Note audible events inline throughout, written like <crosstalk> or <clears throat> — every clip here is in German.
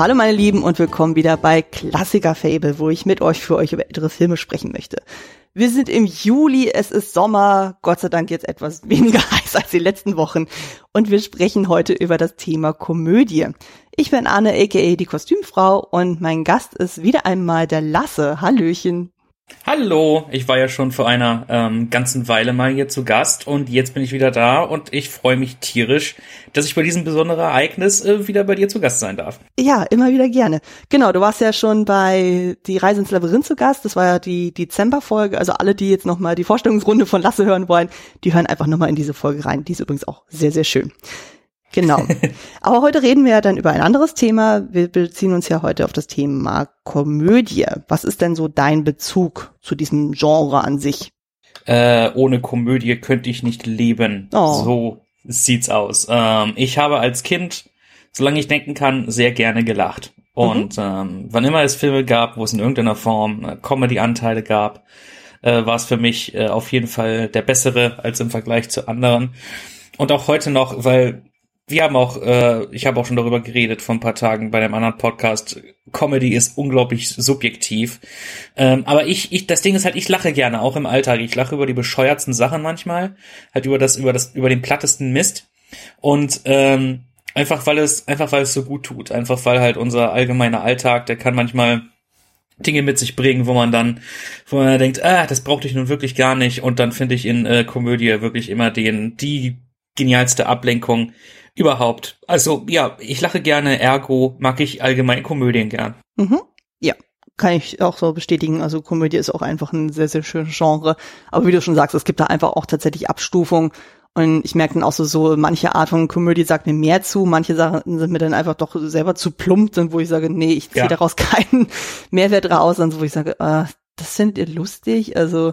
Hallo meine Lieben und willkommen wieder bei Klassiker Fable, wo ich mit euch für euch über ältere Filme sprechen möchte. Wir sind im Juli, es ist Sommer, Gott sei Dank jetzt etwas <laughs> weniger heiß als die letzten Wochen und wir sprechen heute über das Thema Komödie. Ich bin Anne, aka die Kostümfrau und mein Gast ist wieder einmal der Lasse. Hallöchen. Hallo, ich war ja schon vor einer ähm, ganzen Weile mal hier zu Gast und jetzt bin ich wieder da und ich freue mich tierisch, dass ich bei diesem besonderen Ereignis äh, wieder bei dir zu Gast sein darf. Ja, immer wieder gerne. Genau, du warst ja schon bei Die Reise ins Labyrinth zu Gast, das war ja die Dezemberfolge, also alle, die jetzt nochmal die Vorstellungsrunde von Lasse hören wollen, die hören einfach nochmal in diese Folge rein, die ist übrigens auch sehr, sehr schön. Genau. <laughs> Aber heute reden wir ja dann über ein anderes Thema. Wir beziehen uns ja heute auf das Thema Komödie. Was ist denn so dein Bezug zu diesem Genre an sich? Äh, ohne Komödie könnte ich nicht leben. Oh. So sieht's aus. Ähm, ich habe als Kind, solange ich denken kann, sehr gerne gelacht. Und mhm. ähm, wann immer es Filme gab, wo es in irgendeiner Form äh, Comedy-Anteile gab, äh, war es für mich äh, auf jeden Fall der bessere als im Vergleich zu anderen. Und auch heute noch, weil wir haben auch, äh, ich habe auch schon darüber geredet vor ein paar Tagen bei einem anderen Podcast. Comedy ist unglaublich subjektiv. Ähm, aber ich, ich, das Ding ist halt, ich lache gerne, auch im Alltag. Ich lache über die bescheuertsten Sachen manchmal, halt über das, über das, über den plattesten Mist. Und ähm, einfach weil es, einfach weil es so gut tut. Einfach weil halt unser allgemeiner Alltag, der kann manchmal Dinge mit sich bringen, wo man dann, wo man denkt, ah, das brauchte ich nun wirklich gar nicht. Und dann finde ich in äh, Komödie wirklich immer den, die genialste Ablenkung überhaupt. Also ja, ich lache gerne, ergo mag ich allgemein Komödien gern. Mhm. Ja, kann ich auch so bestätigen. Also Komödie ist auch einfach ein sehr, sehr schönes Genre. Aber wie du schon sagst, es gibt da einfach auch tatsächlich Abstufungen. Und ich merke dann auch so, so manche Art von Komödie sagt mir mehr zu, manche Sachen sind mir dann einfach doch selber zu plump sind, wo ich sage, nee, ich ziehe ja. daraus <laughs> keinen Mehrwert raus, und so, wo ich sage, äh, das findet ihr lustig. Also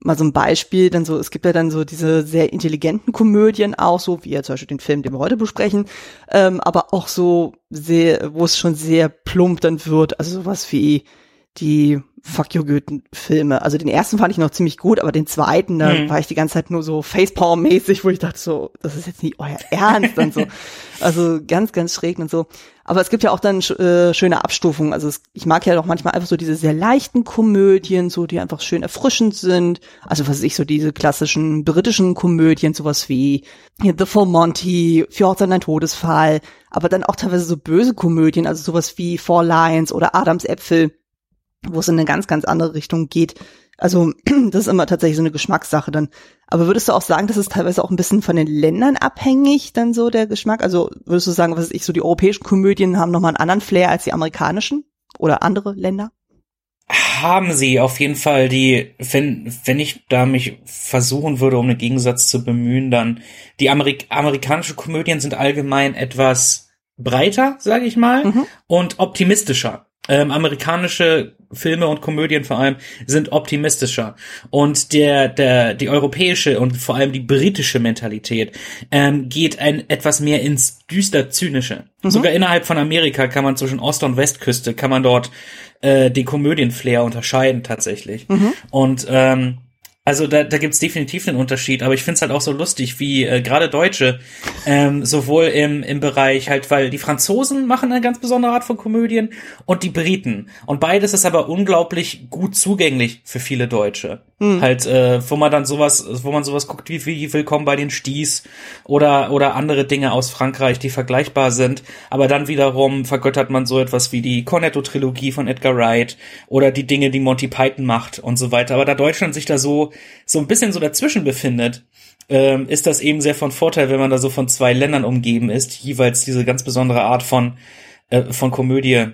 mal so ein Beispiel, dann so, es gibt ja dann so diese sehr intelligenten Komödien auch, so wie ja zum Beispiel den Film, den wir heute besprechen, ähm, aber auch so sehr, wo es schon sehr plump dann wird, also sowas wie die Fuck You Goethe Filme. Also den ersten fand ich noch ziemlich gut, aber den zweiten, da mhm. war ich die ganze Zeit nur so Facepalm-mäßig, wo ich dachte so, das ist jetzt nicht euer <laughs> Ernst und so. Also ganz, ganz schräg und so. Aber es gibt ja auch dann äh, schöne Abstufungen. Also es, ich mag ja doch manchmal einfach so diese sehr leichten Komödien, so die einfach schön erfrischend sind. Also was weiß ich, so diese klassischen britischen Komödien, sowas wie The Full Monty, Hochzeit ein Todesfall, aber dann auch teilweise so böse Komödien, also sowas wie Four Lions oder Adams Äpfel wo es in eine ganz, ganz andere Richtung geht. Also <clears throat> das ist immer tatsächlich so eine Geschmackssache dann. Aber würdest du auch sagen, dass es teilweise auch ein bisschen von den Ländern abhängig, dann so der Geschmack? Also würdest du sagen, was weiß ich, so die europäischen Komödien haben nochmal einen anderen Flair als die amerikanischen oder andere Länder? Haben sie auf jeden Fall die, wenn, wenn ich da mich versuchen würde, um einen Gegensatz zu bemühen, dann die Amerik amerikanische Komödien sind allgemein etwas breiter, sage ich mal, mhm. und optimistischer ähm, amerikanische Filme und Komödien vor allem sind optimistischer und der der die europäische und vor allem die britische Mentalität ähm, geht ein etwas mehr ins düster zynische. Mhm. Sogar innerhalb von Amerika kann man zwischen Ost- und Westküste kann man dort äh, den Komödienflair unterscheiden tatsächlich mhm. und ähm, also da, da gibt definitiv einen Unterschied, aber ich find's halt auch so lustig, wie äh, gerade Deutsche, ähm, sowohl im, im Bereich halt, weil die Franzosen machen eine ganz besondere Art von Komödien und die Briten. Und beides ist aber unglaublich gut zugänglich für viele Deutsche. Hm. Halt, äh, wo man dann sowas, wo man sowas guckt wie, wie Willkommen bei den Sties oder, oder andere Dinge aus Frankreich, die vergleichbar sind. Aber dann wiederum vergöttert man so etwas wie die Cornetto-Trilogie von Edgar Wright oder die Dinge, die Monty Python macht und so weiter. Aber da Deutschland sich da so so ein bisschen so dazwischen befindet, ähm, ist das eben sehr von Vorteil, wenn man da so von zwei Ländern umgeben ist, jeweils diese ganz besondere Art von, äh, von Komödie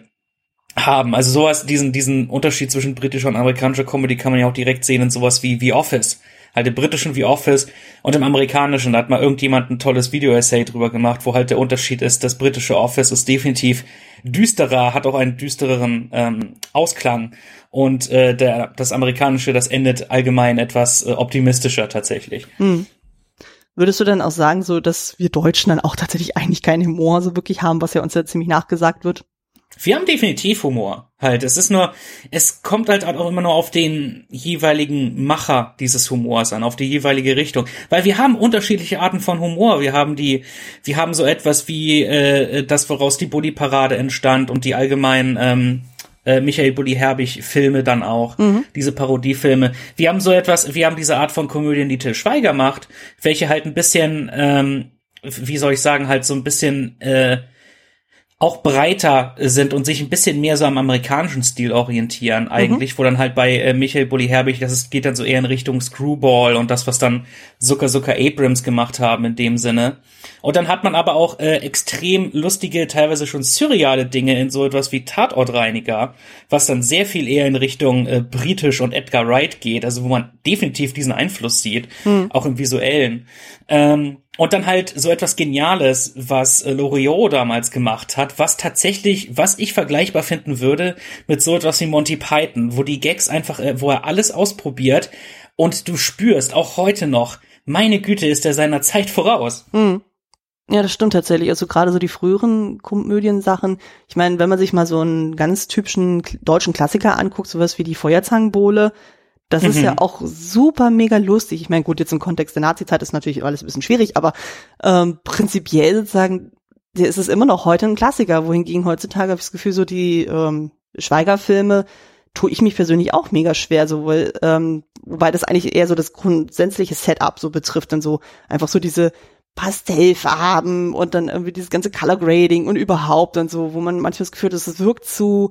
haben. Also sowas, diesen, diesen Unterschied zwischen britischer und amerikanischer Comedy kann man ja auch direkt sehen in sowas wie The Office. Halt im britischen The Office und im amerikanischen, da hat mal irgendjemand ein tolles Video-Essay drüber gemacht, wo halt der Unterschied ist, das britische Office ist definitiv düsterer, hat auch einen düstereren ähm, Ausklang und äh, der, das amerikanische, das endet allgemein etwas äh, optimistischer tatsächlich. Hm. Würdest du dann auch sagen, so dass wir Deutschen dann auch tatsächlich eigentlich keinen Humor so wirklich haben, was ja uns ja ziemlich nachgesagt wird? Wir haben definitiv Humor. Halt, es ist nur, es kommt halt auch immer nur auf den jeweiligen Macher dieses Humors an, auf die jeweilige Richtung. Weil wir haben unterschiedliche Arten von Humor. Wir haben die, wir haben so etwas wie äh, das, woraus die Bully-Parade entstand und die allgemeinen ähm, äh, Michael Bulli Herbig Filme dann auch, mhm. diese Parodiefilme. Wir haben so etwas, wir haben diese Art von Komödien, die Till Schweiger macht, welche halt ein bisschen, ähm, wie soll ich sagen, halt so ein bisschen äh, auch breiter sind und sich ein bisschen mehr so am amerikanischen Stil orientieren eigentlich, mhm. wo dann halt bei äh, Michael Bulli Herbig, das ist, geht dann so eher in Richtung Screwball und das, was dann Zucker Zucker Abrams gemacht haben in dem Sinne. Und dann hat man aber auch äh, extrem lustige, teilweise schon surreale Dinge in so etwas wie Tatortreiniger, was dann sehr viel eher in Richtung äh, britisch und Edgar Wright geht, also wo man definitiv diesen Einfluss sieht, mhm. auch im visuellen. Ähm, und dann halt so etwas Geniales, was äh, Loriot damals gemacht hat, was tatsächlich, was ich vergleichbar finden würde mit so etwas wie Monty Python, wo die Gags einfach, äh, wo er alles ausprobiert und du spürst, auch heute noch, meine Güte, ist er seiner Zeit voraus. Hm. Ja, das stimmt tatsächlich. Also gerade so die früheren Komödiensachen. Ich meine, wenn man sich mal so einen ganz typischen deutschen Klassiker anguckt, sowas wie die Feuerzangenbowle, das mhm. ist ja mhm. auch super mega lustig. Ich meine, gut, jetzt im Kontext der Nazi-Zeit ist natürlich alles ein bisschen schwierig, aber ähm, prinzipiell sozusagen ist es immer noch heute ein Klassiker, wohingegen heutzutage habe ich das Gefühl, so die ähm, Schweigerfilme tue ich mich persönlich auch mega schwer, so weil, ähm, wobei das eigentlich eher so das grundsätzliche Setup so betrifft, dann so einfach so diese Pastellfarben und dann irgendwie dieses ganze Color Grading und überhaupt und so, wo man manchmal das Gefühl hat, es wirkt zu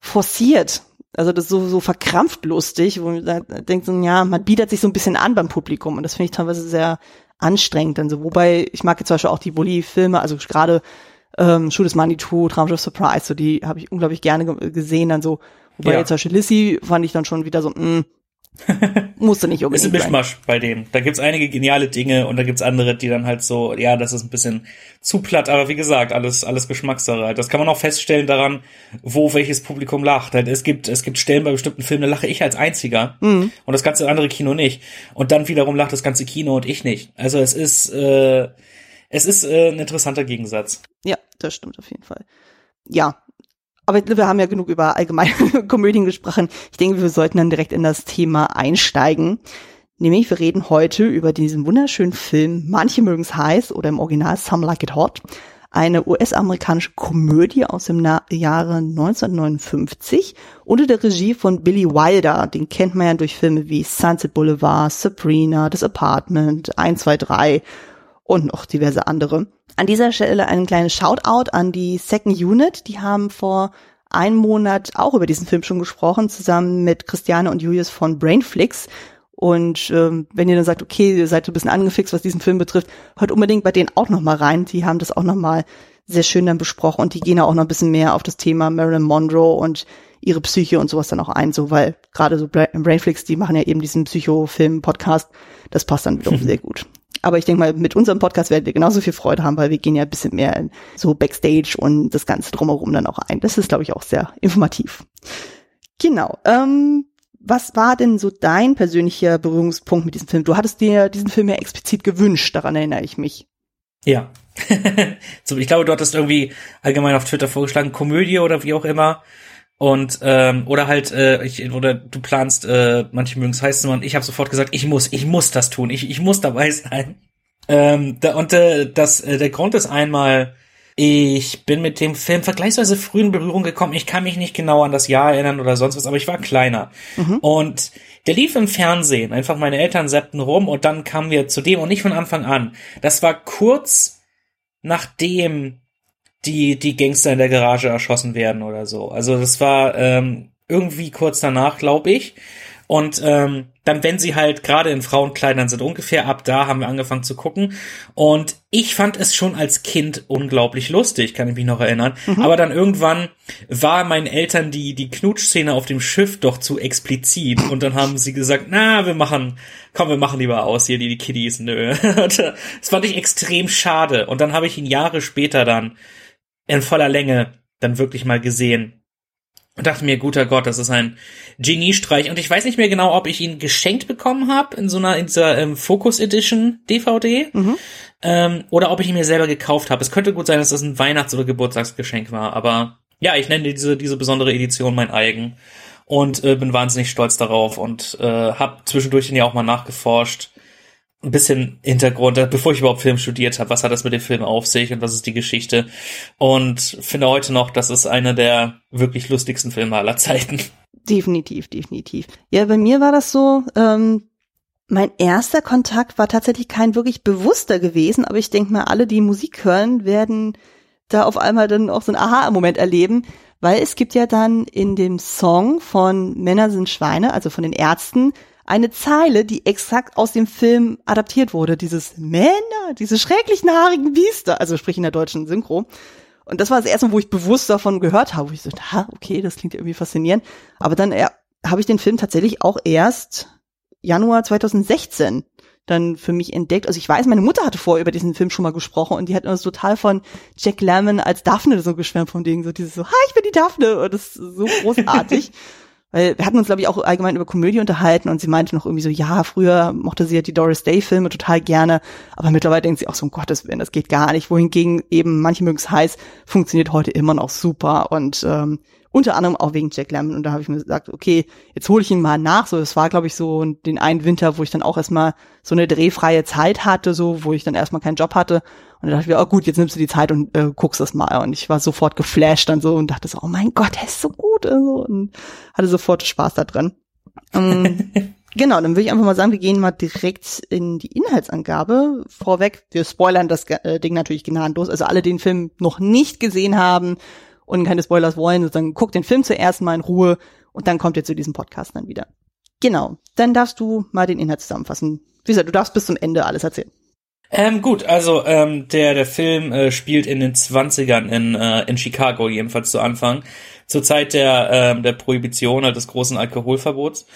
forciert also das ist so, so verkrampft lustig, wo man denkt so, ja, man bietet sich so ein bisschen an beim Publikum und das finde ich teilweise sehr anstrengend dann so. Wobei, ich mag jetzt zum Beispiel auch die Bully-Filme, also gerade ähm, Shoot is Money 2, Traumschiff Surprise, so die habe ich unglaublich gerne gesehen dann so. Wobei ja. jetzt zum Beispiel Lissy fand ich dann schon wieder so, mh, <laughs> Musste nicht unbedingt. ist ein Mischmasch sein. bei denen. Da gibt's einige geniale Dinge und da gibt's andere, die dann halt so, ja, das ist ein bisschen zu platt, aber wie gesagt, alles, alles Geschmackssache. Das kann man auch feststellen daran, wo welches Publikum lacht. Halt, es gibt, es gibt Stellen bei bestimmten Filmen, da lache ich als einziger mhm. und das ganze andere Kino nicht. Und dann wiederum lacht das ganze Kino und ich nicht. Also es ist, äh, es ist äh, ein interessanter Gegensatz. Ja, das stimmt auf jeden Fall. Ja, aber wir haben ja genug über allgemeine <laughs> Komödien gesprochen. Ich denke, wir sollten dann direkt in das Thema einsteigen. Nämlich, wir reden heute über diesen wunderschönen Film Manche mögen es heiß oder im Original Some Like It Hot. Eine US-amerikanische Komödie aus dem Jahre 1959 unter der Regie von Billy Wilder. Den kennt man ja durch Filme wie Sunset Boulevard, Sabrina, Das Apartment, 1, 2, 3 und noch diverse andere. An dieser Stelle ein kleines Shoutout an die Second Unit. Die haben vor einem Monat auch über diesen Film schon gesprochen, zusammen mit Christiane und Julius von Brainflix. Und ähm, wenn ihr dann sagt, okay, ihr seid ein bisschen angefixt, was diesen Film betrifft, hört unbedingt bei denen auch noch mal rein. Die haben das auch noch mal sehr schön dann besprochen und die gehen auch noch ein bisschen mehr auf das Thema Marilyn Monroe und ihre Psyche und sowas dann auch ein, so weil gerade so Brainflix, die machen ja eben diesen Psychofilm-Podcast, das passt dann wiederum <laughs> sehr gut. Aber ich denke mal, mit unserem Podcast werdet ihr genauso viel Freude haben, weil wir gehen ja ein bisschen mehr in so Backstage und das Ganze drumherum dann auch ein. Das ist, glaube ich, auch sehr informativ. Genau. Ähm, was war denn so dein persönlicher Berührungspunkt mit diesem Film? Du hattest dir diesen Film ja explizit gewünscht, daran erinnere ich mich. Ja. <laughs> ich glaube, du hattest irgendwie allgemein auf Twitter vorgeschlagen, Komödie oder wie auch immer. Und ähm, oder halt äh, ich, oder du planst äh, manche mögen es heißen und ich habe sofort gesagt ich muss ich muss das tun. Ich ich muss dabei <laughs> sein. Ähm, da, und äh, das äh, der Grund ist einmal ich bin mit dem Film vergleichsweise früh in Berührung gekommen. Ich kann mich nicht genau an das Jahr erinnern oder sonst was aber ich war kleiner. Mhm. und der lief im Fernsehen. Einfach meine Eltern seppten rum und dann kamen wir zu dem und nicht von Anfang an. Das war kurz nachdem die, die Gangster in der Garage erschossen werden oder so. Also das war ähm, irgendwie kurz danach, glaube ich. Und ähm, dann, wenn sie halt gerade in Frauenkleidern sind, ungefähr ab da haben wir angefangen zu gucken. Und ich fand es schon als Kind unglaublich lustig, kann ich mich noch erinnern. Mhm. Aber dann irgendwann war meinen Eltern die, die Knutschszene auf dem Schiff doch zu explizit. Und dann haben sie gesagt, na, wir machen, komm, wir machen lieber aus hier, die, die Kiddies, nö. <laughs> das fand ich extrem schade. Und dann habe ich ihn Jahre später dann in voller Länge dann wirklich mal gesehen und dachte mir, guter Gott, das ist ein Geniestreich. Und ich weiß nicht mehr genau, ob ich ihn geschenkt bekommen habe in so einer in dieser ähm, Focus Edition DVD mhm. ähm, oder ob ich ihn mir selber gekauft habe. Es könnte gut sein, dass das ein Weihnachts- oder Geburtstagsgeschenk war, aber ja, ich nenne diese, diese besondere Edition mein eigen und äh, bin wahnsinnig stolz darauf und äh, habe zwischendurch ja auch mal nachgeforscht. Ein bisschen Hintergrund, äh, bevor ich überhaupt Film studiert habe, was hat das mit dem Film auf sich und was ist die Geschichte? Und finde heute noch, das ist einer der wirklich lustigsten Filme aller Zeiten. Definitiv, definitiv. Ja, bei mir war das so, ähm, mein erster Kontakt war tatsächlich kein wirklich bewusster gewesen, aber ich denke mal, alle, die Musik hören, werden da auf einmal dann auch so einen Aha-Moment erleben, weil es gibt ja dann in dem Song von Männer sind Schweine, also von den Ärzten, eine Zeile, die exakt aus dem Film adaptiert wurde. Dieses Männer, diese schrecklichen haarigen Biester, also sprich in der deutschen Synchro. Und das war das erste Mal, wo ich bewusst davon gehört habe, wo ich so, ha, okay, das klingt irgendwie faszinierend. Aber dann äh, habe ich den Film tatsächlich auch erst Januar 2016 dann für mich entdeckt. Also ich weiß, meine Mutter hatte vorher über diesen Film schon mal gesprochen und die hat uns total von Jack Lemmon als Daphne so geschwärmt von denen, so dieses so, ha, ich bin die Daphne und das ist so großartig. <laughs> Weil wir hatten uns, glaube ich, auch allgemein über Komödie unterhalten und sie meinte noch irgendwie so, ja, früher mochte sie ja die Doris Day-Filme total gerne, aber mittlerweile denkt sie auch so, um Gottes Willen, das geht gar nicht. Wohingegen eben, manche mögen es heiß, funktioniert heute immer noch super und ähm, unter anderem auch wegen Jack Lemmon. Und da habe ich mir gesagt, okay, jetzt hole ich ihn mal nach. So, es war, glaube ich, so den einen Winter, wo ich dann auch erstmal so eine drehfreie Zeit hatte, so, wo ich dann erstmal keinen Job hatte. Und dann dachte ich mir, oh gut, jetzt nimmst du die Zeit und äh, guckst das mal. Und ich war sofort geflasht dann so und dachte so, oh mein Gott, er ist so gut. Also, und hatte sofort Spaß da drin. Um, ähm, <laughs> Genau, dann würde ich einfach mal sagen, wir gehen mal direkt in die Inhaltsangabe. Vorweg, wir spoilern das äh, Ding natürlich gnadenlos. Also alle, die den Film noch nicht gesehen haben, und keine Spoilers wollen, sozusagen guck den Film zuerst mal in Ruhe und dann kommt ihr zu diesem Podcast dann wieder. Genau, dann darfst du mal den Inhalt zusammenfassen. Wie gesagt, du darfst bis zum Ende alles erzählen. Ähm, gut, also ähm, der der Film äh, spielt in den Zwanzigern in äh, in Chicago jedenfalls zu Anfang zur Zeit der ähm, der Prohibition äh, des großen Alkoholverbots.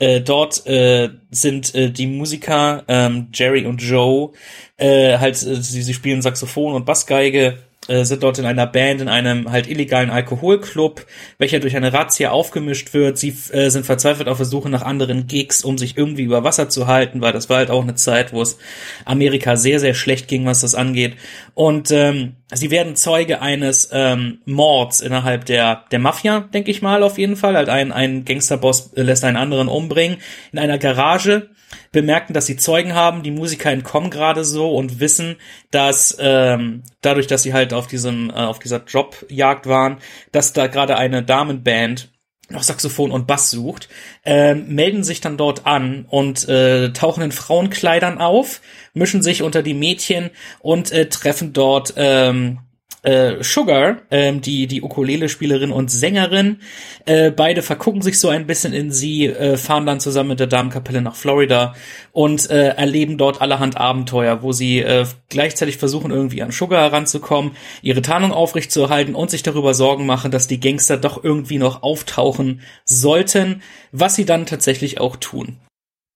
Äh, dort äh, sind äh, die Musiker ähm, Jerry und Joe äh, halt äh, sie, sie spielen Saxophon und Bassgeige sind dort in einer Band in einem halt illegalen Alkoholclub, welcher durch eine Razzia aufgemischt wird. Sie äh, sind verzweifelt auf der Suche nach anderen Gigs, um sich irgendwie über Wasser zu halten, weil das war halt auch eine Zeit, wo es Amerika sehr, sehr schlecht ging, was das angeht. Und ähm, sie werden Zeuge eines ähm, Mords innerhalb der, der Mafia, denke ich mal auf jeden Fall. Halt ein, ein Gangsterboss lässt einen anderen umbringen in einer Garage bemerken, dass sie Zeugen haben, die Musiker entkommen gerade so und wissen, dass ähm, dadurch, dass sie halt auf diesem äh, auf dieser Jobjagd waren, dass da gerade eine Damenband noch Saxophon und Bass sucht, äh, melden sich dann dort an und äh, tauchen in Frauenkleidern auf, mischen sich unter die Mädchen und äh, treffen dort ähm, äh, Sugar, ähm, die die Ukulele-Spielerin und Sängerin. Äh, beide vergucken sich so ein bisschen in sie, äh, fahren dann zusammen mit der Damenkapelle nach Florida und äh, erleben dort allerhand Abenteuer, wo sie äh, gleichzeitig versuchen, irgendwie an Sugar heranzukommen, ihre Tarnung aufrechtzuerhalten und sich darüber Sorgen machen, dass die Gangster doch irgendwie noch auftauchen sollten, was sie dann tatsächlich auch tun.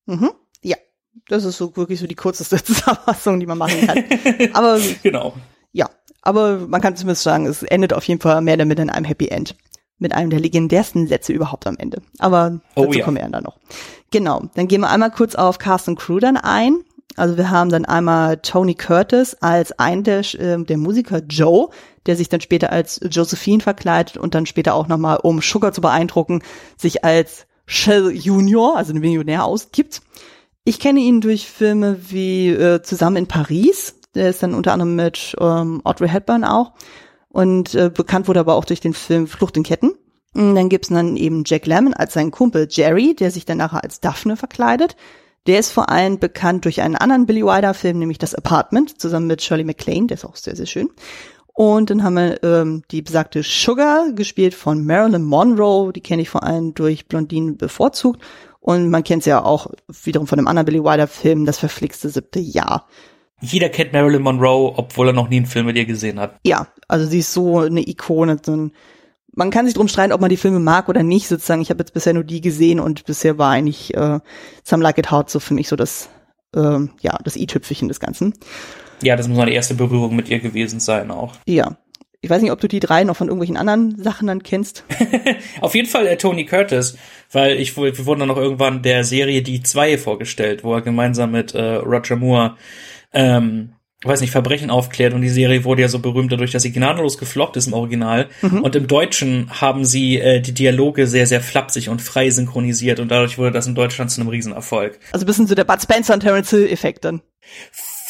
Mhm. Ja, das ist so wirklich so die kürzeste <laughs> Zusammenfassung, die man machen kann. Aber <laughs> genau. Aber man kann zumindest sagen, es endet auf jeden Fall mehr oder minder in einem Happy End. Mit einem der legendärsten Sätze überhaupt am Ende. Aber oh, dazu ja. kommen wir dann noch. Genau, dann gehen wir einmal kurz auf Cast und Crew dann ein. Also wir haben dann einmal Tony Curtis als einen der, äh, der Musiker Joe, der sich dann später als Josephine verkleidet und dann später auch nochmal, um Sugar zu beeindrucken, sich als Shell Junior, also ein Millionär ausgibt. Ich kenne ihn durch Filme wie äh, Zusammen in Paris, der ist dann unter anderem mit ähm, Audrey Hepburn auch. Und äh, bekannt wurde aber auch durch den Film Flucht in Ketten. Und dann gibt's dann eben Jack Lemmon als seinen Kumpel Jerry, der sich dann nachher als Daphne verkleidet. Der ist vor allem bekannt durch einen anderen Billy Wilder Film, nämlich Das Apartment, zusammen mit Shirley MacLaine, der ist auch sehr, sehr schön. Und dann haben wir ähm, die besagte Sugar, gespielt von Marilyn Monroe, die kenne ich vor allem durch Blondinen bevorzugt. Und man kennt sie ja auch wiederum von einem anderen Billy Wilder Film, Das verflixte siebte Jahr. Jeder kennt Marilyn Monroe, obwohl er noch nie einen Film mit ihr gesehen hat. Ja, also sie ist so eine Ikone. So ein, man kann sich drum streiten, ob man die Filme mag oder nicht. Sozusagen, ich habe jetzt bisher nur die gesehen und bisher war eigentlich äh, Some Like It Hard so für mich so das, äh, ja, das i-Tüpfelchen des Ganzen. Ja, das muss meine erste Berührung mit ihr gewesen sein auch. <laughs> Ja. Ich weiß nicht, ob du die drei noch von irgendwelchen anderen Sachen dann kennst. Auf jeden Fall äh, Tony Curtis, weil ich wir wurden dann noch irgendwann der Serie Die Zwei vorgestellt, wo er gemeinsam mit äh, Roger Moore ähm, weiß nicht, Verbrechen aufklärt und die Serie wurde ja so berühmt dadurch, dass sie gnadenlos gefloppt ist im Original mhm. und im Deutschen haben sie äh, die Dialoge sehr, sehr flapsig und frei synchronisiert und dadurch wurde das in Deutschland zu einem Riesenerfolg. Also ein bisschen so der Bud Spencer und Terence Hill Effekt dann.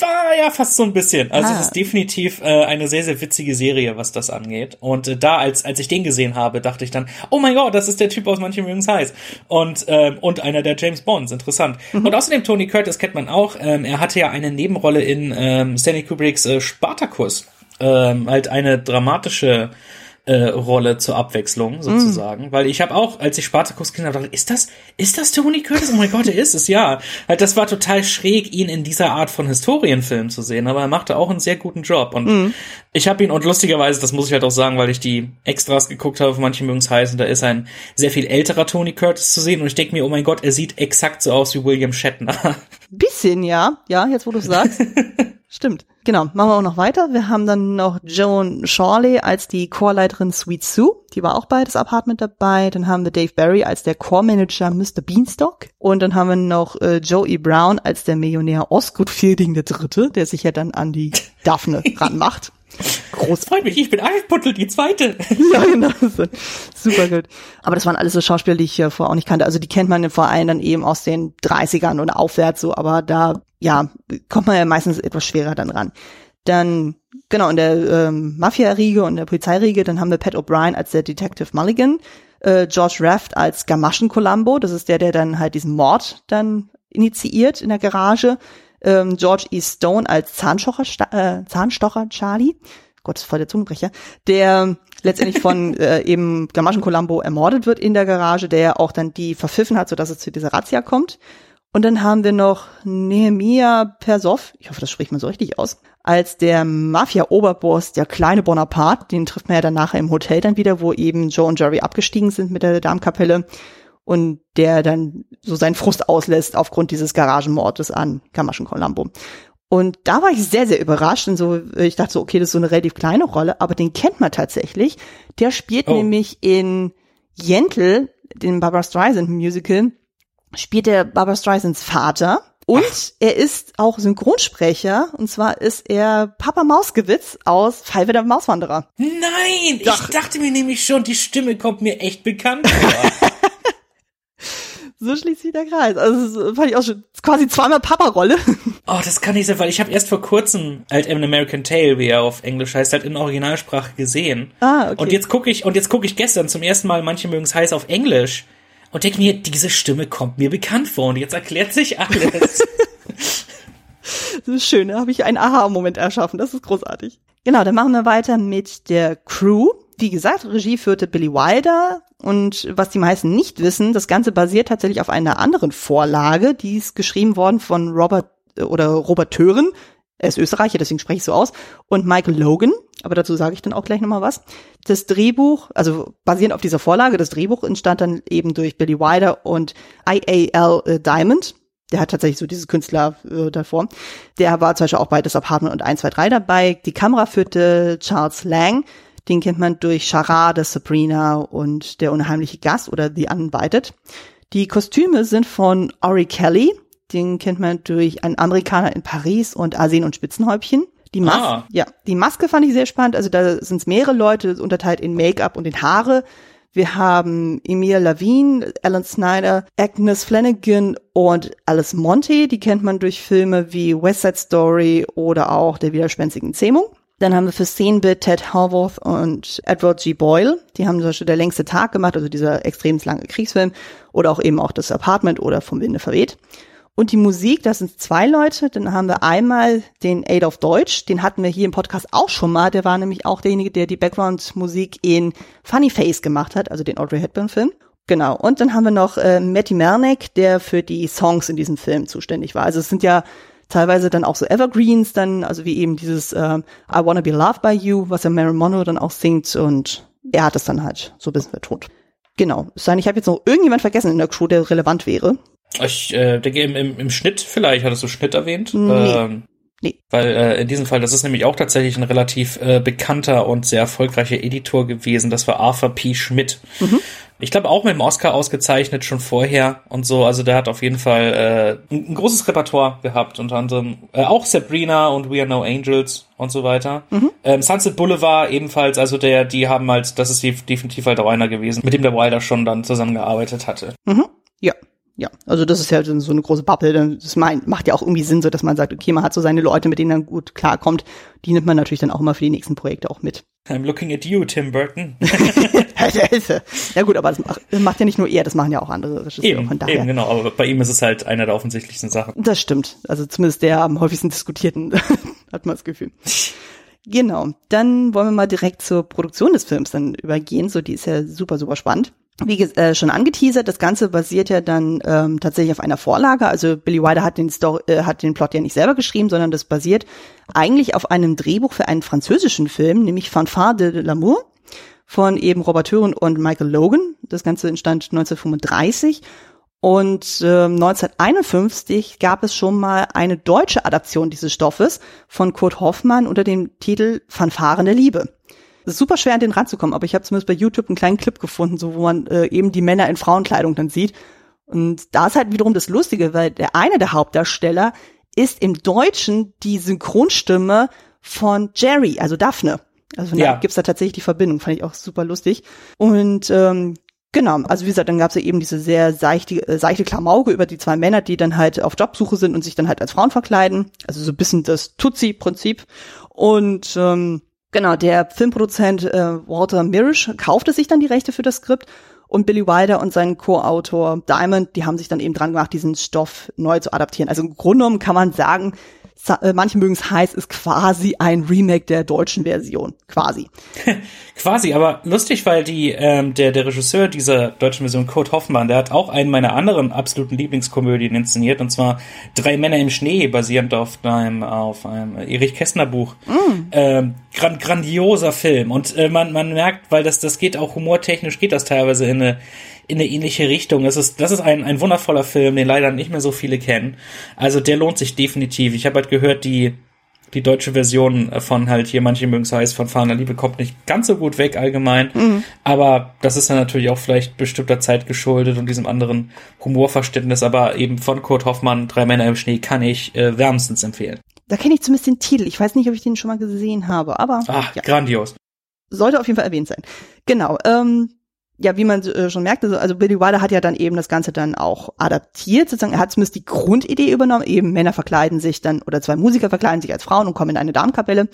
Ja, fast so ein bisschen. Also ah. es ist definitiv äh, eine sehr, sehr witzige Serie, was das angeht. Und äh, da, als, als ich den gesehen habe, dachte ich dann, oh mein Gott, das ist der Typ aus Manche mögen's heiß. Und, äh, und einer der James Bonds, interessant. Mhm. Und außerdem Tony Curtis kennt man auch. Ähm, er hatte ja eine Nebenrolle in ähm, Stanley Kubricks äh, Spartacus. Ähm, halt eine dramatische äh, Rolle zur Abwechslung sozusagen, mm. weil ich habe auch, als ich Spartacus gesehen habe, dachte, ist das, ist das Tony Curtis? Oh mein Gott, er ist es, ja. Halt, das war total schräg, ihn in dieser Art von Historienfilm zu sehen, aber er machte auch einen sehr guten Job und mm. ich habe ihn und lustigerweise, das muss ich halt auch sagen, weil ich die Extras geguckt habe, manche mögen es heißen, da ist ein sehr viel älterer Tony Curtis zu sehen und ich denke mir, oh mein Gott, er sieht exakt so aus wie William Shatner. Bisschen, ja, ja, jetzt wo du sagst. <laughs> Stimmt. Genau, machen wir auch noch weiter. Wir haben dann noch Joan Shawley als die Chorleiterin Sweet Sue. Die war auch bei das Apartment dabei. Dann haben wir Dave Barry als der Chormanager Mr. Beanstalk. Und dann haben wir noch äh, Joey Brown als der Millionär Osgood Fielding der Dritte, der sich ja dann an die Daphne <laughs> ranmacht. Groß. Freut mich, ich bin Alputtel, die zweite. <laughs> ja, genau. Super gut. Aber das waren alles so Schauspieler, die ich hier vorher auch nicht kannte. Also die kennt man vor allem dann eben aus den 30ern und aufwärts so, aber da, ja, kommt man ja meistens etwas schwerer dann ran. Dann, genau, in der ähm, Mafia-Riege und der Polizeiriege, dann haben wir Pat O'Brien als der Detective Mulligan, äh, George Raft als Gamaschen Columbo, das ist der, der dann halt diesen Mord dann initiiert in der Garage ähm, George E. Stone als Zahnstocher, äh, Zahnstocher Charlie, Gott, voll der Zungenbrecher, der letztendlich von <laughs> äh, eben Gamaschen Columbo ermordet wird in der Garage, der auch dann die verpfiffen hat, sodass es zu dieser Razzia kommt. Und dann haben wir noch Nehemiah Persov, ich hoffe, das spricht man so richtig aus, als der Mafia-Oberboss, der kleine Bonaparte, den trifft man ja dann nachher im Hotel dann wieder, wo eben Joe und Jerry abgestiegen sind mit der Darmkapelle und der dann so seinen Frust auslässt aufgrund dieses Garagenmordes an Gamaschen Colombo. Und da war ich sehr, sehr überrascht und so, ich dachte so, okay, das ist so eine relativ kleine Rolle, aber den kennt man tatsächlich. Der spielt oh. nämlich in Yentl, dem Barbara Streisand Musical, spielt der Barbara Streisands Vater. Und Ach. er ist auch Synchronsprecher. Und zwar ist er Papa Mausgewitz aus Five der Mauswanderer. Nein! Doch. Ich dachte mir nämlich schon, die Stimme kommt mir echt bekannt vor. <laughs> so schließt sich der Kreis. Also das fand ich auch schon quasi zweimal Papa-Rolle. Oh, das kann nicht sein, weil ich habe erst vor kurzem halt An American Tale, wie er auf Englisch heißt, halt in Originalsprache gesehen. Ah, okay. Und jetzt gucke ich und jetzt gucke ich gestern zum ersten Mal, manche mögen es heiß auf Englisch und denke mir, diese Stimme kommt mir bekannt vor und jetzt erklärt sich alles. <laughs> das ist schön, da habe ich einen Aha-Moment erschaffen. Das ist großartig. Genau, dann machen wir weiter mit der Crew. Wie gesagt, Regie führte Billy Wilder, und was die meisten nicht wissen, das Ganze basiert tatsächlich auf einer anderen Vorlage, die ist geschrieben worden von Robert äh, oder Robert Tören. Er ist Österreicher, deswegen spreche ich so aus. Und Michael Logan, aber dazu sage ich dann auch gleich nochmal was. Das Drehbuch, also basierend auf dieser Vorlage, das Drehbuch entstand dann eben durch Billy Wilder und IAL äh, Diamond. Der hat tatsächlich so dieses Künstler äh, davor. Der war zum Beispiel auch bei Das Apartment und 1, 2, 3 dabei. Die Kamera führte Charles Lang. Den kennt man durch Charade, Sabrina und Der unheimliche Gast oder The Uninvited. Die Kostüme sind von Ori Kelly. Den kennt man durch einen Amerikaner in Paris und Arsen und Spitzenhäubchen. Die Maske, ah. ja, die Maske fand ich sehr spannend. Also da sind es mehrere Leute unterteilt in Make-up und in Haare. Wir haben Emil Lavine, Alan Snyder, Agnes Flanagan und Alice Monte. Die kennt man durch Filme wie West Side Story oder auch Der widerspenstigen Zähmung. Dann haben wir für Szenenbild Ted Haworth und Edward G. Boyle. Die haben zum Beispiel Der längste Tag gemacht, also dieser extrem lange Kriegsfilm. Oder auch eben auch das Apartment oder Vom Winde verweht. Und die Musik, das sind zwei Leute. Dann haben wir einmal den Aid of Deutsch. Den hatten wir hier im Podcast auch schon mal. Der war nämlich auch derjenige, der die Background-Musik in Funny Face gemacht hat, also den Audrey Hepburn-Film. Genau. Und dann haben wir noch äh, Matty Mernick, der für die Songs in diesem Film zuständig war. Also es sind ja teilweise dann auch so Evergreens, dann, also wie eben dieses äh, I Wanna Be Loved by You, was ja Mary Mono dann auch singt und er hat es dann halt so ein bisschen betont. Genau. Ich habe jetzt noch irgendjemand vergessen in der Crew, der relevant wäre. Ich äh, denke, im, im, im Schnitt vielleicht, hattest du Schnitt erwähnt? Nee. Ähm, nee. Weil äh, in diesem Fall, das ist nämlich auch tatsächlich ein relativ äh, bekannter und sehr erfolgreicher Editor gewesen. Das war Arthur P. Schmidt. Mhm. Ich glaube auch mit dem Oscar ausgezeichnet schon vorher und so. Also der hat auf jeden Fall äh, ein, ein großes Repertoire gehabt, unter anderem äh, auch Sabrina und We Are No Angels und so weiter. Mhm. Ähm, Sunset Boulevard ebenfalls, also der, die haben halt, das ist definitiv halt auch einer gewesen, mit dem der Wilder schon dann zusammengearbeitet hatte. Mhm. Ja, ja, also das ist ja so eine große Bubble. Das macht ja auch irgendwie Sinn, so dass man sagt, okay, man hat so seine Leute, mit denen man gut klarkommt. Die nimmt man natürlich dann auch immer für die nächsten Projekte auch mit. I'm looking at you, Tim Burton. <laughs> ja gut, aber das macht, das macht, ja nicht nur er, das machen ja auch andere Regisseure. Eben, eben, genau. Aber bei ihm ist es halt einer der offensichtlichsten Sachen. Das stimmt. Also zumindest der am häufigsten diskutierten, <laughs> hat man das Gefühl. Genau. Dann wollen wir mal direkt zur Produktion des Films dann übergehen. So, die ist ja super, super spannend wie äh, schon angeteasert, das Ganze basiert ja dann ähm, tatsächlich auf einer Vorlage. Also Billy Wilder hat den, Story, äh, hat den Plot ja nicht selber geschrieben, sondern das basiert eigentlich auf einem Drehbuch für einen französischen Film, nämlich Fanfare de l'amour von eben Robert Thuren und Michael Logan. Das Ganze entstand 1935. Und äh, 1951 gab es schon mal eine deutsche Adaption dieses Stoffes von Kurt Hoffmann unter dem Titel Fanfaren der Liebe. Es ist super schwer an den ranzukommen, aber ich habe zumindest bei YouTube einen kleinen Clip gefunden, so wo man äh, eben die Männer in Frauenkleidung dann sieht. Und da ist halt wiederum das Lustige, weil der eine der Hauptdarsteller ist im Deutschen die Synchronstimme von Jerry, also Daphne. Also von ja. daher gibt's da tatsächlich die Verbindung, fand ich auch super lustig. Und ähm, Genau, also wie gesagt, dann gab's ja eben diese sehr seichte, äh, seichte Klamauke über die zwei Männer, die dann halt auf Jobsuche sind und sich dann halt als Frauen verkleiden. Also so ein bisschen das Tutsi-Prinzip. Und ähm, Genau, der Filmproduzent äh, Walter Mirisch kaufte sich dann die Rechte für das Skript und Billy Wilder und sein Co-Autor Diamond, die haben sich dann eben dran gemacht, diesen Stoff neu zu adaptieren. Also im Grunde genommen kann man sagen, manche mögen es heiß, ist quasi ein Remake der deutschen Version. Quasi. <laughs> quasi, aber lustig, weil die, ähm, der, der Regisseur dieser deutschen Version, Kurt Hoffmann, der hat auch einen meiner anderen absoluten Lieblingskomödien inszeniert, und zwar Drei Männer im Schnee, basierend auf einem, auf einem Erich Kästner Buch. Mm. Ähm, gran grandioser Film. Und äh, man, man merkt, weil das, das geht auch humortechnisch, geht das teilweise in eine in eine ähnliche Richtung. Das ist, das ist ein, ein wundervoller Film, den leider nicht mehr so viele kennen. Also der lohnt sich definitiv. Ich habe halt gehört, die, die deutsche Version von halt hier, manche mögen es heißt, von Fahner Liebe kommt nicht ganz so gut weg allgemein. Mhm. Aber das ist dann natürlich auch vielleicht bestimmter Zeit geschuldet und diesem anderen Humorverständnis. Aber eben von Kurt Hoffmann, Drei Männer im Schnee, kann ich äh, wärmstens empfehlen. Da kenne ich zumindest den Titel. Ich weiß nicht, ob ich den schon mal gesehen habe, aber. Ach, ja. grandios. Sollte auf jeden Fall erwähnt sein. Genau. Ähm, ja, wie man äh, schon merkte, also, also Billy Wilder hat ja dann eben das Ganze dann auch adaptiert, sozusagen, er hat zumindest die Grundidee übernommen, eben Männer verkleiden sich dann, oder zwei Musiker verkleiden sich als Frauen und kommen in eine Damenkapelle.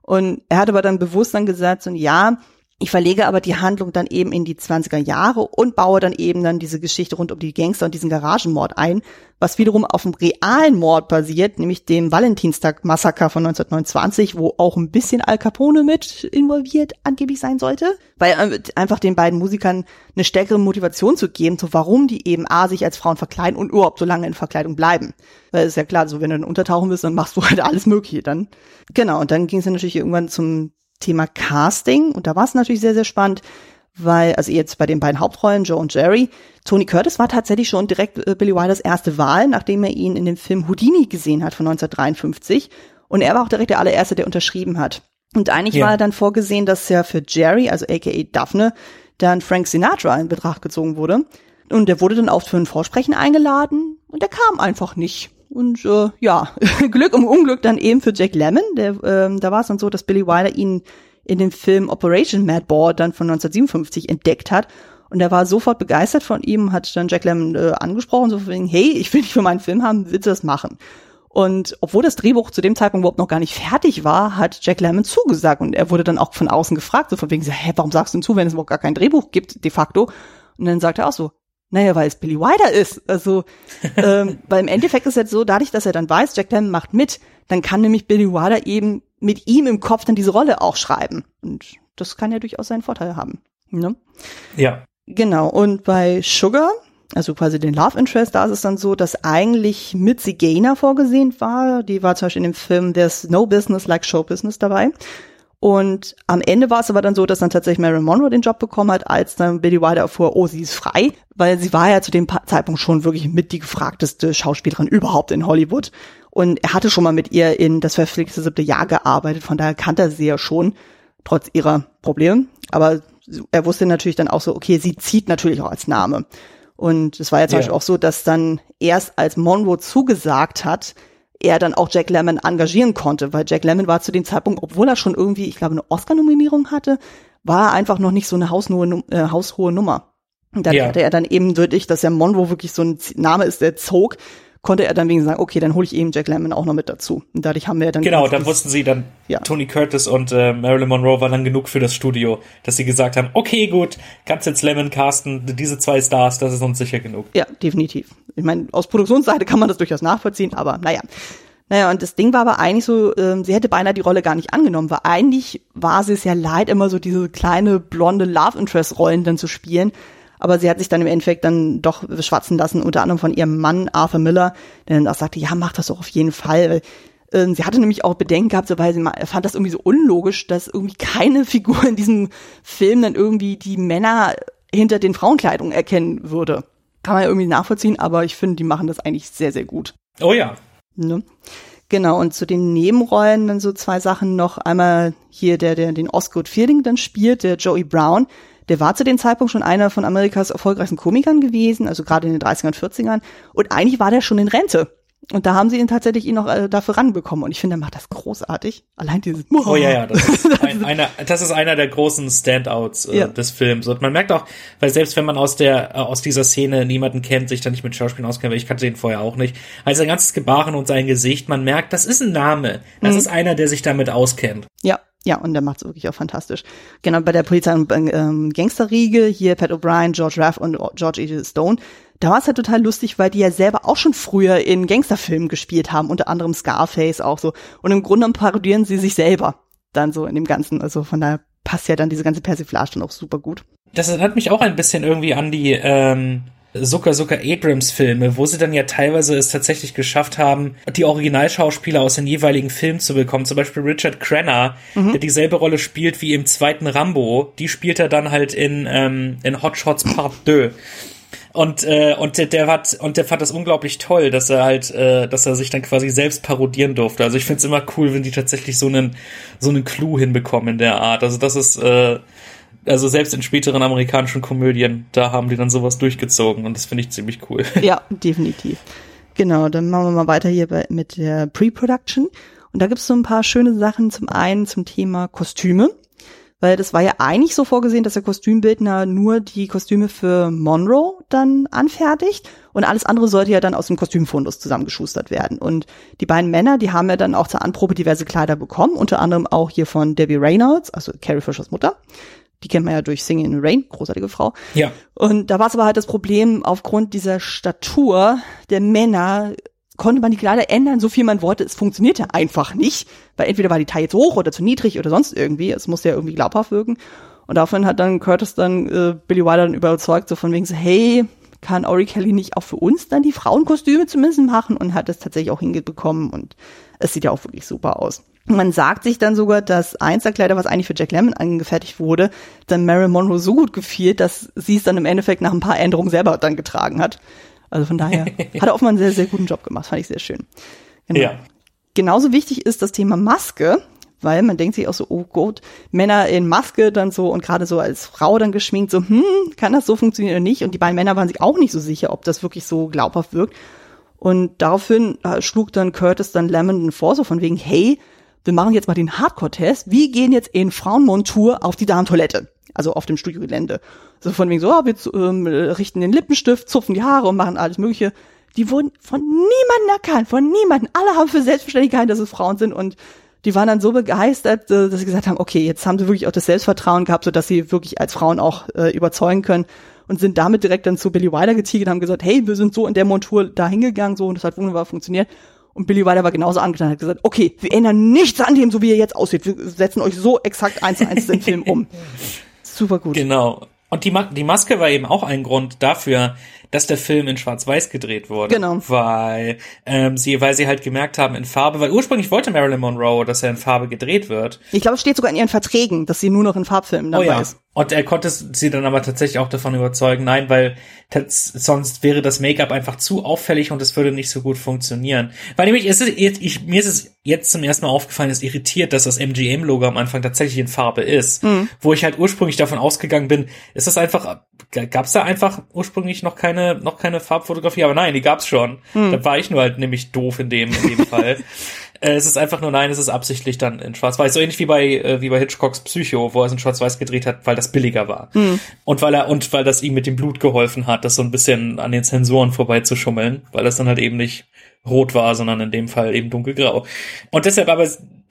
Und er hat aber dann bewusst dann gesagt, so, ja, ich verlege aber die Handlung dann eben in die 20er Jahre und baue dann eben dann diese Geschichte rund um die Gangster und diesen Garagenmord ein, was wiederum auf einem realen Mord basiert, nämlich dem Valentinstag-Massaker von 1929, wo auch ein bisschen Al Capone mit involviert angeblich sein sollte, weil äh, einfach den beiden Musikern eine stärkere Motivation zu geben, so warum die eben A sich als Frauen verkleiden und überhaupt so lange in Verkleidung bleiben. Weil es ist ja klar, so wenn du dann untertauchen bist, dann machst du halt alles Mögliche dann. Genau, und dann ging es dann natürlich irgendwann zum Thema Casting. Und da war es natürlich sehr, sehr spannend, weil, also jetzt bei den beiden Hauptrollen, Joe und Jerry, Tony Curtis war tatsächlich schon direkt äh, Billy Wilders erste Wahl, nachdem er ihn in dem Film Houdini gesehen hat von 1953. Und er war auch direkt der allererste, der unterschrieben hat. Und eigentlich ja. war dann vorgesehen, dass ja für Jerry, also aka Daphne, dann Frank Sinatra in Betracht gezogen wurde. Und der wurde dann auch für ein Vorsprechen eingeladen und der kam einfach nicht. Und äh, ja, <laughs> Glück um Unglück dann eben für Jack Lemmon. Der, äh, da war es dann so, dass Billy Wilder ihn in dem Film Operation Madball dann von 1957 entdeckt hat. Und er war sofort begeistert von ihm, hat dann Jack Lemmon äh, angesprochen, so von hey, ich will dich für meinen Film haben, willst du das machen? Und obwohl das Drehbuch zu dem Zeitpunkt überhaupt noch gar nicht fertig war, hat Jack Lemmon zugesagt. Und er wurde dann auch von außen gefragt, so von wegen, hä, warum sagst du denn zu, wenn es überhaupt gar kein Drehbuch gibt, de facto? Und dann sagt er auch so, naja, weil es Billy Wilder ist. Also, <laughs> ähm, weil im Endeffekt ist es jetzt so, dadurch, dass er dann weiß, Jack Lemmon macht mit, dann kann nämlich Billy Wilder eben mit ihm im Kopf dann diese Rolle auch schreiben. Und das kann ja durchaus seinen Vorteil haben. Ne? Ja. Genau. Und bei Sugar, also quasi den Love Interest, da ist es dann so, dass eigentlich Mitzi Gaynor vorgesehen war. Die war zum Beispiel in dem Film There's No Business Like Show Business dabei. Und am Ende war es aber dann so, dass dann tatsächlich Marilyn Monroe den Job bekommen hat, als dann Billy Wilder erfuhr, oh, sie ist frei, weil sie war ja zu dem Zeitpunkt schon wirklich mit die gefragteste Schauspielerin überhaupt in Hollywood. Und er hatte schon mal mit ihr in das verpflegte siebte Jahr gearbeitet, von daher kannte er sie ja schon, trotz ihrer Probleme. Aber er wusste natürlich dann auch so, okay, sie zieht natürlich auch als Name. Und es war ja zum ja. Beispiel auch so, dass dann erst als Monroe zugesagt hat, er dann auch Jack Lemmon engagieren konnte, weil Jack Lemmon war zu dem Zeitpunkt, obwohl er schon irgendwie, ich glaube, eine Oscar-Nominierung hatte, war er einfach noch nicht so eine haushohe, äh, haushohe Nummer. Und dann ja. hatte er dann eben wirklich, dass ja Monroe wirklich so ein Name ist, der zog, konnte er dann wegen sagen, okay, dann hole ich eben Jack Lemmon auch noch mit dazu. Und dadurch haben wir dann genau, dann wussten sie dann ja. Tony Curtis und äh, Marilyn Monroe waren dann genug für das Studio, dass sie gesagt haben, okay, gut, kannst jetzt Lemmon casten, diese zwei Stars, das ist uns sicher genug. Ja, definitiv. Ich meine, aus Produktionsseite kann man das durchaus nachvollziehen, aber naja. Naja, und das Ding war aber eigentlich so, ähm, sie hätte beinahe die Rolle gar nicht angenommen, weil eigentlich war sie es ja leid, immer so diese kleine blonde Love Interest Rollen dann zu spielen. Aber sie hat sich dann im Endeffekt dann doch schwatzen lassen, unter anderem von ihrem Mann Arthur Miller, der dann auch sagte, ja, mach das doch auf jeden Fall. Ähm, sie hatte nämlich auch Bedenken gehabt, so, weil sie fand das irgendwie so unlogisch, dass irgendwie keine <laughs> Figur in diesem Film dann irgendwie die Männer hinter den Frauenkleidungen erkennen würde. Kann man ja irgendwie nachvollziehen, aber ich finde, die machen das eigentlich sehr, sehr gut. Oh ja. Ne? Genau, und zu den Nebenrollen dann so zwei Sachen noch. Einmal hier der, der den Osgood Fielding dann spielt, der Joey Brown. Der war zu dem Zeitpunkt schon einer von Amerikas erfolgreichsten Komikern gewesen, also gerade in den 30ern und 40ern. Und eigentlich war der schon in Rente. Und da haben sie ihn tatsächlich ihn noch äh, dafür ranbekommen. Und ich finde, er macht das großartig. Allein dieses. Oh ja, ja, das <laughs> ist, ein, einer, das ist einer der großen Standouts äh, ja. des Films. Und man merkt auch, weil selbst wenn man aus der äh, aus dieser Szene niemanden kennt, sich da nicht mit Schauspielern auskennt, weil ich kannte den vorher auch nicht, also sein ganzes Gebaren und sein Gesicht, man merkt, das ist ein Name. Das mhm. ist einer, der sich damit auskennt. Ja, ja, und der macht es wirklich auch fantastisch. Genau, bei der Polizei- und ähm, Gangsterriege, hier Pat O'Brien, George Raff und George E. Stone, da war es halt total lustig, weil die ja selber auch schon früher in Gangsterfilmen gespielt haben, unter anderem Scarface auch so. Und im Grunde parodieren sie sich selber dann so in dem Ganzen. Also von daher passt ja dann diese ganze Persiflage dann auch super gut. Das erinnert mich auch ein bisschen irgendwie an die ähm, Zucker Zucker Abrams Filme, wo sie dann ja teilweise es tatsächlich geschafft haben, die Originalschauspieler aus den jeweiligen Filmen zu bekommen. Zum Beispiel Richard Crenna, mhm. der dieselbe Rolle spielt wie im zweiten Rambo. Die spielt er dann halt in, ähm, in Hot Shots Part 2. Und, äh, und der, der hat und der fand das unglaublich toll, dass er halt, äh, dass er sich dann quasi selbst parodieren durfte. Also ich find's immer cool, wenn die tatsächlich so einen so einen Clou hinbekommen in der Art. Also das ist äh, also selbst in späteren amerikanischen Komödien, da haben die dann sowas durchgezogen und das finde ich ziemlich cool. <laughs> Ja, definitiv. Genau, dann machen wir mal weiter hier bei, mit der Pre-Production. Und da gibt es so ein paar schöne Sachen. Zum einen zum Thema Kostüme. Weil das war ja eigentlich so vorgesehen, dass der Kostümbildner nur die Kostüme für Monroe dann anfertigt und alles andere sollte ja dann aus dem Kostümfundus zusammengeschustert werden. Und die beiden Männer, die haben ja dann auch zur Anprobe diverse Kleider bekommen, unter anderem auch hier von Debbie Reynolds, also Carrie Fishers Mutter. Die kennt man ja durch Singing in the Rain, großartige Frau. Ja. Und da war es aber halt das Problem, aufgrund dieser Statur der Männer konnte man die Kleider ändern, so viel man wollte. Es funktionierte einfach nicht, weil entweder war die Taille zu hoch oder zu niedrig oder sonst irgendwie. Es musste ja irgendwie glaubhaft wirken. Und daraufhin hat dann Curtis dann äh, Billy Wilder dann überzeugt, so von wegen so, hey, kann Ori Kelly nicht auch für uns dann die Frauenkostüme zumindest machen und hat es tatsächlich auch hingebekommen und es sieht ja auch wirklich super aus. Man sagt sich dann sogar, dass eins der Kleider, was eigentlich für Jack Lemmon angefertigt wurde, dann Marilyn Monroe so gut gefiel, dass sie es dann im Endeffekt nach ein paar Änderungen selber dann getragen hat. Also von daher <laughs> hat er offenbar einen sehr, sehr guten Job gemacht. Fand ich sehr schön. Genau. Ja. Genauso wichtig ist das Thema Maske, weil man denkt sich auch so, oh Gott, Männer in Maske dann so und gerade so als Frau dann geschminkt, so, hm, kann das so funktionieren oder nicht? Und die beiden Männer waren sich auch nicht so sicher, ob das wirklich so glaubhaft wirkt. Und daraufhin äh, schlug dann Curtis dann Lemon vor, so von wegen, hey, wir machen jetzt mal den Hardcore-Test. Wir gehen jetzt in Frauenmontur auf die Damentoilette. Also auf dem Studiogelände. So von wegen so, oh, wir ähm, richten den Lippenstift, zupfen die Haare und machen alles Mögliche. Die wurden von niemandem erkannt, von niemandem. Alle haben für selbstverständlich gehalten, dass es Frauen sind und die waren dann so begeistert, äh, dass sie gesagt haben, okay, jetzt haben sie wirklich auch das Selbstvertrauen gehabt, so dass sie wirklich als Frauen auch äh, überzeugen können und sind damit direkt dann zu Billy Wilder getigert und haben gesagt, hey, wir sind so in der Montur da hingegangen, so und das hat wunderbar funktioniert. Und Billy Wilder war genauso angetan, hat gesagt, okay, wir ändern nichts an dem, so wie er jetzt aussieht. Wir setzen euch so exakt eins zu eins den Film um. <laughs> Super gut. Genau. Und die, Ma die Maske war eben auch ein Grund dafür, dass der Film in Schwarz-Weiß gedreht wurde. Genau. Weil ähm, sie, weil sie halt gemerkt haben in Farbe, weil ursprünglich wollte Marilyn Monroe, dass er in Farbe gedreht wird. Ich glaube, es steht sogar in ihren Verträgen, dass sie nur noch in Farbfilmen dabei oh ja. ist. Und er konnte sie dann aber tatsächlich auch davon überzeugen, nein, weil sonst wäre das Make-up einfach zu auffällig und es würde nicht so gut funktionieren. Weil nämlich ist es, ich, mir ist es jetzt zum ersten Mal aufgefallen, ist irritiert, dass das MGM-Logo am Anfang tatsächlich in Farbe ist. Mhm. Wo ich halt ursprünglich davon ausgegangen bin, ist das einfach, gab es da einfach ursprünglich noch keine, noch keine Farbfotografie, aber nein, die gab's schon. Mhm. Da war ich nur halt nämlich doof in dem, in dem <laughs> Fall. Äh, es ist einfach nur nein, es ist absichtlich dann in Schwarz-Weiß. So ähnlich wie bei, äh, wie bei Hitchcocks Psycho, wo er es in Schwarz-Weiß gedreht hat, weil das billiger war. Mhm. Und weil er, und weil das ihm mit dem Blut geholfen hat, das so ein bisschen an den Zensoren vorbeizuschummeln, weil das dann halt eben nicht rot war, sondern in dem Fall eben dunkelgrau. Und deshalb aber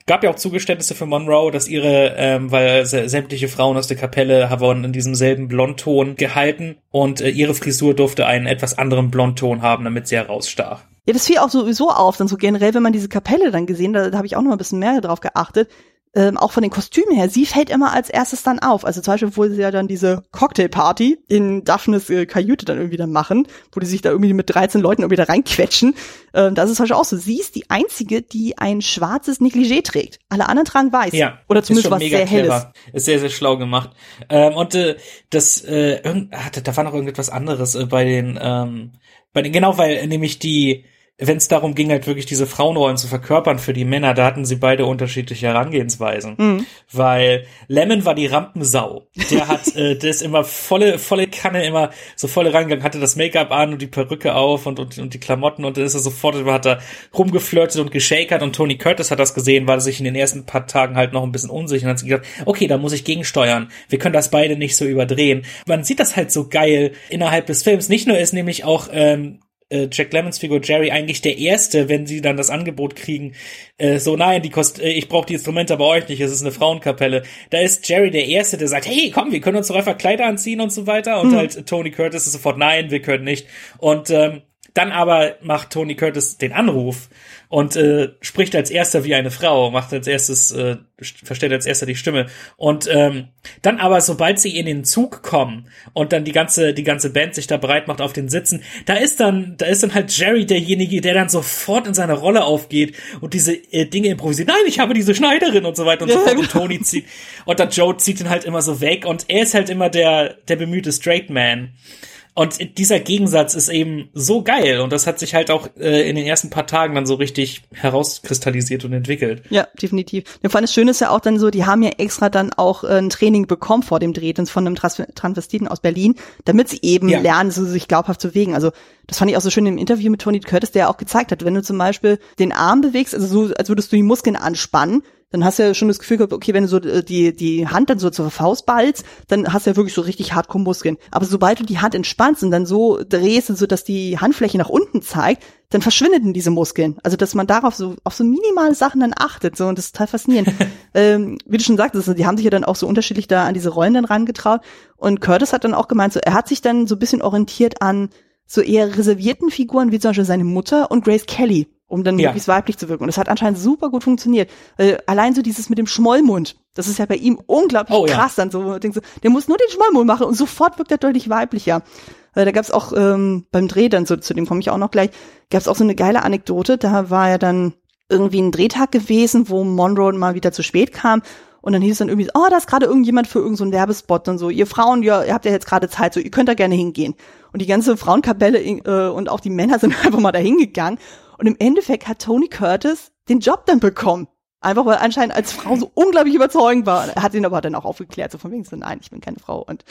gab ja auch Zugeständnisse für Monroe, dass ihre, ähm, weil sämtliche Frauen aus der Kapelle wurden in diesem selben Blondton gehalten und äh, ihre Frisur durfte einen etwas anderen Blondton haben, damit sie herausstach. Ja, das fiel auch sowieso auf, dann so generell, wenn man diese Kapelle dann gesehen, da, da habe ich auch noch ein bisschen mehr drauf geachtet. Ähm, auch von den Kostümen her, sie fällt immer als erstes dann auf. Also zum Beispiel, wo sie ja dann diese Cocktailparty in Daphnes äh, Kajüte dann irgendwie dann machen, wo die sich da irgendwie mit 13 Leuten irgendwie da reinquetschen. Ähm, das ist zum Beispiel auch so. Sie ist die einzige, die ein schwarzes Negligé trägt. Alle anderen tragen weiß. Ja. Oder zumindest was sehr clever. helles. Ist sehr, sehr schlau gemacht. Ähm, und äh, das, äh, irgend, ah, da war noch irgendetwas anderes äh, bei den, ähm, bei den, genau, weil nämlich die, wenn es darum ging, halt wirklich diese Frauenrollen zu verkörpern für die Männer, da hatten sie beide unterschiedliche Herangehensweisen. Mhm. Weil Lemon war die Rampensau. Der hat, <laughs> äh, der ist immer volle, volle Kanne, immer so volle reingegangen, hatte das Make-up an und die Perücke auf und, und, und die Klamotten und dann ist er sofort, hat er rumgeflirtet und geschakert und Tony Curtis hat das gesehen, weil er sich in den ersten paar Tagen halt noch ein bisschen unsicher und hat sich gedacht, okay, da muss ich gegensteuern. Wir können das beide nicht so überdrehen. Man sieht das halt so geil innerhalb des Films. Nicht nur ist nämlich auch ähm, äh, Jack Lemons Figur Jerry eigentlich der Erste, wenn sie dann das Angebot kriegen, äh, so nein, die kost äh, ich brauche die Instrumente bei euch nicht, es ist eine Frauenkapelle. Da ist Jerry der Erste, der sagt, hey, komm, wir können uns doch einfach Kleider anziehen und so weiter. Und hm. halt Tony Curtis ist sofort, nein, wir können nicht. Und ähm, dann aber macht Tony Curtis den Anruf und äh, spricht als erster wie eine Frau, macht als erstes, äh, verstellt als erster die Stimme. Und ähm, dann aber, sobald sie in den Zug kommen und dann die ganze, die ganze Band sich da bereit macht auf den Sitzen, da ist dann, da ist dann halt Jerry derjenige, der dann sofort in seine Rolle aufgeht und diese äh, Dinge improvisiert. Nein, ich habe diese Schneiderin und so weiter und so fort. Und <laughs> Tony zieht, und dann Joe zieht ihn halt immer so weg und er ist halt immer der, der bemühte Straight Man. Und dieser Gegensatz ist eben so geil und das hat sich halt auch äh, in den ersten paar Tagen dann so richtig herauskristallisiert und entwickelt. Ja, definitiv. Mir fand es schön ist ja auch dann so, die haben ja extra dann auch äh, ein Training bekommen vor dem Dreh von einem Transvestiten aus Berlin, damit sie eben ja. lernen, so sich glaubhaft zu bewegen. Also das fand ich auch so schön im Interview mit Tony Curtis, der auch gezeigt hat, wenn du zum Beispiel den Arm bewegst, also so, als würdest du die Muskeln anspannen, dann hast du ja schon das Gefühl gehabt, okay, wenn du so äh, die, die Hand dann so zur Faust ballst, dann hast du ja wirklich so richtig hardcore Muskeln. Aber sobald du die Hand entspannst und dann so drehst, so dass die Handfläche nach unten zeigt, dann verschwinden diese Muskeln. Also, dass man darauf so, auf so minimale Sachen dann achtet, so, und das ist total faszinierend. <laughs> ähm, wie du schon sagtest, die haben sich ja dann auch so unterschiedlich da an diese Rollen dann rangetraut. Und Curtis hat dann auch gemeint, so, er hat sich dann so ein bisschen orientiert an so eher reservierten Figuren, wie zum Beispiel seine Mutter und Grace Kelly um dann ja. möglichst weiblich zu wirken. Und das hat anscheinend super gut funktioniert. Äh, allein so dieses mit dem Schmollmund, das ist ja bei ihm unglaublich oh, krass ja. dann so. Denkst du, der muss nur den Schmollmund machen und sofort wirkt er deutlich weiblicher. Äh, da gab es auch ähm, beim Dreh dann, so, zu dem komme ich auch noch gleich, gab es auch so eine geile Anekdote. Da war ja dann irgendwie ein Drehtag gewesen, wo Monroe mal wieder zu spät kam und dann hieß es dann irgendwie, oh, da ist gerade irgendjemand für irgendeinen so Werbespot und so. Ihr Frauen, ja, ihr habt ja jetzt gerade Zeit, so ihr könnt da gerne hingehen. Und die ganze Frauenkapelle äh, und auch die Männer sind <laughs> einfach mal da hingegangen und im Endeffekt hat Tony Curtis den Job dann bekommen. Einfach weil anscheinend als Frau so unglaublich überzeugend war. Er hat ihn aber dann auch aufgeklärt, so von wegen so, nein, ich bin keine Frau. Und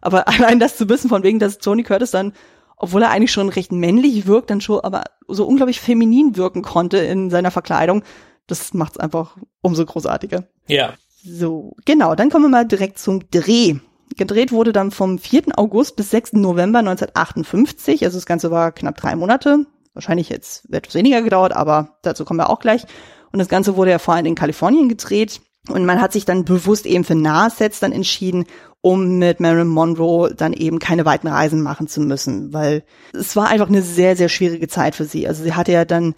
aber <laughs> allein das zu wissen, von wegen, dass Tony Curtis dann, obwohl er eigentlich schon recht männlich wirkt, dann schon aber so unglaublich feminin wirken konnte in seiner Verkleidung, das macht's einfach umso großartiger. Ja. So, genau, dann kommen wir mal direkt zum Dreh. Gedreht wurde dann vom 4. August bis 6. November 1958, also das Ganze war knapp drei Monate, wahrscheinlich jetzt etwas weniger gedauert, aber dazu kommen wir auch gleich. Und das Ganze wurde ja vor allem in Kalifornien gedreht. Und man hat sich dann bewusst eben für Nahsets dann entschieden, um mit Marilyn Monroe dann eben keine weiten Reisen machen zu müssen, weil es war einfach eine sehr, sehr schwierige Zeit für sie. Also sie hatte ja dann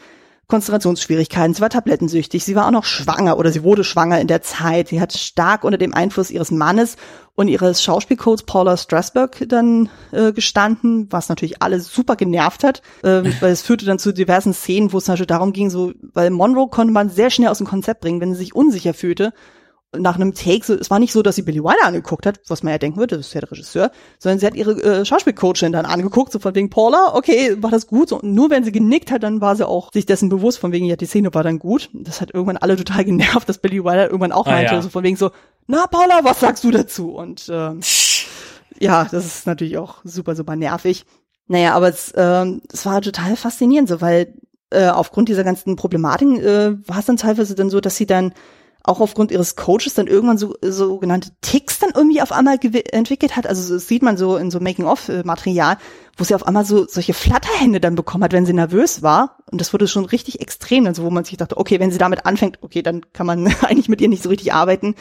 Konzentrationsschwierigkeiten, sie war tablettensüchtig, sie war auch noch schwanger oder sie wurde schwanger in der Zeit, sie hat stark unter dem Einfluss ihres Mannes und ihres Schauspielcoaches Paula Strasberg dann äh, gestanden, was natürlich alle super genervt hat, äh, <laughs> weil es führte dann zu diversen Szenen, wo es zum Beispiel darum ging, so, weil Monroe konnte man sehr schnell aus dem Konzept bringen, wenn sie sich unsicher fühlte, nach einem Take, so, es war nicht so, dass sie Billy Wilder angeguckt hat, was man ja denken würde, das ist ja der Regisseur, sondern sie hat ihre äh, Schauspielcoachin dann angeguckt, so von wegen Paula, okay, war das gut? So, und nur wenn sie genickt hat, dann war sie auch sich dessen bewusst, von wegen, ja, die Szene war dann gut. Das hat irgendwann alle total <laughs> genervt, dass Billy Wilder irgendwann auch ah, meinte, ja. so von wegen so, na Paula, was sagst du dazu? Und ähm, <laughs> ja, das ist natürlich auch super, super nervig. Naja, aber es, ähm, es war total faszinierend, so, weil äh, aufgrund dieser ganzen Problematiken äh, war es dann teilweise dann so, dass sie dann auch aufgrund ihres Coaches dann irgendwann so sogenannte Ticks dann irgendwie auf einmal entwickelt hat. Also das sieht man so in so Making-of-Material, wo sie auf einmal so solche Flatterhände dann bekommen hat, wenn sie nervös war. Und das wurde schon richtig extrem, also wo man sich dachte, okay, wenn sie damit anfängt, okay, dann kann man <laughs> eigentlich mit ihr nicht so richtig arbeiten.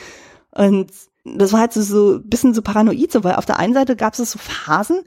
Und das war halt so, so bisschen so paranoid, so, weil auf der einen Seite gab es so Phasen,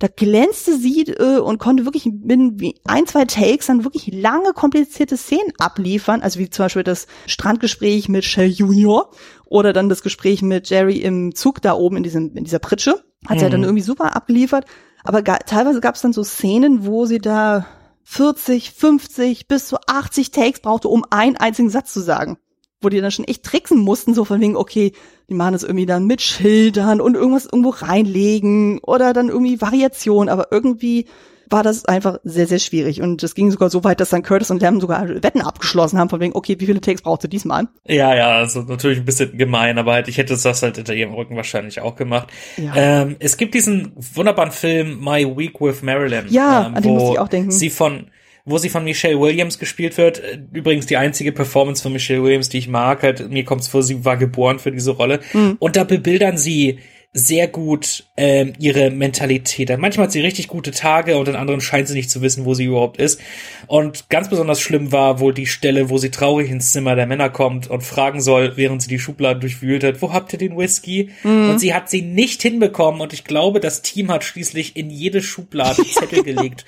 da glänzte sie äh, und konnte wirklich binnen ein, zwei Takes dann wirklich lange, komplizierte Szenen abliefern, also wie zum Beispiel das Strandgespräch mit Shell Junior oder dann das Gespräch mit Jerry im Zug da oben in diesem in dieser Pritsche. Hat mhm. sie ja dann mhm. irgendwie super abgeliefert. Aber ga, teilweise gab es dann so Szenen, wo sie da 40, 50 bis zu 80 Takes brauchte, um einen einzigen Satz zu sagen wo die dann schon echt tricksen mussten, so von wegen, okay, die machen das irgendwie dann mit Schildern und irgendwas irgendwo reinlegen oder dann irgendwie Variation, aber irgendwie war das einfach sehr, sehr schwierig. Und es ging sogar so weit, dass dann Curtis und Lamb sogar Wetten abgeschlossen haben, von wegen, okay, wie viele Takes brauchst du diesmal? Ja, ja, also natürlich ein bisschen gemein, aber halt, ich hätte das halt hinter ihrem Rücken wahrscheinlich auch gemacht. Ja. Ähm, es gibt diesen wunderbaren Film My Week with Marilyn. Ja, ähm, an den muss ich auch denken. Sie von wo sie von Michelle Williams gespielt wird. Übrigens die einzige Performance von Michelle Williams, die ich mag. Halt, mir kommt's vor, sie war geboren für diese Rolle. Mhm. Und da bebildern sie sehr gut ähm, ihre Mentalität. Manchmal hat sie richtig gute Tage und in anderen scheint sie nicht zu wissen, wo sie überhaupt ist. Und ganz besonders schlimm war wohl die Stelle, wo sie traurig ins Zimmer der Männer kommt und fragen soll, während sie die Schubladen durchwühlt hat, wo habt ihr den Whisky? Mhm. Und sie hat sie nicht hinbekommen und ich glaube, das Team hat schließlich in jede Schublade Zettel <laughs> gelegt,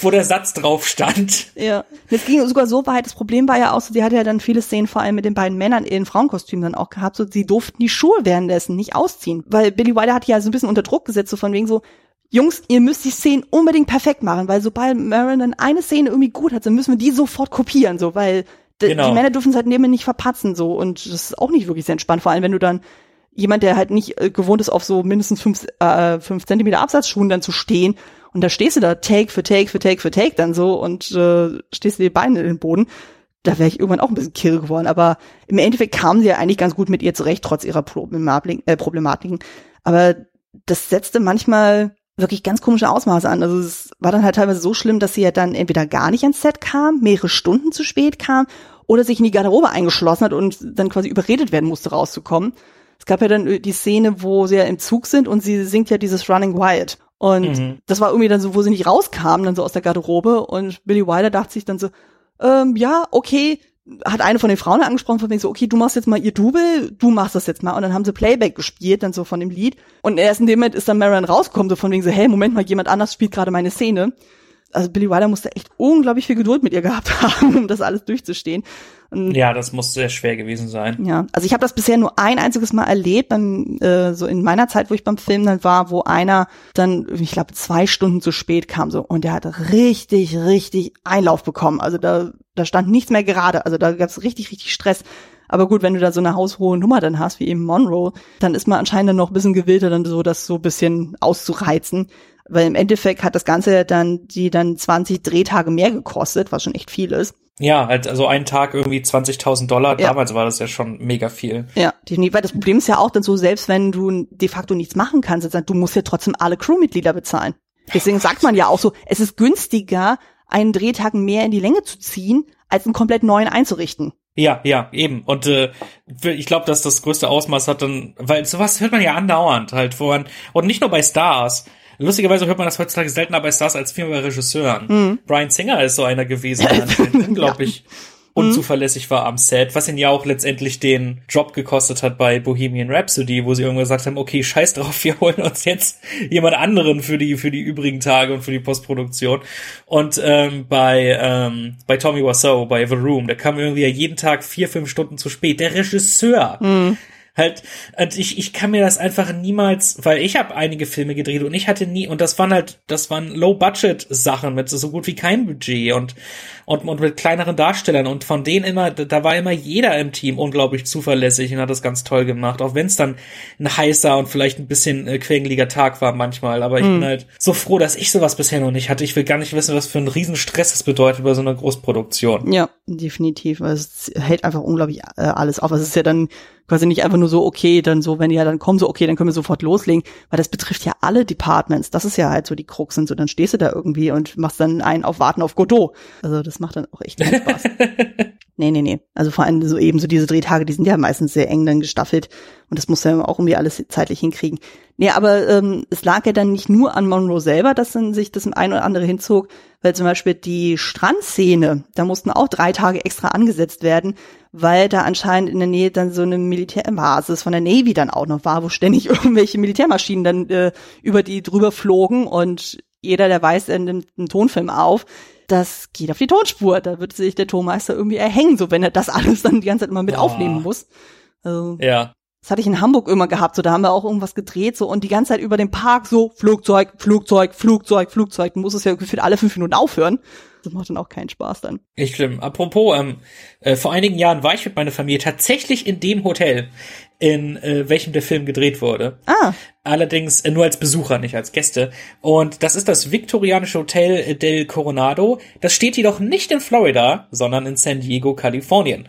wo der Satz drauf stand. Ja, es ging sogar so weit, das Problem war ja auch so, sie hatte ja dann viele Szenen vor allem mit den beiden Männern in Frauenkostümen dann auch gehabt, so sie durften die Schuhe währenddessen nicht ausziehen, weil Billy Wilder hat ja so ein bisschen unter Druck gesetzt, so von wegen so, Jungs, ihr müsst die Szenen unbedingt perfekt machen, weil sobald Marin dann eine Szene irgendwie gut hat, dann müssen wir die sofort kopieren, so, weil genau. die Männer dürfen es halt neben nicht verpatzen, so, und das ist auch nicht wirklich sehr entspannt, vor allem wenn du dann jemand, der halt nicht äh, gewohnt ist, auf so mindestens fünf, äh, fünf Zentimeter Absatzschuhen dann zu stehen, und da stehst du da Take für Take für Take für Take dann so und äh, stehst du die Beine in den Boden da wäre ich irgendwann auch ein bisschen kirre geworden. Aber im Endeffekt kamen sie ja eigentlich ganz gut mit ihr zurecht, trotz ihrer äh, Problematiken. Aber das setzte manchmal wirklich ganz komische Ausmaße an. Also es war dann halt teilweise so schlimm, dass sie ja dann entweder gar nicht ans Set kam, mehrere Stunden zu spät kam oder sich in die Garderobe eingeschlossen hat und dann quasi überredet werden musste, rauszukommen. Es gab ja dann die Szene, wo sie ja im Zug sind und sie singt ja dieses Running Wild. Und mhm. das war irgendwie dann so, wo sie nicht rauskam, dann so aus der Garderobe und Billy Wilder dachte sich dann so, ähm, ja, okay, hat eine von den Frauen angesprochen, von wegen so, okay, du machst jetzt mal ihr Double, du machst das jetzt mal. Und dann haben sie Playback gespielt, dann so von dem Lied. Und erst in dem Moment ist dann Marion rausgekommen, so von wegen so, hey, Moment mal, jemand anders spielt gerade meine Szene. Also Billy Wilder musste echt unglaublich viel Geduld mit ihr gehabt <laughs> haben, um das alles durchzustehen. Und ja, das muss sehr schwer gewesen sein. Ja, also ich habe das bisher nur ein einziges Mal erlebt, beim, äh, so in meiner Zeit, wo ich beim Film dann war, wo einer dann, ich glaube, zwei Stunden zu spät kam so und der hat richtig, richtig Einlauf bekommen. Also da da stand nichts mehr gerade. Also da gab es richtig, richtig Stress. Aber gut, wenn du da so eine haushohe Nummer dann hast, wie eben Monroe, dann ist man anscheinend dann noch ein bisschen gewillter, dann so das so ein bisschen auszureizen. Weil im Endeffekt hat das Ganze dann die dann 20 Drehtage mehr gekostet, was schon echt viel ist. Ja, halt, also ein Tag irgendwie 20.000 Dollar. Ja. Damals war das ja schon mega viel. Ja, definitiv. Weil das Problem ist ja auch dann so, selbst wenn du de facto nichts machen kannst, du musst ja trotzdem alle Crewmitglieder bezahlen. Deswegen sagt man ja auch so, es ist günstiger, einen Drehtag mehr in die Länge zu ziehen, als einen komplett neuen einzurichten. Ja, ja, eben. Und äh, ich glaube, dass das größte Ausmaß hat dann, weil sowas hört man ja andauernd halt, wo man, und nicht nur bei Stars. Lustigerweise hört man das heutzutage seltener bei Stars als viel bei Regisseuren. Mhm. Brian Singer ist so einer gewesen, der <laughs> unglaublich, unzuverlässig war am Set, was ihn ja auch letztendlich den Job gekostet hat bei Bohemian Rhapsody, wo sie irgendwann gesagt haben, okay, scheiß drauf, wir holen uns jetzt jemand anderen für die für die übrigen Tage und für die Postproduktion. Und ähm, bei ähm, bei Tommy Wiseau, bei The Room, der kam irgendwie ja jeden Tag vier fünf Stunden zu spät. Der Regisseur Mhm. Halt und ich ich kann mir das einfach niemals weil ich habe einige Filme gedreht und ich hatte nie und das waren halt das waren Low Budget Sachen mit so gut wie kein Budget und und, und mit kleineren Darstellern und von denen immer da war immer jeder im Team unglaublich zuverlässig und hat das ganz toll gemacht auch wenn es dann ein heißer und vielleicht ein bisschen äh, quengeliger Tag war manchmal aber ich bin halt so froh dass ich sowas bisher noch nicht hatte ich will gar nicht wissen was für ein Riesenstress das bedeutet bei so einer Großproduktion Ja, definitiv. weil Es hält einfach unglaublich äh, alles auf. Es ist ja dann quasi nicht einfach nur so, okay, dann so, wenn die ja dann kommen, so, okay, dann können wir sofort loslegen, weil das betrifft ja alle Departments. Das ist ja halt so die Krux und so. Dann stehst du da irgendwie und machst dann einen auf Warten auf Godot. Also das macht dann auch echt keinen Spaß. <laughs> nee, nee, nee. Also vor allem so eben so diese Drehtage, die sind ja meistens sehr eng dann gestaffelt und das muss ja auch irgendwie alles zeitlich hinkriegen. Nee, aber ähm, es lag ja dann nicht nur an Monroe selber, dass dann sich das ein oder andere hinzog, weil zum Beispiel die Strandszene, da mussten auch drei Tage extra angesetzt werden, weil da anscheinend in der Nähe dann so eine Militärbasis von der Navy dann auch noch war, wo ständig <laughs> irgendwelche Militärmaschinen dann äh, über die drüber flogen und jeder, der weiß, er nimmt einen Tonfilm auf, das geht auf die Tonspur. Da wird sich der Tonmeister irgendwie erhängen, so wenn er das alles dann die ganze Zeit immer mit Boah. aufnehmen muss. Also, ja das hatte ich in Hamburg immer gehabt, so da haben wir auch irgendwas gedreht, so und die ganze Zeit über den Park so Flugzeug, Flugzeug, Flugzeug, Flugzeug. Du musst es ja gefühlt alle fünf Minuten aufhören. Das macht dann auch keinen Spaß dann. Echt schlimm. Apropos, ähm, äh, vor einigen Jahren war ich mit meiner Familie tatsächlich in dem Hotel, in äh, welchem der Film gedreht wurde. Ah, Allerdings äh, nur als Besucher, nicht als Gäste. Und das ist das viktorianische Hotel äh, del Coronado. Das steht jedoch nicht in Florida, sondern in San Diego, Kalifornien.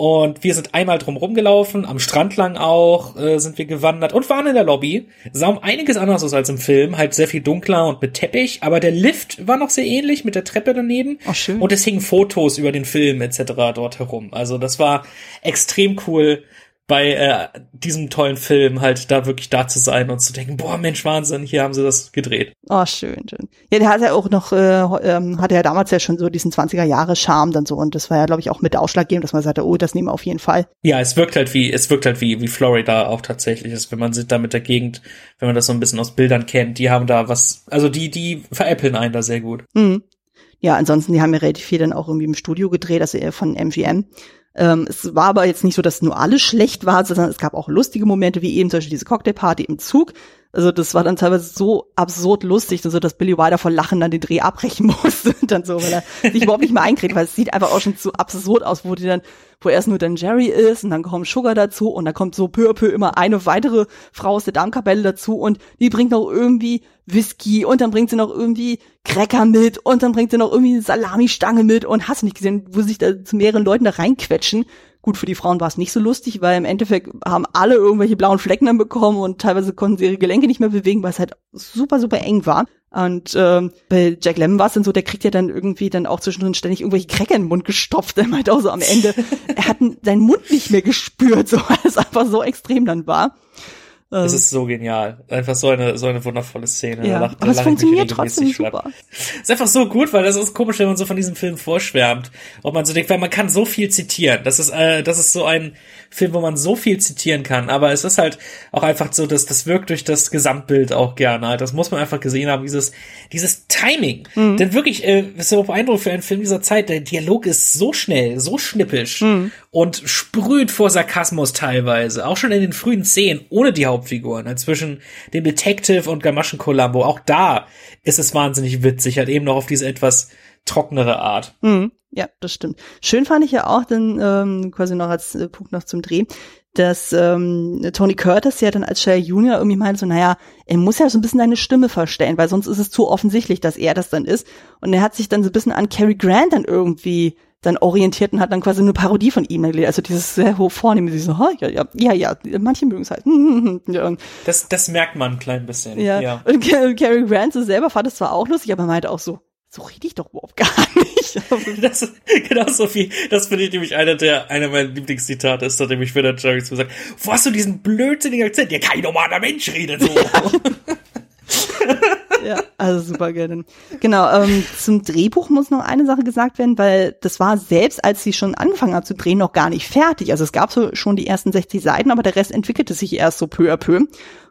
Und wir sind einmal drum rumgelaufen, am Strand lang auch äh, sind wir gewandert und waren in der Lobby. Sah um einiges anders aus als im Film, halt sehr viel dunkler und mit Teppich, aber der Lift war noch sehr ähnlich mit der Treppe daneben. Ach, schön. Und es hingen Fotos über den Film etc. dort herum. Also das war extrem cool bei äh, diesem tollen Film halt da wirklich da zu sein und zu denken, boah Mensch Wahnsinn, hier haben sie das gedreht. oh schön, schön. Ja, der hat ja auch noch, äh, ähm, hatte ja damals ja schon so diesen 20er Jahre Charme dann so und das war ja, glaube ich, auch mit ausschlaggebend, dass man sagte, oh, das nehmen wir auf jeden Fall. Ja, es wirkt halt wie, es wirkt halt wie, wie Florida auch tatsächlich ist, wenn man sich da mit der Gegend, wenn man das so ein bisschen aus Bildern kennt, die haben da was, also die, die veräppeln einen da sehr gut. Mhm. Ja, ansonsten, die haben ja relativ viel dann auch irgendwie im Studio gedreht, also eher von MGM. Ähm, es war aber jetzt nicht so, dass nur alles schlecht war, sondern es gab auch lustige Momente, wie eben zum Beispiel diese Cocktailparty im Zug. Also das war dann teilweise so absurd lustig, so dass Billy Wilder vor Lachen dann den Dreh abbrechen <laughs> musste, dann so, weil er sich überhaupt nicht mehr einkriegt, weil es sieht einfach auch schon so absurd aus, wo die dann, wo erst nur dann Jerry ist und dann kommt Sugar dazu und dann kommt so peu à peu immer eine weitere Frau aus der Darmkapelle dazu und die bringt noch irgendwie Whisky und dann bringt sie noch irgendwie Cracker mit und dann bringt sie noch irgendwie eine Salamistange mit und hast nicht gesehen, wo sich da zu mehreren Leuten da reinquetschen. Gut, für die Frauen war es nicht so lustig, weil im Endeffekt haben alle irgendwelche blauen Flecken dann bekommen und teilweise konnten sie ihre Gelenke nicht mehr bewegen, weil es halt super, super eng war. Und ähm, bei Jack Lemmon war es dann so, der kriegt ja dann irgendwie dann auch zwischendrin ständig irgendwelche Cracker in den Mund gestopft. Der meint auch so am Ende, <laughs> er hat seinen Mund nicht mehr gespürt, so weil es einfach so extrem dann war. Es ist so genial. Einfach so eine, so eine wundervolle Szene. Ja, Da lacht- aber es funktioniert regelmäßig trotzdem schlapp. super. Ist einfach so gut, weil das ist komisch, wenn man so von diesem Film vorschwärmt. Und man so denkt, weil man kann so viel zitieren. Das ist, äh, das ist so ein Film, wo man so viel zitieren kann. Aber es ist halt auch einfach so, dass das wirkt durch das Gesamtbild auch gerne. Halt. Das muss man einfach gesehen haben, dieses, dieses Timing. Denn wirklich, äh, ist so beeindruckend für einen Film dieser Zeit. Der Dialog ist so schnell, so schnippisch und sprüht vor Sarkasmus teilweise. Auch schon in den frühen Szenen, ohne die Hauptfiguren. Halt zwischen dem Detective und Gamaschen Columbo. Auch da ist es wahnsinnig witzig, halt eben noch auf diese etwas trockenere Art. Mhm. Ja, das stimmt. Schön fand ich ja auch, dann ähm, quasi noch als äh, Punkt noch zum Dreh, dass ähm, Tony Curtis ja dann als Shea Junior irgendwie meinte so, naja, er muss ja so ein bisschen seine Stimme verstellen, weil sonst ist es zu offensichtlich, dass er das dann ist. Und er hat sich dann so ein bisschen an Cary Grant dann irgendwie dann orientiert und hat dann quasi eine Parodie von ihm gelesen. Also dieses sehr hoch vornehme, so, ha, ja, ja, ja, ja, manche mögen es halt. <laughs> ja, und Das, das merkt man ein klein bisschen. ja. ja. Und Ca- Cary Grant so selber fand es zwar auch lustig, aber er meinte auch so, so rede ich doch überhaupt gar <laughs> nicht. <laughs> Das ist genauso wie, das finde ich nämlich einer der, einer meiner Lieblingszitate ist, nachdem ich wieder Jerry zu sagt, wo hast du diesen blödsinnigen Akzent? Ja, kein normaler Mensch redet so. ja, also super gerne. Genau, ähm, zum Drehbuch muss noch eine Sache gesagt werden, weil das war selbst, als sie schon angefangen hat zu drehen, noch gar nicht fertig. Also es gab so schon die ersten 60 Seiten, aber der Rest entwickelte sich erst so peu à peu.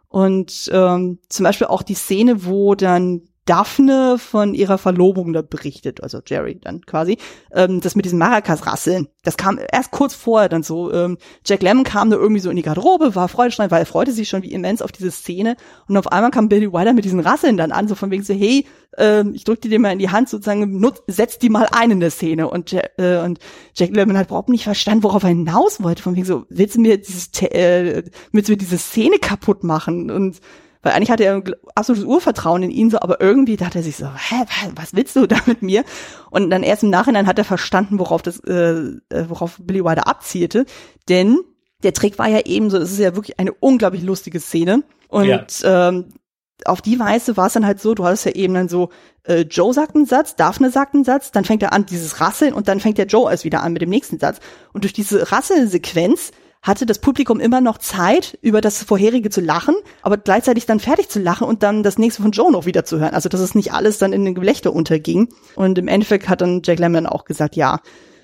Und ähm, zum Beispiel auch die Szene, wo dann Daphne von ihrer Verlobung da berichtet, also Jerry dann quasi, ähm, das mit diesem Maracas-Rasseln, das kam erst kurz vorher dann so, ähm, Jack Lemmon kam da irgendwie so in die Garderobe, war freudestrahlend, weil er freute sich schon wie immens auf diese Szene. Und auf einmal kam Billy Wilder mit diesen Rasseln dann an, so von wegen so, hey, ähm, ich drück dir mal in die Hand sozusagen, nutz, setz die mal ein in der Szene. Und, äh, und Jack Lemmon hat überhaupt nicht verstanden, worauf er hinaus wollte, von wegen so, willst du mir dieses, äh, willst du mir diese Szene kaputt machen? Und weil eigentlich hatte er absolutes Urvertrauen in ihn so, aber irgendwie dachte er sich so, hä, was willst du da mit mir? Und dann erst im Nachhinein hat er verstanden, worauf das, äh, äh, worauf Billy Wilder abzielte. Denn der Trick war ja eben so, es ist ja wirklich eine unglaublich lustige Szene. Und ja. ähm, auf die Weise war es dann halt so, du hattest ja eben dann so, äh, Joe sagt einen Satz, Daphne sagt einen Satz, dann fängt er an, dieses Rasseln und dann fängt der Joe erst wieder an mit dem nächsten Satz. Und durch diese Rasselsequenz hatte das Publikum immer noch Zeit, über das vorherige zu lachen, aber gleichzeitig dann fertig zu lachen und dann das nächste von Joe noch wieder zu hören. Also dass es nicht alles dann in den Gelächter unterging. Und im Endeffekt hat dann Jack Lemmon auch gesagt, ja,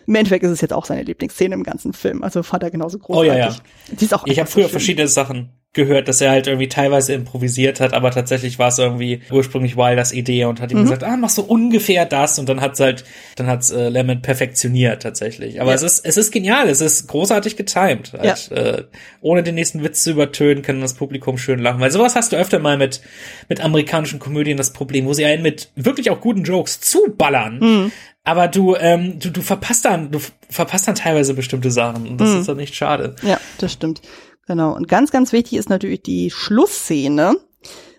im Endeffekt ist es jetzt auch seine Lieblingsszene im ganzen Film. Also fand er genauso großartig. Oh ja, ja. Die ist auch ich habe früher verschiedene Sachen gehört, dass er halt irgendwie teilweise improvisiert hat, aber tatsächlich war es irgendwie ursprünglich Wilders Idee und hat ihm mhm. gesagt, ah, mach so ungefähr das und dann hat's halt, dann hat's äh, Lemon perfektioniert tatsächlich. Aber ja. es ist, es ist genial, es ist großartig getimed. Halt, ja. äh, ohne den nächsten Witz zu übertönen, kann das Publikum schön lachen. Weil sowas hast du öfter mal mit, mit amerikanischen Komödien das Problem, wo sie einen mit wirklich auch guten Jokes zuballern. Mhm. Aber du, ähm, du, du verpasst dann, du verpasst dann teilweise bestimmte Sachen und das mhm. ist dann nicht schade. Ja, das stimmt. Genau. Und ganz, ganz wichtig ist natürlich die Schlussszene,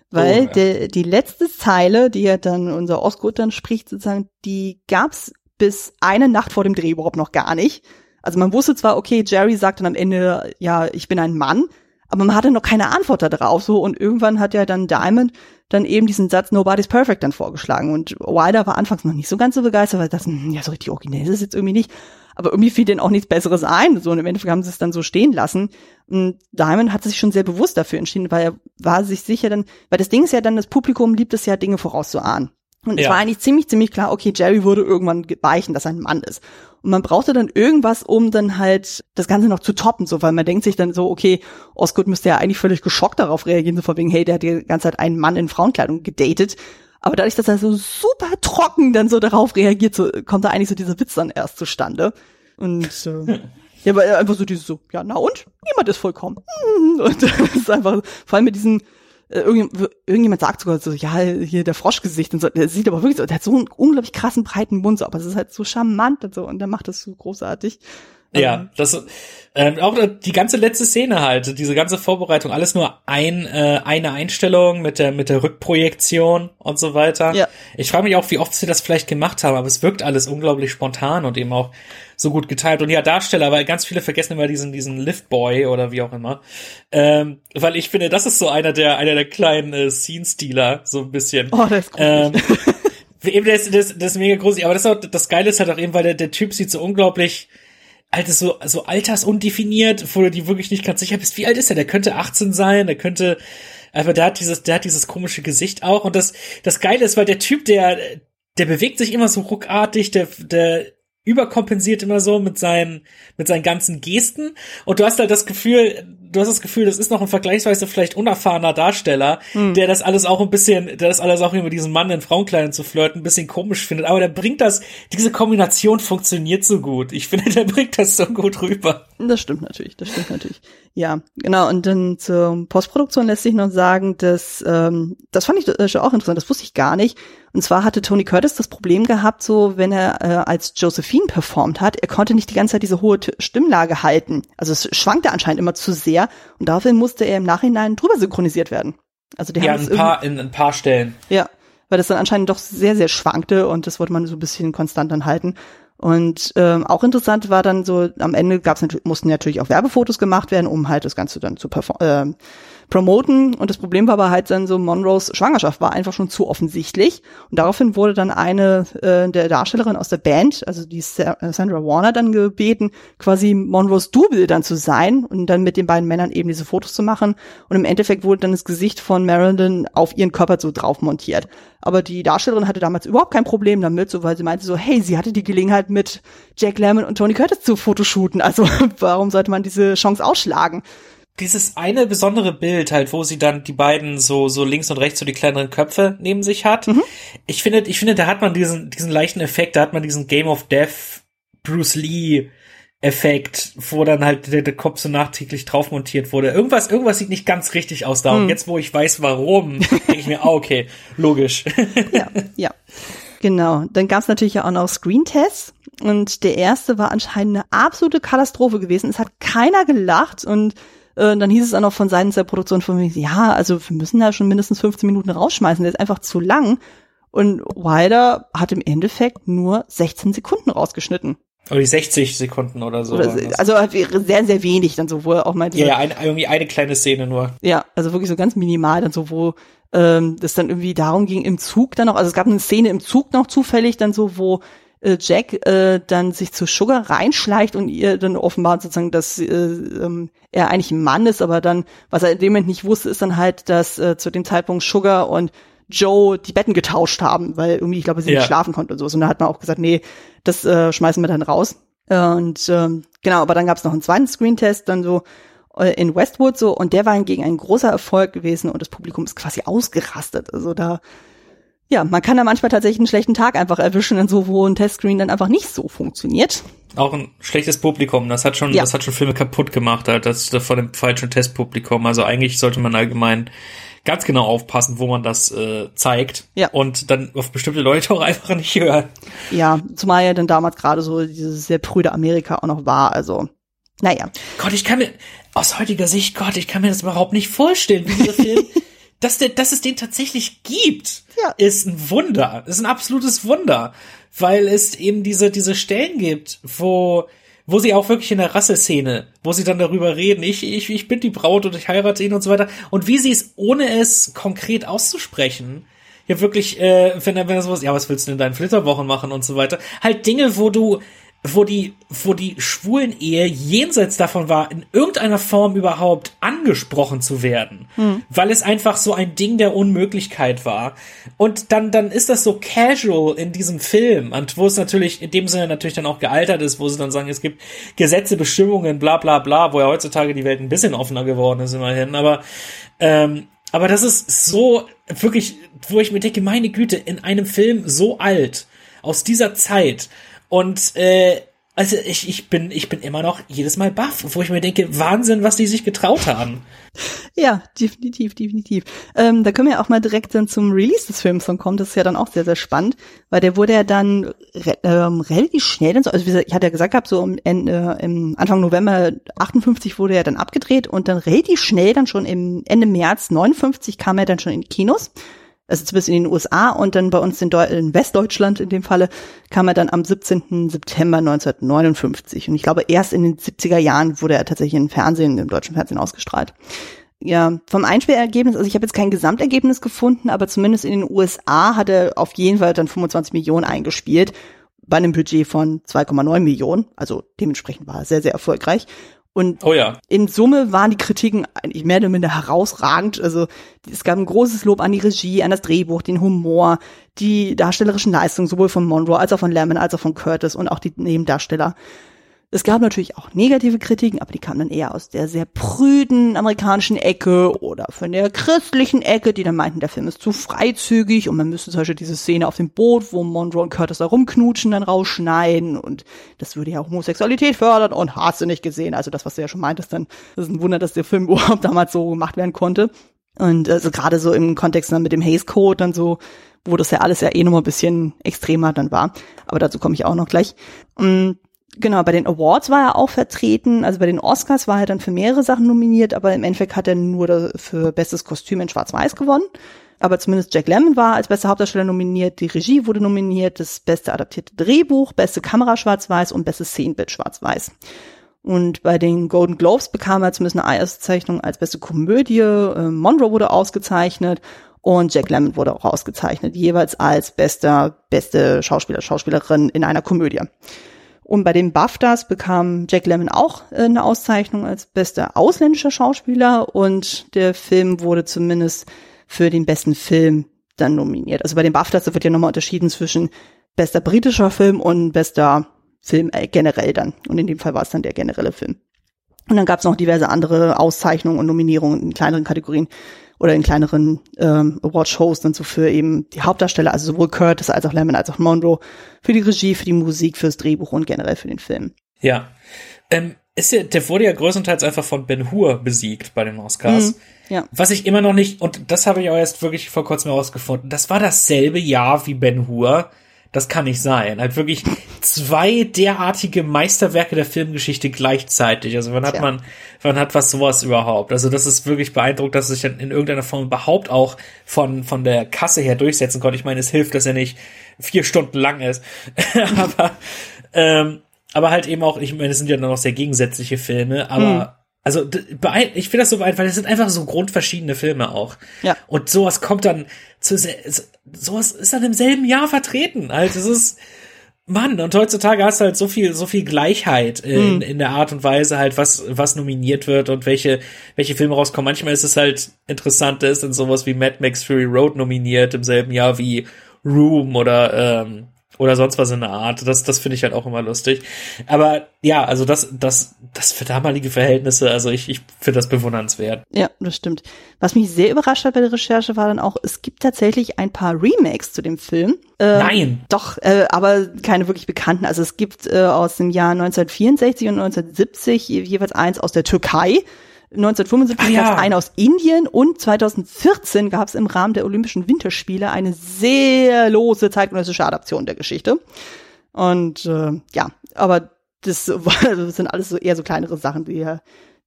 weil oh, ja. de, die letzte Zeile, die ja dann unser Osgood dann spricht, sozusagen, die gab's bis eine Nacht vor dem Dreh überhaupt noch gar nicht. Also man wusste zwar, okay, Jerry sagt dann am Ende, ja, ich bin ein Mann, aber man hatte noch keine Antwort darauf so und irgendwann hat ja dann Diamond dann eben diesen Satz Nobody's Perfect dann vorgeschlagen und Wilder war anfangs noch nicht so ganz so begeistert, weil das, hm, ja, so richtig originell ist es jetzt irgendwie nicht aber irgendwie fiel denen auch nichts Besseres ein. So, und im Endeffekt haben sie es dann so stehen lassen. Und Diamond hat sich schon sehr bewusst dafür entschieden, weil er war sich sicher dann, weil das Ding ist ja dann, das Publikum liebt es ja, Dinge vorauszuahnen. Und ja. es war eigentlich ziemlich, ziemlich klar, okay, Jerry würde irgendwann weichen, dass er ein Mann ist. Und man brauchte dann irgendwas, um dann halt das Ganze noch zu toppen, so, weil man denkt sich dann so, okay, Osgood müsste ja eigentlich völlig geschockt darauf reagieren, so von wegen, hey, der hat die ganze Zeit einen Mann in Frauenkleidung gedatet. Aber dadurch, dass er so super trocken dann so darauf reagiert, so kommt da eigentlich so dieser Witz dann erst zustande. Und äh, <laughs> ja, aber einfach so dieses so, ja, na und? Niemand ist vollkommen. <laughs> Und das ist einfach, vor allem mit diesen, äh, irgendjemand, irgendjemand sagt sogar so, ja, hier der Froschgesicht und so, der sieht aber wirklich so, der hat so einen unglaublich krassen, breiten Mund, so, aber es ist halt so charmant und so, und der macht das so großartig. Ja, ähm, das ähm, auch die ganze letzte Szene halt, diese ganze Vorbereitung, alles nur ein äh, eine Einstellung mit der mit der Rückprojektion und so weiter. Ja. Ich frage mich auch, wie oft sie das vielleicht gemacht haben, aber es wirkt alles unglaublich spontan und eben auch so gut geteilt. Und ja, Darsteller, weil ganz viele vergessen immer diesen diesen Liftboy oder wie auch immer, ähm, weil ich finde, das ist so einer der einer der kleinen äh, Scene-Stealer, so ein bisschen. Oh, das ist gut. Ähm, <laughs> eben das, das, das ist mega groß, aber das, ist auch, das Geile ist halt auch eben, weil der, der Typ sieht so unglaublich halt so, so altersundefiniert, wo du die wirklich nicht ganz sicher bist, wie alt ist er? Der könnte 18 sein, der könnte, aber der hat dieses, der hat dieses komische Gesicht auch. Und das, das Geile ist, weil der Typ, der, der bewegt sich immer so ruckartig, der, der überkompensiert immer so mit seinen, mit seinen ganzen Gesten. Und du hast halt das Gefühl, du hast das Gefühl, das ist noch ein vergleichsweise vielleicht unerfahrener Darsteller, hm. der das alles auch ein bisschen, der das alles auch über diesen Mann in Frauenkleidern zu flirten ein bisschen komisch findet. Aber der bringt das, diese Kombination funktioniert so gut. Ich finde, <laughs> der bringt das so gut rüber. Das stimmt natürlich, das stimmt natürlich. Ja, genau. Und dann zur Postproduktion lässt sich noch sagen, dass, ähm, das fand ich auch interessant, das wusste ich gar nicht. Und zwar hatte Tony Curtis das Problem gehabt, so wenn er äh, als Josephine performt hat, er konnte nicht die ganze Zeit diese hohe Stimmlage halten. Also es schwankte anscheinend immer zu sehr und dafür musste er im Nachhinein drüber synchronisiert werden. Also der ja, ein paar, in ein paar Stellen. Ja, weil das dann anscheinend doch sehr, sehr schwankte und das wollte man so ein bisschen konstant dann halten. Und ähm, auch interessant war dann so, am Ende gab's natürlich, mussten natürlich auch Werbefotos gemacht werden, um halt das Ganze dann zu performen. Äh, promoten. Und das Problem war aber halt dann so, Monroes Schwangerschaft war einfach schon zu offensichtlich. Und daraufhin wurde dann eine äh, der Darstellerin aus der Band, also die äh, Sandra Warner, dann gebeten, quasi Monroes Double dann zu sein und dann mit den beiden Männern eben diese Fotos zu machen. Und im Endeffekt wurde dann das Gesicht von Marilyn auf ihren Körper so drauf montiert. Aber die Darstellerin hatte damals überhaupt kein Problem damit, so weil sie meinte so, hey, sie hatte die Gelegenheit mit Jack Lemmon und Tony Curtis zu fotoshooten. Also <laughs> warum sollte man diese Chance ausschlagen? Dieses eine besondere Bild halt, wo sie dann die beiden so so links und rechts so die kleineren Köpfe neben sich hat. Mhm. Ich finde, ich finde, da hat man diesen diesen leichten Effekt, da hat man diesen Game of Death Bruce Lee Effekt, wo dann halt der, der Kopf so nachträglich drauf montiert wurde. Irgendwas, irgendwas sieht nicht ganz richtig aus da. Mhm. Und jetzt, wo ich weiß, warum, denke ich mir, ah, okay, logisch. <laughs> ja, ja. Genau. Dann gab es natürlich auch noch Screen-Tests. Und der erste war anscheinend eine absolute Katastrophe gewesen. Es hat keiner gelacht und äh, dann hieß es auch noch von Seiten der Produktion von mir, ja, also wir müssen da schon mindestens 15 Minuten rausschmeißen, der ist einfach zu lang. Und Wilder hat im Endeffekt nur 16 Sekunden rausgeschnitten. Oder die 60 Sekunden oder so. Oder, also sehr, sehr wenig dann so, wo er auch mal Ja, ja, ein, irgendwie eine kleine Szene nur. Ja, also wirklich so ganz minimal dann so, wo ähm, das dann irgendwie darum ging, im Zug dann noch, also es gab eine Szene im Zug noch zufällig dann so, wo äh, Jack äh, dann sich zu Sugar reinschleicht und ihr dann offenbart sozusagen, dass äh, ähm, er eigentlich ein Mann ist, aber dann, was er in dem Moment nicht wusste, ist dann halt, dass äh, zu dem Zeitpunkt Sugar und Joe die Betten getauscht haben, weil irgendwie, ich glaube, sie ja. nicht schlafen konnte und so. Und da hat man auch gesagt, nee, das äh, schmeißen wir dann raus. Und ähm, genau, aber dann gab es noch einen zweiten Screentest, dann so äh, in Westwood so, und der war hingegen ein großer Erfolg gewesen und das Publikum ist quasi ausgerastet. Also da ja, man kann da manchmal tatsächlich einen schlechten Tag einfach erwischen, in so wo ein Testscreen dann einfach nicht so funktioniert. Auch ein schlechtes Publikum, das hat schon, ja. das hat schon Filme kaputt gemacht, halt, das von dem falschen Testpublikum. Also eigentlich sollte man allgemein ganz genau aufpassen, wo man das äh, zeigt ja. und dann auf bestimmte Leute auch einfach nicht hören. Ja, zumal ja dann damals gerade so dieses sehr prüde Amerika auch noch war, also naja. Gott, ich kann mir, aus heutiger Sicht, Gott, ich kann mir das überhaupt nicht vorstellen, wie dieser Film <laughs> dass, der, dass es den tatsächlich gibt, ja. ist ein Wunder. Ist ein absolutes Wunder. Weil es eben diese, diese Stellen gibt, wo, wo sie auch wirklich in der Rasselszene, wo sie dann darüber reden, ich, ich, ich bin die Braut und ich heirate ihn und so weiter. Und wie sie es, ohne es konkret auszusprechen, ja wirklich, äh, wenn er, wenn er sowas, ja, was willst du denn in deinen Flitterwochen machen und so weiter. Halt Dinge, wo du wo die, wo die schwulen Ehe jenseits davon war, in irgendeiner Form überhaupt angesprochen zu werden, hm. weil es einfach so ein Ding der Unmöglichkeit war. Und dann, dann ist das so casual in diesem Film und wo es natürlich in dem Sinne natürlich dann auch gealtert ist, wo sie dann sagen, es gibt Gesetze, Bestimmungen, bla, bla, bla, wo ja heutzutage die Welt ein bisschen offener geworden ist immerhin, aber, ähm, aber das ist so wirklich, wo ich mir denke, meine Güte, in einem Film so alt, aus dieser Zeit, und äh, also ich, ich bin ich bin immer noch jedes Mal baff, wo ich mir denke, Wahnsinn, was die sich getraut haben. Ja, definitiv, definitiv. Ähm, da können wir auch mal direkt dann zum Release des Films dann kommen. Das ist ja dann auch sehr, sehr spannend, weil der wurde ja dann re ähm, relativ schnell, dann so, also wie gesagt, ich hatte ja gesagt gehabt, so im, Ende, im Anfang November 58 wurde er dann abgedreht und dann relativ schnell dann schon im Ende März 59 kam er dann schon in Kinos also zumindest in den USA und dann bei uns in, Deu in Westdeutschland in dem Falle kam er dann am 17. September 1959 und ich glaube erst in den 70er Jahren wurde er tatsächlich im Fernsehen, im deutschen Fernsehen ausgestrahlt. Ja, vom Einspielergebnis, also ich habe jetzt kein Gesamtergebnis gefunden, aber zumindest in den USA hat er auf jeden Fall dann 25 Millionen eingespielt bei einem Budget von 2,9 Millionen, also dementsprechend war er sehr, sehr erfolgreich. Und oh ja. in Summe waren die Kritiken eigentlich mehr oder minder herausragend. Also es gab ein großes Lob an die Regie, an das Drehbuch, den Humor, die darstellerischen Leistungen sowohl von Monroe als auch von Lemon als auch von Curtis und auch die Nebendarsteller. Es gab natürlich auch negative Kritiken, aber die kamen dann eher aus der sehr prüden amerikanischen Ecke oder von der christlichen Ecke, die dann meinten, der Film ist zu freizügig und man müsste zum Beispiel diese Szene auf dem Boot, wo Monroe und Curtis da rumknutschen, dann rausschneiden und das würde ja Homosexualität fördern und hast du nicht gesehen. Also das, was du ja schon meintest, dann ist ein Wunder, dass der Film <laughs> überhaupt damals so gemacht werden konnte. Und also gerade so im Kontext dann mit dem Haze Code dann so, wo das ja alles ja eh nochmal ein bisschen extremer dann war. Aber dazu komme ich auch noch gleich. Und Genau, bei den Awards war er auch vertreten. Also bei den Oscars war er dann für mehrere Sachen nominiert, aber im Endeffekt hat er nur für bestes Kostüm in Schwarz-Weiß gewonnen. aber zumindest Jack Lemmon war als bester Hauptdarsteller nominiert, die Regie wurde nominiert, das beste adaptierte Drehbuch, beste Kamera schwarz-weiß und bestes Szenenbild schwarz-weiß. Und bei den Golden Globes bekam er zumindest eine Auszeichnung als beste Komödie. Äh, Monroe wurde ausgezeichnet und Jack Lemmon wurde auch ausgezeichnet, jeweils als bester, beste Schauspieler, Schauspielerin in einer Komödie. Und bei den BAFTAs bekam Jack Lemmon auch äh, eine Auszeichnung als bester ausländischer Schauspieler und der Film wurde zumindest für den besten Film dann nominiert. Also bei den BAFTAs wird ja nochmal unterschieden zwischen bester britischer Film und bester Film äh, generell dann. Und in dem Fall war es dann der generelle Film. Und dann gab es noch diverse andere Auszeichnungen und Nominierungen in kleineren Kategorien oder in kleineren ähm, Award-Shows dann so für eben die Hauptdarsteller, also sowohl Curtis als auch Lemon als auch Monroe, für die Regie, für die Musik, fürs Drehbuch und generell für den Film. Ja. Ähm, ist ja, der wurde ja größtenteils einfach von Ben Hur besiegt bei den Oscars. Mhm, ja. Was ich immer noch nicht, und das habe ich auch erst wirklich vor kurzem herausgefunden, das war dasselbe Jahr wie Ben Hur. Das kann nicht sein. Halt wirklich zwei derartige Meisterwerke der Filmgeschichte gleichzeitig. Also wann hat ja. man, wann hat was sowas überhaupt? Also das ist wirklich beeindruckend, dass es sich in irgendeiner Form überhaupt auch von, von der Kasse her durchsetzen konnte. Ich meine, es hilft, dass er nicht vier Stunden lang ist. <laughs> aber, ähm, aber halt eben auch, ich meine, es sind ja noch sehr gegensätzliche Filme, aber mhm. Also ich finde das so beeindruckend, weil das sind einfach so grundverschiedene Filme auch. Ja. Und sowas kommt dann zu sowas ist dann im selben Jahr vertreten. Also es ist Mann, und heutzutage hast du halt so viel, so viel Gleichheit in, mhm. in der Art und Weise halt, was, was nominiert wird und welche, welche Filme rauskommen. Manchmal ist es halt interessant, ist in sowas wie Mad Max Fury Road nominiert im selben Jahr wie Room oder ähm, oder sonst was in der Art. Das, das finde ich halt auch immer lustig. Aber ja, also das, das, das für damalige Verhältnisse, also ich, ich finde das bewundernswert. Ja, das stimmt. Was mich sehr überrascht hat bei der Recherche war dann auch, es gibt tatsächlich ein paar Remakes zu dem Film. Ähm, Nein. Doch, äh, aber keine wirklich bekannten. Also es gibt äh, aus dem Jahr 1964 und 1970 jeweils eins aus der Türkei 1975 ja. gab es einen aus Indien und 2014 gab es im Rahmen der Olympischen Winterspiele eine sehr lose zeitgenössische Adaption der Geschichte. Und äh, ja, aber das, das <laughs> sind alles so eher so kleinere Sachen, die ja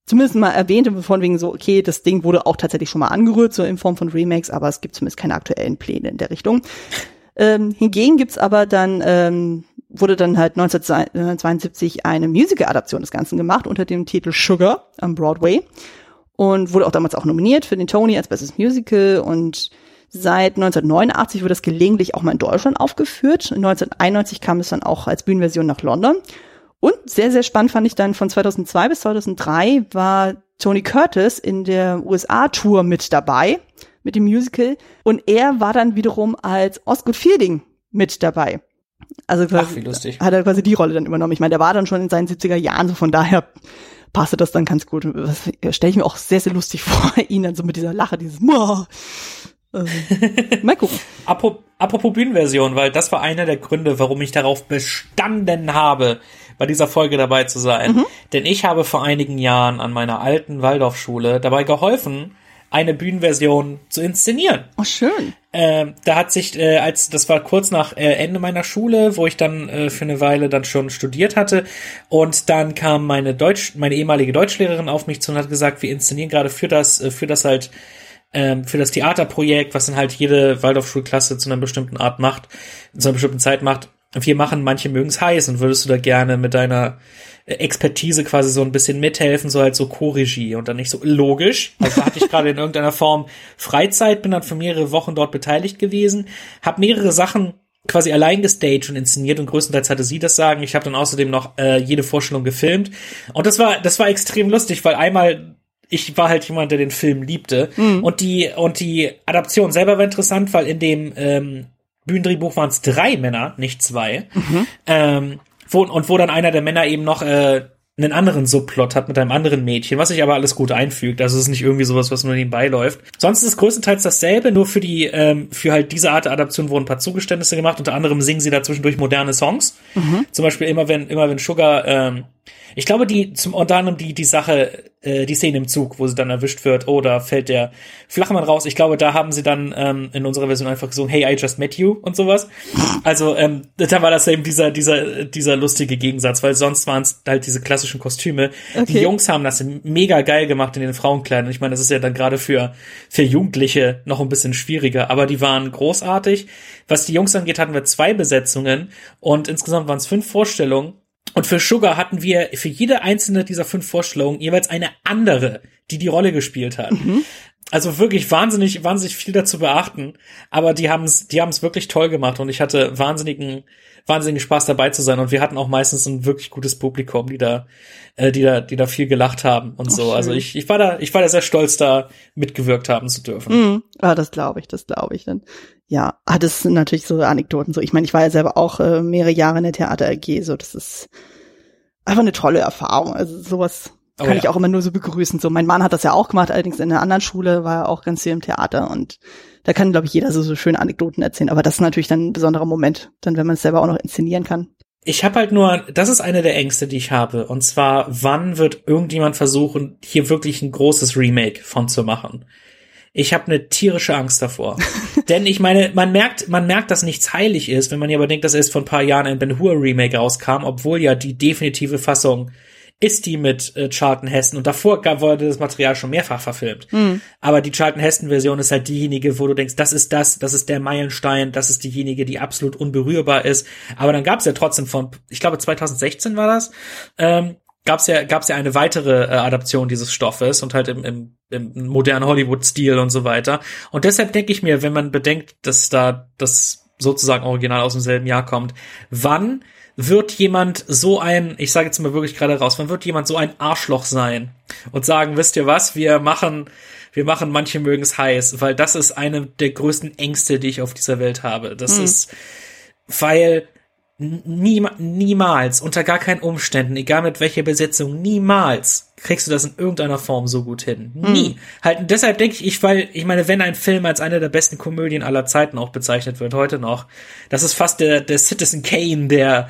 zumindest mal erwähnt von wegen so, okay, das Ding wurde auch tatsächlich schon mal angerührt, so in Form von Remakes, aber es gibt zumindest keine aktuellen Pläne in der Richtung. Ähm, hingegen gibt's aber dann ähm, wurde dann halt 1972 eine Musical-Adaption des Ganzen gemacht unter dem Titel Sugar am Broadway und wurde auch damals auch nominiert für den Tony als bestes Musical und seit 1989 wurde es gelegentlich auch mal in Deutschland aufgeführt. 1991 kam es dann auch als Bühnenversion nach London. Und sehr, sehr spannend fand ich dann von 2002 bis 2003 war Tony Curtis in der USA-Tour mit dabei, mit dem Musical. Und er war dann wiederum als Osgood Fielding mit dabei. Also quasi, Ach, hat er quasi die Rolle dann übernommen. Ich meine, der war dann schon in seinen 70er Jahren, so von daher passte das dann ganz gut. Stelle ich mir auch sehr, sehr lustig <laughs> vor, ihn dann so mit dieser Lache, dieses Muah. Also, mal gucken. <laughs> Apropos Bühnenversion, weil das war einer der Gründe, warum ich darauf bestanden habe, bei dieser Folge dabei zu sein. Mhm. Denn ich habe vor einigen Jahren an meiner alten Waldorfschule dabei geholfen, eine Bühnenversion zu inszenieren. Oh, schön. Ähm, da hat sich, äh, als das war kurz nach äh, Ende meiner Schule, wo ich dann äh, für eine Weile dann schon studiert hatte, und dann kam meine Deutsch, meine ehemalige Deutschlehrerin auf mich zu und hat gesagt, wir inszenieren gerade für das, äh, für das halt ähm, für das Theaterprojekt, was dann halt jede Waldorfschulklasse zu einer bestimmten Art macht, zu einer bestimmten Zeit macht. Wir machen, manche mögen es heiß und würdest du da gerne mit deiner Expertise quasi so ein bisschen mithelfen, so halt so Co-Regie und dann nicht so logisch. Also hatte ich gerade in irgendeiner Form Freizeit, bin dann für mehrere Wochen dort beteiligt gewesen, habe mehrere Sachen quasi allein gestaged und inszeniert und größtenteils hatte sie das sagen. Ich habe dann außerdem noch äh, jede Vorstellung gefilmt und das war das war extrem lustig, weil einmal ich war halt jemand, der den Film liebte mhm. und die und die Adaption selber war interessant, weil in dem ähm, Bühnendrehbuch waren es drei Männer, nicht zwei. Mhm. Ähm, wo, und wo dann einer der Männer eben noch äh, einen anderen Subplot hat mit einem anderen Mädchen, was sich aber alles gut einfügt. Also es ist nicht irgendwie sowas, was nur nebenbei läuft. Sonst ist es größtenteils dasselbe, nur für die, ähm, für halt diese Art der Adaption wurden ein paar Zugeständnisse gemacht. Unter anderem singen sie da zwischendurch moderne Songs. Mhm. Zum Beispiel immer wenn, immer wenn Sugar ähm, Ich glaube, die zum unter anderem die die Sache, äh, die Szene im Zug, wo sie dann erwischt wird, oder fällt der Flachmann raus. Ich glaube, da haben sie dann ähm, in unserer Version einfach gesungen, Hey, I just met you und sowas. Also ähm, da war das eben dieser dieser dieser lustige Gegensatz, weil sonst waren es halt diese klassischen Kostüme. Okay. Die Jungs haben das mega geil gemacht in den Frauenkleidern. Ich meine, das ist ja dann gerade für für Jugendliche noch ein bisschen schwieriger, aber die waren großartig. Was die Jungs angeht, hatten wir zwei Besetzungen und insgesamt waren es fünf Vorstellungen und für Sugar hatten wir für jede einzelne dieser fünf Vorstellungen jeweils eine andere, die die Rolle gespielt hat. Mhm. Also wirklich wahnsinnig, wahnsinnig viel dazu beachten. Aber die haben es, die haben es wirklich toll gemacht und ich hatte wahnsinnigen, wahnsinnigen Spaß dabei zu sein. Und wir hatten auch meistens ein wirklich gutes Publikum, die da, äh, die da, die da viel gelacht haben und oh, so. Schön. Also ich, ich war da, ich war da sehr stolz, da mitgewirkt haben zu dürfen. Mhm. Ah, das glaube ich, das glaube ich. Dann ja, ah, das sind natürlich so Anekdoten. So, ich meine, ich war ja selber auch äh, mehrere Jahre in der Theater AG, so das ist einfach eine tolle Erfahrung. Also sowas oh, kann ja. ich auch immer nur so begrüßen. So, mein Mann hat das ja auch gemacht, allerdings in einer anderen Schule war er auch ganz viel im Theater und da kann, glaube ich, jeder so, so schöne Anekdoten erzählen. Aber das ist natürlich dann ein besonderer Moment, dann wenn man es selber auch noch inszenieren kann. Ich habe halt nur, das ist eine der Ängste, die ich habe. Und zwar, wann wird irgendjemand versuchen, hier wirklich ein großes Remake von zu machen? Ich habe eine tierische Angst davor. <laughs> Denn ich meine, man merkt, man merkt, dass nichts heilig ist, wenn man ja überdenkt, dass erst vor ein paar Jahren ein Ben Hur Remake rauskam, obwohl ja die definitive Fassung ist die mit äh, Charlton Heston und davor gab, wurde das Material schon mehrfach verfilmt. Mhm. Aber die Charlton Heston Version ist halt diejenige, wo du denkst, das ist das, das ist der Meilenstein, das ist diejenige, die absolut unberührbar ist. Aber dann gab es ja trotzdem von, ich glaube 2016 war das, ähm, gab's ja gab's ja eine weitere äh, Adaption dieses Stoffes und halt im, im, im modernen Hollywood-Stil und so weiter. Und deshalb denke ich mir, wenn man bedenkt, dass da das sozusagen original aus demselben Jahr kommt, wann wird jemand so ein, ich sage jetzt mal wirklich gerade raus, wann wird jemand so ein Arschloch sein und sagen, wisst ihr was, wir machen, wir machen manche mögen es heiß, weil das ist eine der größten Ängste, die ich auf dieser Welt habe. Das mhm. ist, weil Nie, niemals, unter gar keinen Umständen, egal mit welcher Besetzung, niemals kriegst du das in irgendeiner Form so gut hin. Hm. Nie. Halt, deshalb denke ich, ich, weil, ich meine, wenn ein Film als eine der besten Komödien aller Zeiten auch bezeichnet wird, heute noch, das ist fast der, der Citizen Kane der,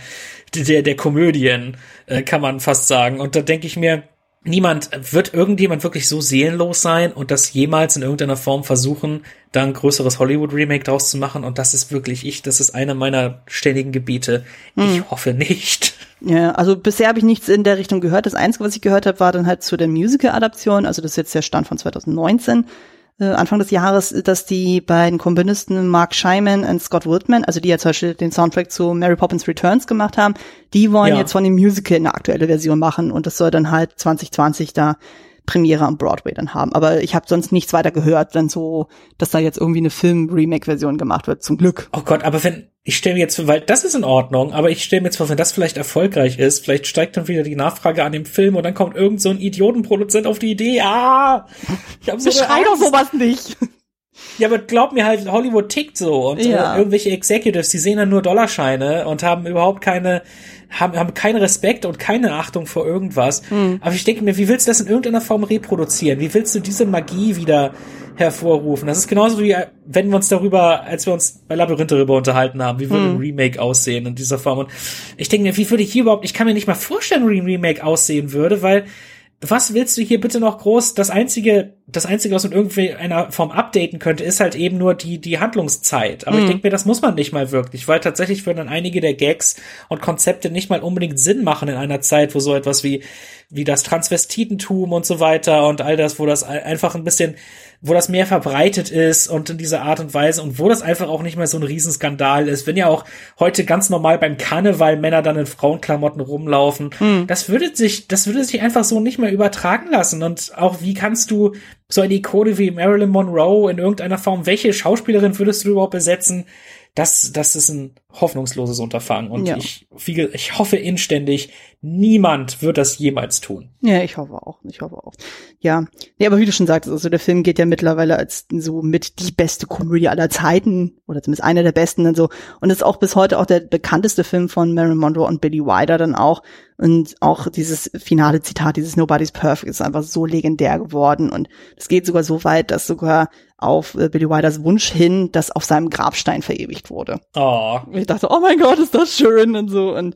der, der Komödien, äh, kann man fast sagen. Und da denke ich mir, niemand, wird irgendjemand wirklich so seelenlos sein und das jemals in irgendeiner Form versuchen, da ein größeres Hollywood-Remake draus zu machen? Und das ist wirklich ich, das ist einer meiner ständigen Gebiete. Hm. Ich hoffe nicht. Ja, also bisher habe ich nichts in der Richtung gehört. Das Einzige, was ich gehört habe, war dann halt zu der Musical-Adaption. Also das ist jetzt der Stand von 2019 äh, Anfang des Jahres, dass die beiden Komponisten Mark Scheiman und Scott Woodman, also die ja zum Beispiel den Soundtrack zu Mary Poppins Returns gemacht haben, die wollen ja. jetzt von dem Musical eine aktuelle Version machen und das soll dann halt 2020 da Premiere am Broadway dann haben. Aber ich habe sonst nichts weiter gehört, dann so, dass da jetzt irgendwie eine Film-Remake-Version gemacht wird, zum Glück. Oh Gott, aber wenn, ich stelle mir jetzt vor, weil das ist in Ordnung, aber ich stelle mir jetzt vor, wenn das vielleicht erfolgreich ist, vielleicht steigt dann wieder die Nachfrage an dem Film und dann kommt irgend so ein Idiotenproduzent auf die Idee, ah, ich hab so Schrei doch sowas nicht. Ja, aber glaub mir halt, Hollywood tickt so und ja. äh, irgendwelche Executives, die sehen dann nur Dollarscheine und haben überhaupt keine haben, haben keinen Respekt und keine Achtung vor irgendwas. Mhm. Aber ich denke mir, wie willst du das in irgendeiner Form reproduzieren? Wie willst du diese Magie wieder hervorrufen? Das ist genauso wie, wenn wir uns darüber, als wir uns bei Labyrinth darüber unterhalten haben, wie würde mhm. ein Remake aussehen in dieser Form? Und ich denke mir, wie würde ich hier überhaupt, ich kann mir nicht mal vorstellen, wie ein Remake aussehen würde, weil was willst du hier bitte noch groß? Das einzige, das einzige, was man irgendwie einer Form updaten könnte, ist halt eben nur die, die Handlungszeit. Aber mhm. ich denke mir, das muss man nicht mal wirklich, weil tatsächlich würden dann einige der Gags und Konzepte nicht mal unbedingt Sinn machen in einer Zeit, wo so etwas wie, wie das Transvestitentum und so weiter und all das, wo das einfach ein bisschen wo das mehr verbreitet ist und in dieser Art und Weise und wo das einfach auch nicht mehr so ein Riesenskandal ist. Wenn ja auch heute ganz normal beim Karneval Männer dann in Frauenklamotten rumlaufen, mhm. das würde sich, das würde sich einfach so nicht mehr übertragen lassen. Und auch wie kannst du so eine Ikone wie Marilyn Monroe in irgendeiner Form, welche Schauspielerin würdest du überhaupt besetzen? Das, das ist ein hoffnungsloses Unterfangen. Und ja. ich, ich hoffe inständig, niemand wird das jemals tun. Ja, ich hoffe auch. Ich hoffe auch. Ja. Nee, aber wie du schon sagtest, also der Film geht ja mittlerweile als so mit die beste Komödie aller Zeiten oder zumindest einer der besten und so. Und ist auch bis heute auch der bekannteste Film von Marilyn Monroe und Billy Wilder dann auch. Und auch dieses finale Zitat, dieses Nobody's Perfect ist einfach so legendär geworden. Und es geht sogar so weit, dass sogar auf äh, Billy Wilders Wunsch hin, das auf seinem Grabstein verewigt wurde. Oh. Ich dachte, oh mein Gott, ist das schön und so. Und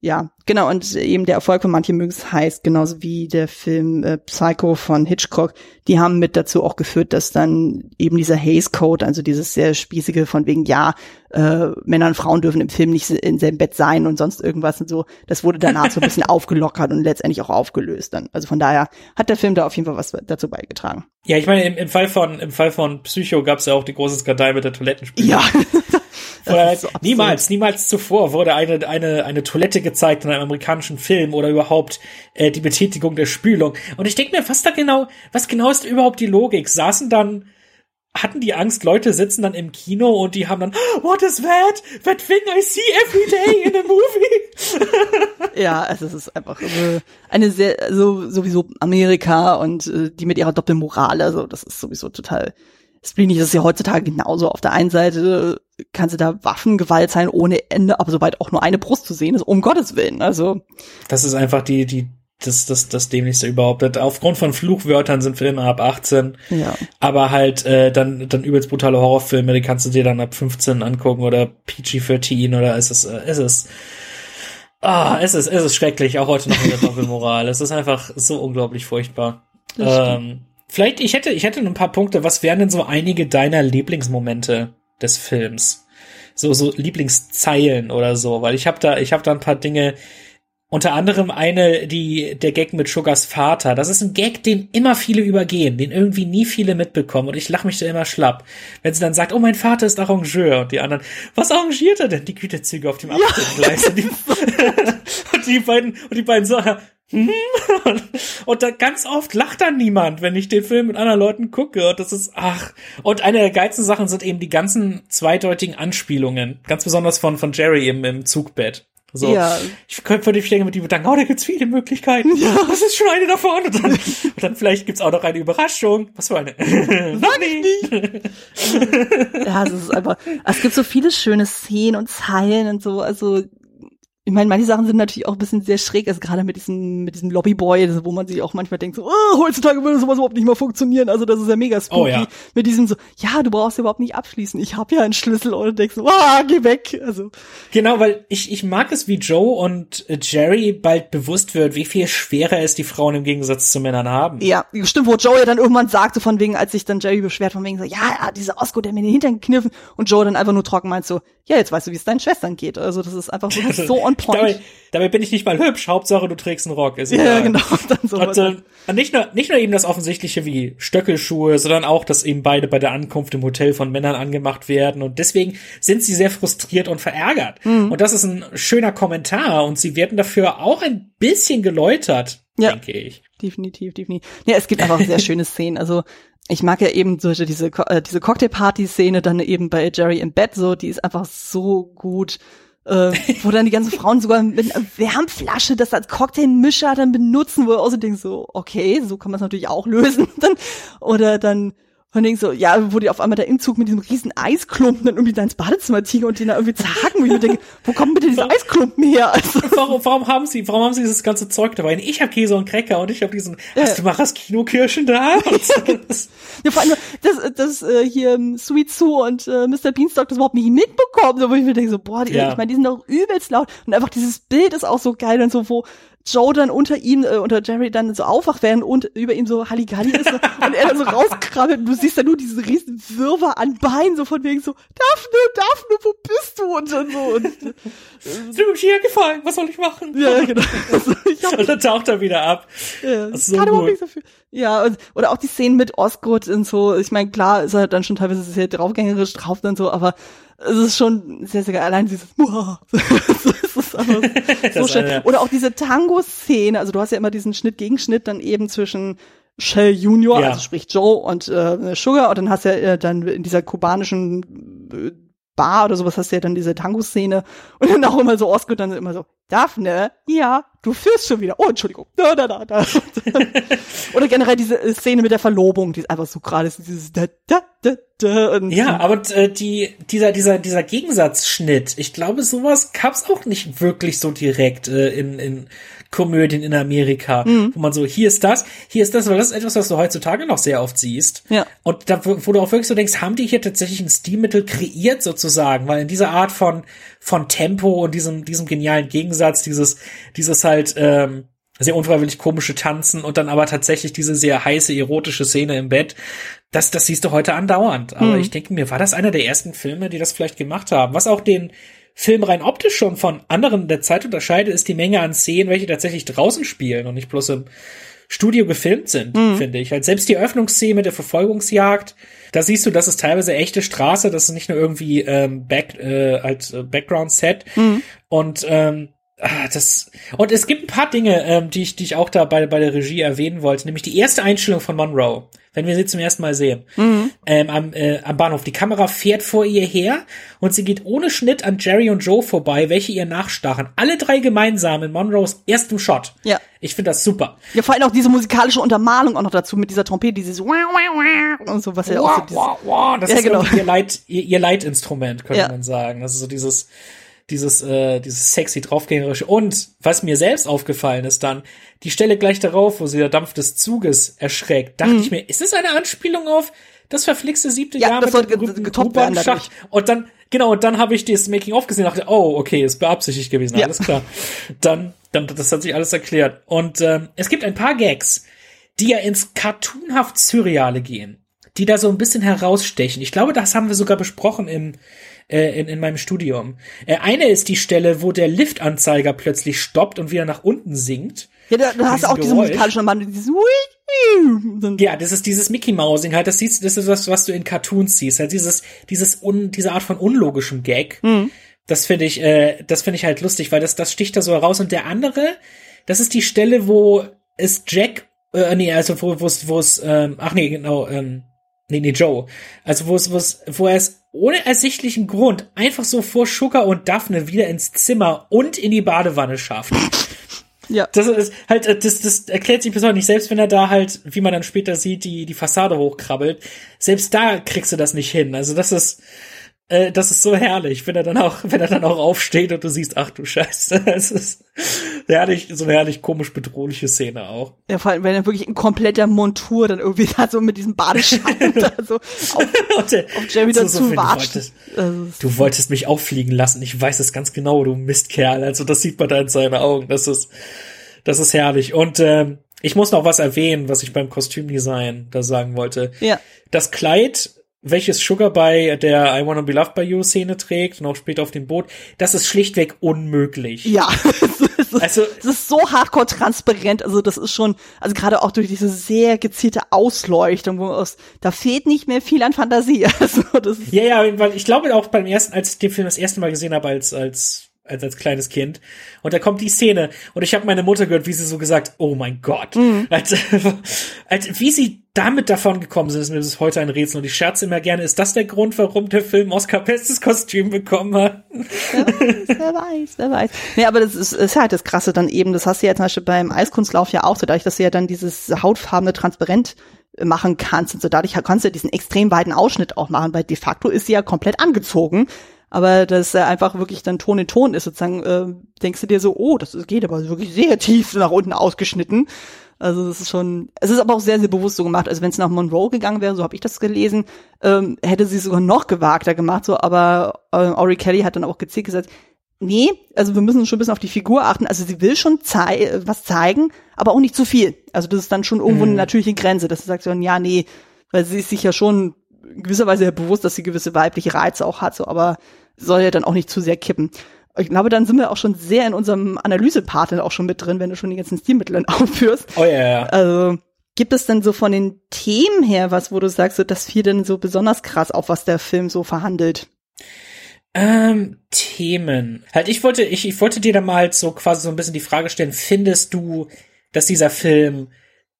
Ja, genau. Und eben der Erfolg von manche mögen es heißt, genauso wie der Film äh, Psycho von Hitchcock, die haben mit dazu auch geführt, dass dann eben dieser Haze Code, also dieses sehr spießige von wegen, ja, äh, Männer und Frauen dürfen im Film nicht in selben Bett sein und sonst irgendwas und so, das wurde danach so ein bisschen <laughs> aufgelockert und letztendlich auch aufgelöst dann. Also von daher hat der Film da auf jeden Fall was dazu beigetragen. Ja, ich meine, im, im Fall von im Fall von Psycho gab es ja auch die große Skandal mit der Toilettenspülung. Ja. <laughs> so niemals, niemals zuvor wurde eine, eine, eine Toilette gezeigt in einem amerikanischen Film oder überhaupt äh, die Betätigung der Spülung. Und ich denke mir, was da genau, was genau ist überhaupt die Logik? Saßen dann hatten die Angst, Leute sitzen dann im Kino und die haben dann, what is that? That thing I see every day in a movie? <laughs> ja, also es ist einfach äh, eine sehr, so, sowieso Amerika und äh, die mit ihrer Doppelmoral, also das ist sowieso total Spleenig ist ja heutzutage genauso. Auf der einen Seite kann sie da Waffengewalt sein ohne Ende, aber sobald auch nur eine Brust zu sehen ist, um Gottes Willen. Also. Das ist einfach die, die, das, das, das Dämlichste überhaupt. Aufgrund von Fluchwörtern sind Filme ab 18. Ja. Aber halt, äh, dann, dann übelst brutale Horrorfilme, die kannst du dir dann ab 15 angucken oder PG-13 oder ist es, äh, ist es, ah, es ist, es ist schrecklich, auch heute noch mit der <laughs> Doppelmoral. es ist einfach so unglaublich furchtbar. Ähm, Vielleicht, ich hätte, ich hätte ein paar Punkte. Was wären denn so einige deiner Lieblingsmomente des Films? So, so Lieblingszeilen oder so, weil ich habe da, ich habe da ein paar Dinge. Unter anderem eine, die, der Gag mit Sugars Vater. Das ist ein Gag, den immer viele übergehen, den irgendwie nie viele mitbekommen. Und ich lache mich da immer schlapp. Wenn sie dann sagt, oh, mein Vater ist Arrangeur. Und die anderen, was arrangiert er denn? Die Güterzüge auf dem Abstellgleis. Ja. Und, die, <laughs> und die beiden, und die beiden so, hm? <laughs> und da ganz oft lacht dann niemand, wenn ich den Film mit anderen Leuten gucke. Und das ist, ach. Und eine der geilsten Sachen sind eben die ganzen zweideutigen Anspielungen. Ganz besonders von, von Jerry im, im Zugbett. So, ja. ich könnte für die mit die bedanken, oh, da gibt's viele Möglichkeiten. Ja. <laughs> Das ist schon eine davon. Und dann, und dann vielleicht gibt's auch noch eine Überraschung. Was für eine? <laughs> Noch nicht. ja, es ist einfach, es gibt so viele schöne Szenen und Zeilen und so, also ich meine, manche Sachen sind natürlich auch ein bisschen sehr schräg, also gerade mit diesem, mit diesem Lobbyboy, also wo man sich auch manchmal denkt, so, oh, heutzutage würde sowas überhaupt nicht mehr funktionieren. Also das ist ja mega spooky. Oh, ja. Mit diesem so, ja, du brauchst ja überhaupt nicht abschließen. Ich habe ja einen Schlüssel und denkst so, ah, geh weg. Also. Genau, weil ich, ich mag es, wie Joe und Jerry bald bewusst wird, wie viel schwerer es die Frauen im Gegensatz zu Männern haben. Ja, stimmt, wo Joe ja dann irgendwann sagt, so von wegen, als sich dann Jerry beschwert, von wegen so, ja, dieser Osco, der mir den Hintern gekniffen und Joe dann einfach nur trocken meint so, ja, jetzt weißt du, wie es deinen Schwestern geht. Also das ist einfach so, so <laughs> on point. dabei, dabei bin ich nicht mal hübsch, Hauptsache du trägst einen Rock. Ist ja, genau. <laughs> Dann so und, äh, nicht, nur, nicht nur eben das Offensichtliche wie Stöckelschuhe, sondern auch, dass eben beide bei der Ankunft im Hotel von Männern angemacht werden. Und deswegen sind sie sehr frustriert und verärgert. Mhm. Und das ist ein schöner Kommentar. Und sie werden dafür auch ein bisschen geläutert, ja. denke ich. Definitiv, definitiv. Ja, es gibt einfach sehr <laughs> schöne Szenen. Also ich mag ja eben solche diese äh, diese Cocktailparty-Szene dann eben bei Jerry im Bett so, die ist einfach so gut. Äh, wo dann die ganzen Frauen sogar mit einer Wärmflasche das als Cocktailmischer dann benutzen, wo er denkt so, okay, so kann man es natürlich auch lösen. <laughs> dann, oder dann von denen so, ja, wo die auf einmal da im Zug mit diesem riesen Eisklumpen dann irgendwie da ins Badezimmer ziehen und den da irgendwie zerhacken. Und ich denke, wo kommen bitte diese Eisklumpen her? Also, warum, warum haben sie, warum haben sie dieses ganze Zeug dabei? Ich habe Käse und Cracker und ich habe diesen, ja. hast du das Kinokirschen da? <laughs> ja, vor allem, das, das äh, hier ähm, Sweet Sue und äh, Mr. Beanstalk das überhaupt nicht mitbekommen. So, wo ich mir denke so, boah, die, ja. ich meine, die sind doch übelst laut. Und einfach dieses Bild ist auch so geil und so, wo Joe dann unter ihm, äh, unter Jerry dann so aufwacht werden und über ihm so Halligalli ist <laughs> und er dann so rauskrabbelt und du siehst dann nur diese riesen Wirrwarr an Beinen, so von wegen so, Daphne, Daphne, wo bist du? Und dann so. Und, äh, <laughs> Ist mir hier gefallen, was soll ich machen? Ja, genau. <laughs> Also, ich hab, und dann taucht er wieder ab. Ja, das ist so kann gut. Dafür. Ja, und, oder auch die Szenen mit Osgood und so, ich meine, klar ist er dann schon teilweise sehr draufgängerisch drauf dann so, aber es ist schon sehr, sehr geil. Allein dieses so <laughs> schön. Oder auch diese Tango-Szene. Also du hast ja immer diesen Schnitt-Gegenschnitt dann eben zwischen Shell Junior, ja. also sprich Joe und äh, Sugar, und dann hast du ja äh, dann in dieser kubanischen äh, Bar oder sowas hast du ja dann diese Tango-Szene und dann auch immer so Oscar dann immer so, Daphne, ja, du führst schon wieder. Oh, Entschuldigung. Da, da, da, da. <laughs> oder generell diese äh, Szene mit der Verlobung, die ist einfach so gerade, dieses da, da, da, da. Und ja, aber äh, die, dieser, dieser, dieser Gegensatzschnitt, ich glaube, sowas gab's auch nicht wirklich so direkt äh, in, in Komödien in Amerika, mhm. wo man so, hier ist das, hier ist das, weil das ist etwas, was du heutzutage noch sehr oft siehst. Ja. Und da, wo du auch wirklich so denkst, haben die hier tatsächlich ein Stilmittel kreiert sozusagen, weil in dieser Art von, von Tempo und diesem, diesem genialen Gegensatz, dieses, dieses halt, ähm, sehr unfreiwillig komische Tanzen und dann aber tatsächlich diese sehr heiße erotische Szene im Bett. Das, das siehst du heute andauernd. Aber mhm. ich denke mir, war das einer der ersten Filme, die das vielleicht gemacht haben? Was auch den Film rein optisch schon von anderen der Zeit unterscheidet, ist die Menge an Szenen, welche tatsächlich draußen spielen und nicht bloß im Studio gefilmt sind, mhm. finde ich. Halt selbst die Öffnungsszene mit der Verfolgungsjagd, da siehst du, das ist teilweise echte Straße, das ist nicht nur irgendwie ähm, Back, äh, als äh, Background-Set. Mhm. Und ähm, Ah, das und es gibt ein paar Dinge, ähm, die ich, die ich auch da bei, bei der Regie erwähnen wollte, nämlich die erste Einstellung von Monroe, wenn wir sie zum ersten Mal sehen, mhm. ähm, am, äh, am Bahnhof. Die Kamera fährt vor ihr her und sie geht ohne Schnitt an Jerry und Joe vorbei, welche ihr nachstachen. Alle drei gemeinsam in Monroes erstem Shot. Ja. Ich finde das super. Ja, vor allem auch diese musikalische Untermalung auch noch dazu mit dieser Trompete, dieses und so was ja auch so dieses, Das ja, ist genau. ihr, Leit, ihr, ihr Leitinstrument, <laughs> könnte ja. man sagen. Das ist so dieses dieses, äh, dieses sexy draufgängerische. Und was mir selbst aufgefallen ist dann, die Stelle gleich darauf, wo sie der Dampf des Zuges erschreckt, dachte mhm. ich mir, ist das eine Anspielung auf das verflixte siebte ja, Jahr das mit dem getoppt werden Schacht? Und dann, genau, und dann habe ich das Making-of gesehen und dachte, oh, okay, ist beabsichtigt gewesen, ja. alles klar. Dann, dann, das hat sich alles erklärt. Und ähm, es gibt ein paar Gags, die ja ins cartoonhaft Surreale gehen, die da so ein bisschen herausstechen. Ich glaube, das haben wir sogar besprochen im äh, in, in meinem Studium. Äh, eine ist die Stelle, wo der Liftanzeiger plötzlich stoppt und wieder nach unten sinkt. Ja, da, da hast du auch diese musikalische Mann, dieses ja, das ist dieses Mickey Mousing halt, das siehst, das ist was, was du in Cartoons siehst, halt dieses, dieses un, diese Art von unlogischem Gag. Mhm. Das finde ich, äh, das finde ich halt lustig, weil das, das sticht da so heraus. Und der andere, das ist die Stelle, wo es Jack, äh, nee, also wo, wo es, wo es, ähm, ach nee, genau, ähm, nee, nee, Joe. Also wo es, wo es, wo er es ohne ersichtlichen Grund einfach so vor Sugar und Daphne wieder ins Zimmer und in die Badewanne schafft. Ja. Das ist halt, äh, das, das erklärt sich besonders nicht. Selbst wenn er da halt, wie man dann später sieht, die, die Fassade hochkrabbelt, selbst da kriegst du das nicht hin. Also das ist, äh, das ist so herrlich, wenn er dann auch, wenn er dann auch aufsteht und du siehst, ach du Scheiße, <laughs> es ist herrlich, so eine herrlich komisch bedrohliche Szene auch. Ja, vor allem, wenn er wirklich in kompletter Montur dann irgendwie <laughs> da so mit diesem Badeschein <laughs> da so auf, der, auf so, dazu so wartet. Also, du wolltest mich auffliegen lassen, ich weiß es ganz genau, du Mistkerl. Also das sieht man da in seinen Augen, das ist, das ist herrlich. Und ähm, ich muss noch was erwähnen, was ich beim Kostümdesign da sagen wollte. Ja. Das Kleid welches Sugar bei der I Wanna Be Loved by You Szene trägt und auch später auf dem Boot, das ist schlichtweg unmöglich. Ja, <laughs> also es ist so hardcore transparent, also das ist schon, also gerade auch durch diese sehr gezielte Ausleuchtung, wo aus, da fehlt nicht mehr viel an Fantasie. <laughs> Also das ist ja, ja, weil ich glaube auch beim ersten, als ich den Film das erste Mal gesehen habe als als als, als kleines Kind. Und da kommt die Szene und ich habe meine Mutter gehört, wie sie so gesagt, oh mein Gott. Mhm. Als, <laughs> als, wie sie damit davon gekommen sind, ist mir das heute ein Rätsel. Und ich scherze immer gerne, ist das der Grund, warum der Film Oscar Bestes Kostüm bekommen hat? Wer weiß, wer weiß, wer weiß. Nee, aber das ist, ist halt das Krasse dann eben, das hast du ja zum Beispiel beim Eiskunstlauf ja auch so, dadurch, dass du ja dann dieses hautfarbene Transparent machen kannst und so dadurch kannst du diesen extrem weiten Ausschnitt auch machen, weil de facto ist sie ja komplett angezogen aber dass er einfach wirklich dann Ton in Ton ist, sozusagen, äh, denkst du dir so, oh, das geht aber wirklich sehr tief nach unten ausgeschnitten. Also das ist schon, es ist aber auch sehr, sehr bewusst so gemacht. Also wenn es nach Monroe gegangen wäre, so habe ich das gelesen, ähm, hätte sie sogar noch gewagter gemacht, so, aber äh, Ori Kelly hat dann auch gezielt gesagt, nee, also wir müssen schon ein bisschen auf die Figur achten. Also sie will schon zei was zeigen, aber auch nicht zu viel. Also das ist dann schon irgendwo mhm. eine natürliche Grenze, dass sie sagt so, ja, nee, weil sie ist sich ja schon in gewisser Weise ja bewusst, dass sie gewisse weibliche Reize auch hat, so, aber soll ja dann auch nicht zu sehr kippen. Ich glaube, dann sind wir auch schon sehr in unserem Analysepart auch schon mit drin, wenn du schon die ganzen Stilmittel <laughs> aufführst. Oh ja, ja. Also, gibt es denn so von den Themen her was, wo du sagst, so, das fiel denn so besonders krass auf, was der Film so verhandelt? Ähm, Themen. Halt, ich wollte, ich, ich wollte dir da mal so quasi so ein bisschen die Frage stellen, findest du, dass dieser Film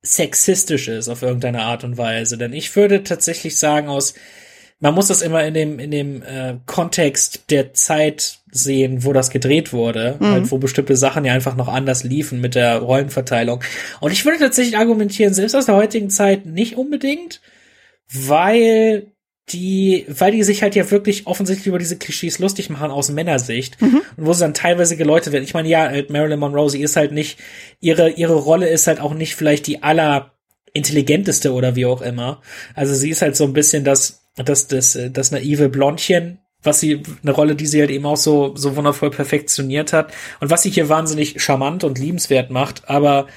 sexistisch ist auf irgendeine Art und Weise? Denn ich würde tatsächlich sagen, aus man muss das immer in dem in dem äh, Kontext der Zeit sehen, wo das gedreht wurde, mhm. halt, wo bestimmte Sachen ja einfach noch anders liefen mit der Rollenverteilung. Und ich würde tatsächlich argumentieren, selbst aus der heutigen Zeit nicht unbedingt, weil die, weil die sich halt ja wirklich offensichtlich über diese Klischees lustig machen aus Männersicht mhm. und wo sie dann teilweise geläutet werden. Ich meine, ja, äh, Marilyn Monroe, sie ist halt nicht, ihre, ihre Rolle ist halt auch nicht vielleicht die aller intelligenteste oder wie auch immer. Also sie ist halt so ein bisschen das, das, das, das naive Blondchen, was sie, eine Rolle, die sie halt eben auch so, so wundervoll perfektioniert hat und was sie hier wahnsinnig charmant und liebenswert macht, aber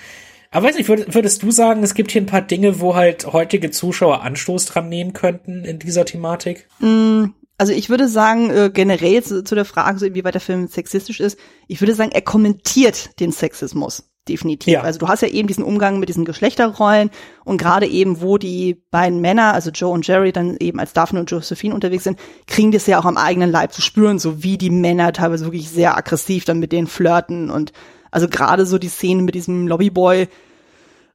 aber weiß nicht, würdest, würdest du sagen, es gibt hier ein paar Dinge, wo halt heutige Zuschauer Anstoß dran nehmen könnten in dieser Thematik? Mm, also ich würde sagen, äh, generell zu, zu der Frage, so inwieweit der Film sexistisch ist, ich würde sagen, er kommentiert den Sexismus definitiv. Ja. Also du hast ja eben diesen Umgang mit diesen Geschlechterrollen und gerade eben, wo die beiden Männer, also Joe und Jerry, dann eben als Daphne und Josephine unterwegs sind, kriegen das ja auch am eigenen Leib zu spüren, so wie die Männer teilweise wirklich sehr aggressiv dann mit denen flirten und also gerade so die Szene mit diesem Lobbyboy,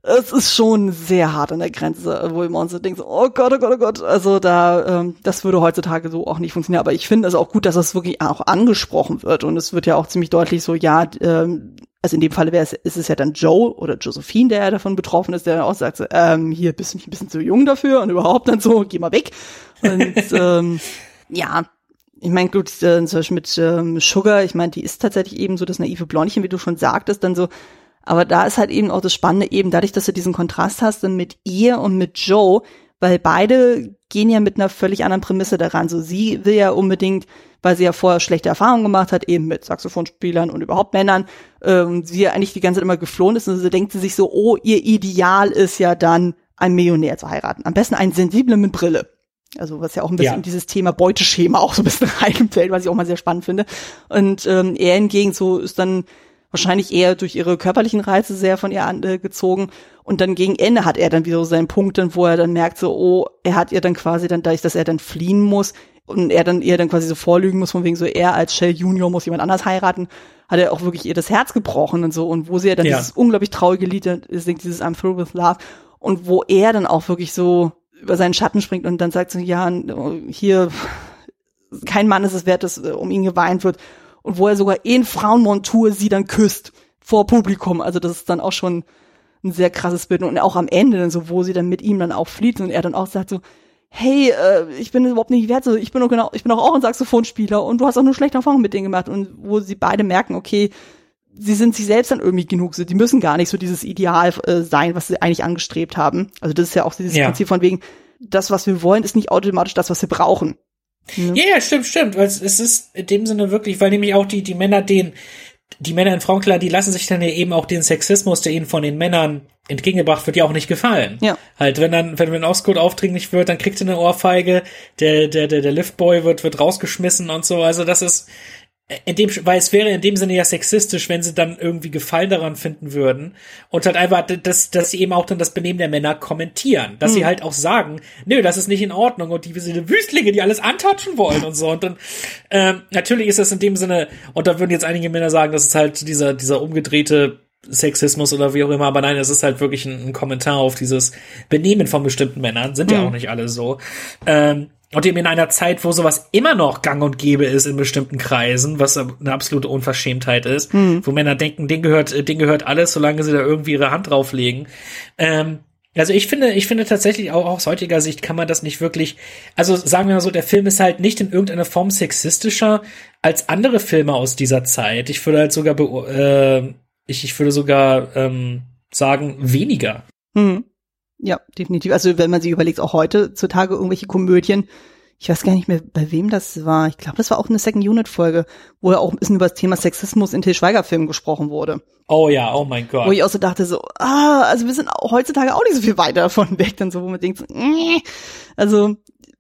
es ist schon sehr hart an der Grenze, wo man so denkt, oh Gott, oh Gott, oh Gott. Also da, ähm, das würde heutzutage so auch nicht funktionieren. Aber ich finde es auch gut, dass das wirklich auch angesprochen wird. Und es wird ja auch ziemlich deutlich so, ja, ähm, also in dem Falle wäre es, ist es ja dann Joe oder Josephine, der ja davon betroffen ist, der dann auch sagt, so, ähm, hier bist du nicht ein bisschen zu jung dafür und überhaupt dann so, geh mal weg. Und <laughs> ähm, ja, ich meine, gut, äh, zum Beispiel mit ähm, Sugar, ich meine, die ist tatsächlich eben so das naive Blondchen, wie du schon sagtest, dann so, aber da ist halt eben auch das Spannende eben dadurch, dass du diesen Kontrast hast dann mit ihr und mit Joe, weil beide gehen ja mit einer völlig anderen Prämisse daran. So sie will ja unbedingt, weil sie ja vorher schlechte Erfahrungen gemacht hat, eben mit Saxophonspielern und überhaupt Männern, ähm, sie ja eigentlich die ganze Zeit immer geflohen ist und so denkt sie sich so, oh, ihr Ideal ist ja dann, einen Millionär zu heiraten. Am besten einen sensiblen mit Brille. Also was ja auch ein bisschen ja. dieses Thema Beuteschema auch so ein bisschen <laughs> reinfällt, was ich auch mal sehr spannend finde. Und ähm, er hingegen so ist dann wahrscheinlich eher durch ihre körperlichen Reize sehr von ihr angezogen. Und dann gegen Ende hat er dann wieder so seinen Punkt, wo er dann merkt, so, oh, er hat ihr dann quasi dann, dadurch, dass er dann fliehen muss und er dann ihr dann quasi so vorlügen muss, von wegen so, er als Shell Junior muss jemand anders heiraten, hat er auch wirklich ihr das Herz gebrochen und so. Und wo sie ja dann ja. dieses unglaublich traurige Lied singt, dieses I'm through with love. Und wo er dann auch wirklich so über seinen Schatten springt und dann sagt so, ja, hier, kein Mann ist es wert, dass um ihn geweint wird. Und wo er sogar in Frauenmontur sie dann küsst vor Publikum. Also das ist dann auch schon ein sehr krasses Bild. Und auch am Ende dann so, wo sie dann mit ihm dann auch flieht und er dann auch sagt so, hey, äh, ich bin überhaupt nicht wert, so, ich bin doch genau, ich bin doch auch ein Saxophonspieler und du hast auch nur schlechte Erfahrungen mit denen gemacht. Und wo sie beide merken, okay, sie sind sich selbst dann irgendwie genug, die müssen gar nicht so dieses Ideal äh, sein, was sie eigentlich angestrebt haben. Also das ist ja auch dieses ja. Prinzip von wegen, das, was wir wollen, ist nicht automatisch das, was wir brauchen. Ja. ja, stimmt, stimmt. Weil es ist in dem Sinne wirklich, weil nämlich auch die, die Männer den, die Männer in Frauenkleider, die lassen sich dann ja eben auch den Sexismus, der ihnen von den Männern entgegengebracht wird, ja auch nicht gefallen. Ja. Halt, wenn dann, wenn, wenn Osgood aufdringlich wird, dann kriegt er eine Ohrfeige, der, der, der, der Liftboy wird, wird rausgeschmissen und so. Also das ist, in dem, weil es wäre in dem Sinne ja sexistisch, wenn sie dann irgendwie Gefallen daran finden würden. Und halt einfach, dass, dass sie eben auch dann das Benehmen der Männer kommentieren, dass hm. sie halt auch sagen, nö, das ist nicht in Ordnung. Und die wir sind Wüstlinge, die alles antatschen wollen und so. Und dann, ähm, natürlich ist das in dem Sinne, und da würden jetzt einige Männer sagen, das ist halt dieser, dieser umgedrehte Sexismus oder wie auch immer, aber nein, es ist halt wirklich ein, ein Kommentar auf dieses Benehmen von bestimmten Männern, sind ja auch nicht alle so. Ähm, und eben in einer Zeit, wo sowas immer noch gang und gäbe ist in bestimmten Kreisen, was eine absolute Unverschämtheit ist, hm. wo Männer denken, denen gehört, denen gehört alles, solange sie da irgendwie ihre Hand drauflegen. Ähm, also ich finde, ich finde tatsächlich auch aus heutiger Sicht kann man das nicht wirklich, also sagen wir mal so, der Film ist halt nicht in irgendeiner Form sexistischer als andere Filme aus dieser Zeit. Ich würde halt sogar, äh, ich, ich würde sogar ähm, sagen, weniger. Hm. Ja, definitiv. Also wenn man sich überlegt, auch heutzutage irgendwelche Komödien, ich weiß gar nicht mehr, bei wem das war. Ich glaube, das war auch eine Second Unit Folge, wo ja auch ein bisschen über das Thema Sexismus in Til Schweiger Filmen gesprochen wurde. Oh ja, oh mein Gott. Wo ich auch so dachte so, ah, also wir sind heutzutage auch nicht so viel weiter davon weg, dann so, wo man denkt so, äh. also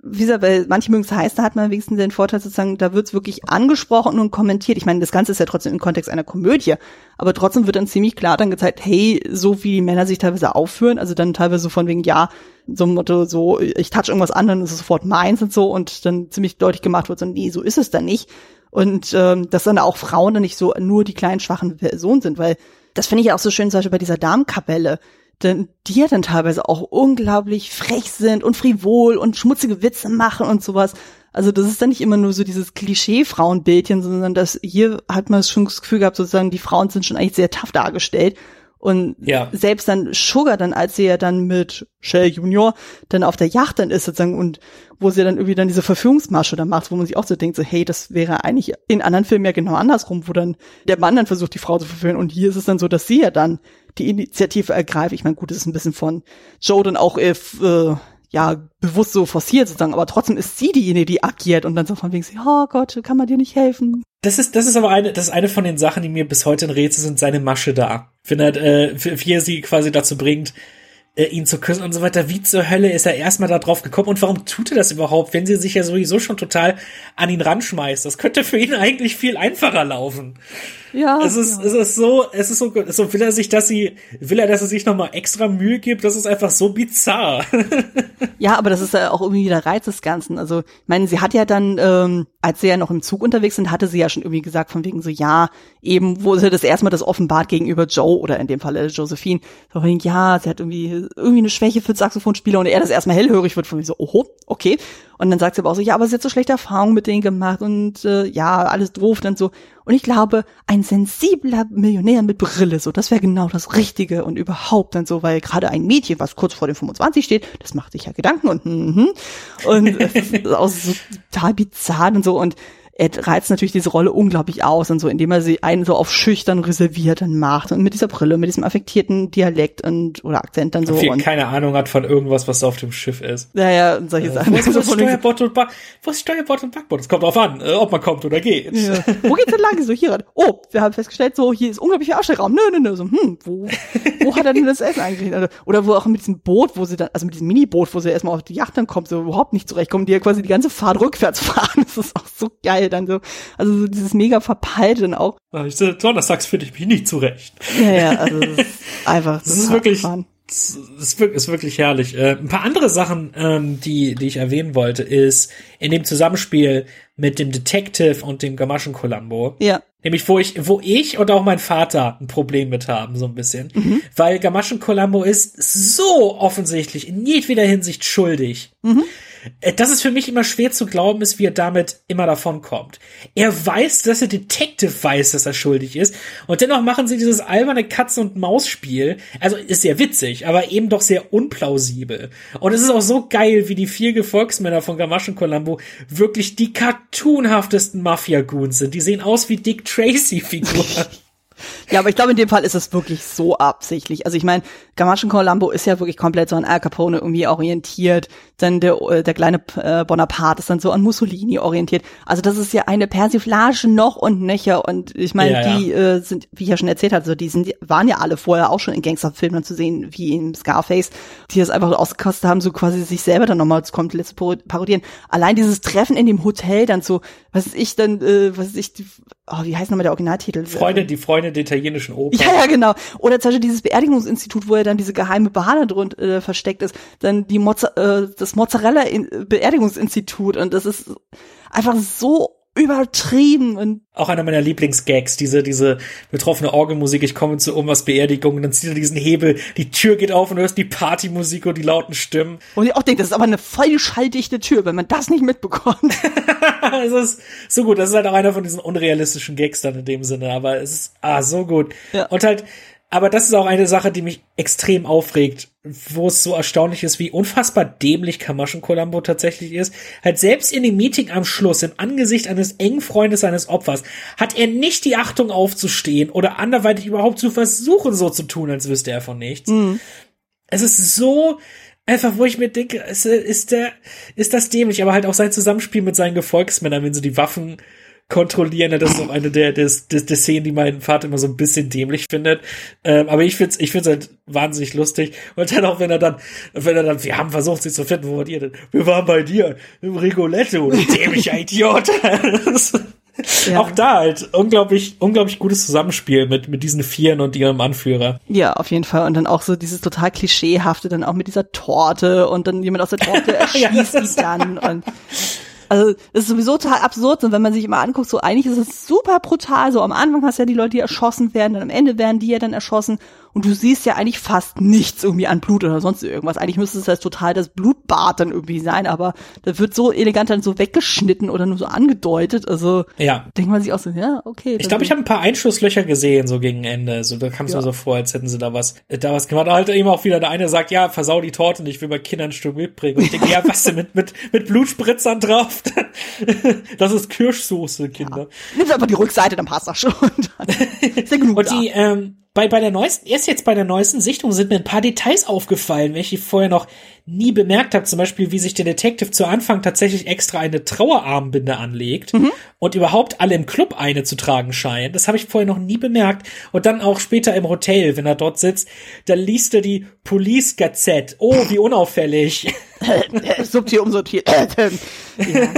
wie gesagt, weil manche mögen es heiß, da hat man wenigstens den Vorteil sozusagen, da wird es wirklich angesprochen und kommentiert. Ich meine, das Ganze ist ja trotzdem im Kontext einer Komödie, aber trotzdem wird dann ziemlich klar dann gezeigt, hey, so wie die Männer sich teilweise aufführen, also dann teilweise so von wegen, ja, so ein Motto, so, ich touch irgendwas an, dann ist es sofort meins und so und dann ziemlich deutlich gemacht wird, so, nee, so ist es dann nicht. Und ähm, dass dann auch Frauen dann nicht so nur die kleinen, schwachen Personen sind, weil das finde ich auch so schön, zum Beispiel bei dieser Darmkapelle denn die ja dann teilweise auch unglaublich frech sind und frivol und schmutzige Witze machen und sowas. Also das ist dann nicht immer nur so dieses Klischee-Frauenbildchen, sondern das hier hat man schon das Gefühl gehabt, sozusagen, die Frauen sind schon eigentlich sehr tough dargestellt. Und Ja. selbst dann Sugar dann, als sie ja dann mit Shell Junior dann auf der Yacht dann ist sozusagen und wo sie dann irgendwie dann diese Verführungsmasche dann macht, wo man sich auch so denkt, so hey, das wäre eigentlich in anderen Filmen ja genau andersrum, wo dann der Mann dann versucht, die Frau zu verführen und hier ist es dann so, dass sie ja dann die Initiative ergreift. Ich meine, gut, das ist ein bisschen von Joe dann auch äh, äh, ja bewusst so forciert sozusagen, aber trotzdem ist sie diejenige, die agiert und dann so von wegen, so, oh Gott, kann man dir nicht helfen? Das ist, das ist aber eine, das ist eine von den Sachen, die mir bis heute ein Rätsel sind, seine Masche da. Finde halt, äh, wie er sie quasi dazu bringt, äh, ihn zu küssen und so weiter. Wie zur Hölle ist er erstmal da drauf gekommen und warum tut er das überhaupt, wenn sie sich ja sowieso schon total an ihn ranschmeißt? Das könnte für ihn eigentlich viel einfacher laufen. Ja, Es ist, ja. es ist so, es ist so, so will er sich, dass sie, will er, dass er sich nochmal extra Mühe gibt? Das ist einfach so bizarr. <laughs> Ja, aber das ist ja auch irgendwie der Reiz des Ganzen. Also, ich meine, sie hat ja dann, ähm, als sie ja noch im Zug unterwegs sind, hatte sie ja schon irgendwie gesagt, von wegen so, ja, eben, wo sie das erstmal das offenbart gegenüber Joe oder in dem Fall Josephine, so von wegen, ja, sie hat irgendwie, irgendwie eine Schwäche für Saxophonspieler und er das erstmal hellhörig wird, von wegen so, oho, okay. Und dann sagt sie aber auch so, ja, aber sie hat so schlechte Erfahrungen mit denen gemacht und äh, ja, alles doof dann so. Und ich glaube, ein sensibler Millionär mit Brille, so, das wäre genau das Richtige und überhaupt dann so, weil gerade ein Mädchen, was kurz vor den 25 steht, das macht sich ja Gedanken und mhm. und es ist auch so total bizarr und so und er reizt natürlich diese Rolle unglaublich aus und so, indem er sie einen so auf schüchtern reserviert dann macht und mit dieser Brille, mit diesem affektierten Dialekt und oder Akzent dann so Viel und keine Ahnung hat von irgendwas, was auf dem Schiff ist. ja, ja, und solche Sachen. Wo ist wegen <laughs> so, Steuerbord und Back, wo ist Steuerbord und Backbord? Es kommt drauf an, äh, ob man kommt oder geht. Ja. Wo geht's denn lang? So, hier ran. Oh, wir haben festgestellt, so, hier ist unglaublich viel Abstellraum. Nö, nö, nö. So, hm, wo, wo hat er denn das Essen eingerichtet? Also, Oder wo auch mit diesem Boot, wo sie dann, also mit diesem Miniboot, wo sie erstmal auf die Yacht dann kommt, so überhaupt nicht zurechtkommen, die ja quasi die ganze Fahrt rückwärts fahren. <laughs> Das ist auch so geil dann so. Also so dieses mega verpeilt dann auch. Ich so, Donnerstags finde ich mich nicht zurecht. Ja, ja, also das ist <laughs> einfach. Das ist wirklich, das ist wirklich, ist wirklich herrlich. Äh, ein paar andere Sachen, ähm, die, die ich erwähnen wollte, ist in dem Zusammenspiel mit dem Detective und dem Gamaschen Columbo. Ja. Nämlich, wo ich, wo ich und auch mein Vater ein Problem mit haben, so ein bisschen. Mhm. Weil Gamaschen Columbo ist so offensichtlich in jedweder Hinsicht schuldig. Mhm. Äh, Das ist für mich immer schwer zu glauben, ist, wie er damit immer davon kommt. Er weiß, dass der Detective weiß, dass er schuldig ist. Und dennoch machen sie dieses alberne Katze- und Maus-Spiel. Also ist sehr witzig, aber eben doch sehr unplausibel. Und es ist auch so geil, wie die vier Gefolgsmänner von Gamaschen Columbo wirklich die cartoonhaftesten Mafia-Goons sind. Die sehen aus wie Dick Tracy-Figuren. <laughs> Ja, aber ich glaube, in dem Fall ist es wirklich so absichtlich. Also ich meine, Gamaschen Columbo ist ja wirklich komplett so an Al Capone irgendwie orientiert. Dann der, äh, der kleine äh, Bonaparte ist dann so an Mussolini orientiert. Also das ist ja eine Persiflage noch und nöcher. Und ich meine, Ja, ja. die äh, sind, wie ich ja schon erzählt hatte, so die sind, waren ja alle vorher auch schon in Gangsterfilmen zu sehen, wie in Scarface, die das einfach ausgekostet haben, so quasi sich selber dann nochmal komplett zu paro- parodieren. Allein dieses Treffen in dem Hotel dann so, was ist ich dann, äh, was ist ich, oh, wie heißt nochmal der Originaltitel? Freunde, die Freunde der italienischen Oper. Ja, ja, genau. Oder zum Beispiel dieses Beerdigungsinstitut, wo er dann diese geheime da drunter äh, versteckt ist. Dann die Mozza äh, das Mozzarella-Beerdigungsinstitut. Und das ist einfach so übertrieben und Auch einer meiner Lieblingsgags, diese, diese betroffene Orgelmusik, ich komme zu Omas Beerdigung und dann zieht er diesen Hebel, die Tür geht auf und du hörst die Partymusik und die lauten Stimmen. und ich auch denke, das ist aber eine voll schalldichte Tür, wenn man das nicht mitbekommt. <laughs> es ist so gut, das ist halt auch einer von diesen unrealistischen Gags dann in dem Sinne, aber es ist, ah, so gut. Ja. Und halt, aber das ist auch eine Sache, die mich extrem aufregt, wo es so erstaunlich ist, wie unfassbar dämlich Kamaschen Columbo tatsächlich ist. Halt selbst in dem Meeting am Schluss, im Angesicht eines engen Freundes seines Opfers, hat er nicht die Achtung aufzustehen oder anderweitig überhaupt zu versuchen, so zu tun, als wüsste er von nichts. Es ist so einfach, wo ich mir denke, es ist der, ist das dämlich, aber halt auch sein Zusammenspiel mit seinen Gefolgsmännern, wenn sie die Waffen kontrollieren, das ist auch eine der, des, des, der Szenen, die mein Vater immer so ein bisschen dämlich findet. Ähm, aber ich find's, ich find's halt wahnsinnig lustig. Und dann auch, wenn er dann, wenn er dann, wir haben versucht, sie zu finden, wo wart ihr denn? Wir waren bei dir, im Rigoletto, du dämlicher Idiot. <laughs> Ja. Auch da halt unglaublich, unglaublich gutes Zusammenspiel mit, mit diesen Vieren und ihrem Anführer. Ja, auf jeden Fall. Und dann auch so dieses total klischeehafte, dann auch mit dieser Torte und dann jemand aus der Torte <laughs> erschießt Ja, die dann und Also das ist sowieso total absurd und wenn man sich immer anguckt, so eigentlich ist es super brutal. So am Anfang hast du ja die Leute, die erschossen werden, dann am Ende werden die ja dann erschossen und du siehst ja eigentlich fast nichts irgendwie an Blut oder sonst irgendwas. Eigentlich müsste es ja total das Blutbad dann irgendwie sein, aber da wird so elegant dann so weggeschnitten oder nur so angedeutet. Also Ja. denkt man sich auch so, ja, okay. Ich glaube, ich habe ein paar Einschusslöcher gesehen, so gegen Ende. So, da kam es Ja. mir so vor, als hätten sie da was, äh, da was gemacht. Halt eben auch wieder der eine sagt, ja, versau die Torte nicht, ich will bei Kindern ein Stück mitbringen. Und ich denke, ja, was denn mit, mit, mit Blutspritzern drauf? <laughs> das ist Kirschsoße, Kinder. Nimmst einfach die Rückseite, dann passt das schon. <laughs> <laughs> Dann ist ja genug Und da. die, ähm, bei, bei der neuesten, erst jetzt bei der neuesten Sichtung sind mir ein paar Details aufgefallen, welche ich vorher noch nie bemerkt habe. Zum Beispiel, wie sich der Detective zu Anfang tatsächlich extra eine Trauerarmbinde anlegt und überhaupt alle im Club eine zu tragen scheint. Das habe ich vorher noch nie bemerkt. Und dann auch später im Hotel, wenn er dort sitzt, da liest er die Police Gazette. Oh, wie unauffällig. <laughs> subtil umsortiert. <laughs> Ja.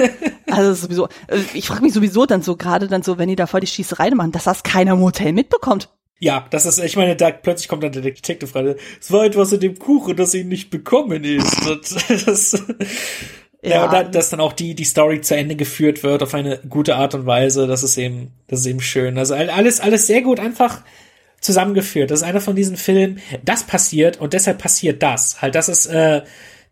Also sowieso. äh, Ich frage mich sowieso dann so gerade dann so, wenn die da voll die Schießerei machen, dass das keiner im Hotel mitbekommt. Ja, das ist, ich meine, da plötzlich kommt dann der Detective rein. Es war etwas in dem Kuchen, das ihm nicht bekommen ist. Und <laughs> das, ja, Ja. und da, dass dann auch die, die Story zu Ende geführt wird auf eine gute Art und Weise, das ist eben, das ist eben schön. Also all- alles, alles sehr gut einfach zusammengeführt. Das ist einer von diesen Filmen, das passiert und deshalb passiert das. Halt, das ist, äh,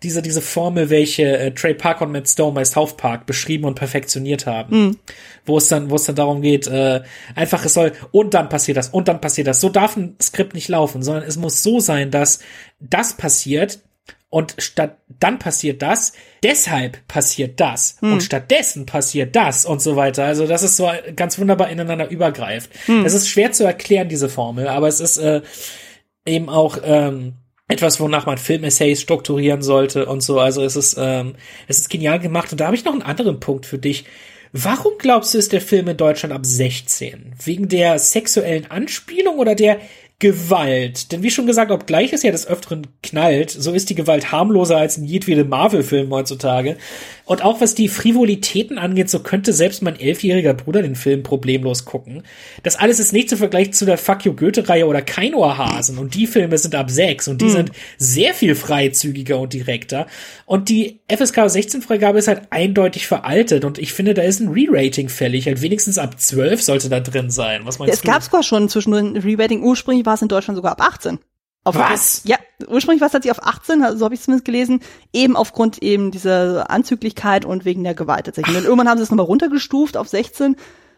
diese, diese Formel, welche äh, Trey Parker und Matt Stone bei South Park beschrieben und perfektioniert haben. Wo es dann, wo es dann darum geht, äh, einfach es soll, und dann passiert das, und dann passiert das. So darf ein Skript nicht laufen, sondern es muss so sein, dass das passiert, und statt dann passiert das, deshalb passiert das und stattdessen passiert das und so weiter. Also das ist so ganz wunderbar ineinander übergreift. Es ist schwer zu erklären diese Formel, aber es ist äh, eben auch ähm, etwas, wonach man Filmessays strukturieren sollte und so. Also es ist ähm, es ist genial gemacht und da habe ich noch einen anderen Punkt für dich. Warum glaubst du, ist der Film in Deutschland ab 16? Wegen der sexuellen Anspielung oder der Gewalt? Denn wie schon gesagt, obgleich es ja des Öfteren knallt, so ist die Gewalt harmloser als in jedwedem Marvel-Film heutzutage. Und auch was die Frivolitäten angeht, so könnte selbst mein elfjähriger Bruder den Film problemlos gucken. Das alles ist nicht zu vergleichen zu der Fuck You Goethe-Reihe oder Kein Ohrhasen. Und die Filme sind ab sechs und die sind sehr viel freizügiger und direkter. Und die FSK 16-Freigabe ist halt eindeutig veraltet. Und ich finde, da ist ein Re-Rating fällig. Halt wenigstens ab 12 sollte da drin sein. Was meinst Es du? gab sogar schon zwischendurch ein Re-Rating. Ursprünglich war es in Deutschland sogar ab 18. Auf Was? Ja, ursprünglich war es tatsächlich auf 18, also so habe ich zumindest gelesen, eben aufgrund eben dieser Anzüglichkeit und wegen der Gewalt tatsächlich. Und irgendwann haben sie es nochmal runtergestuft auf 16,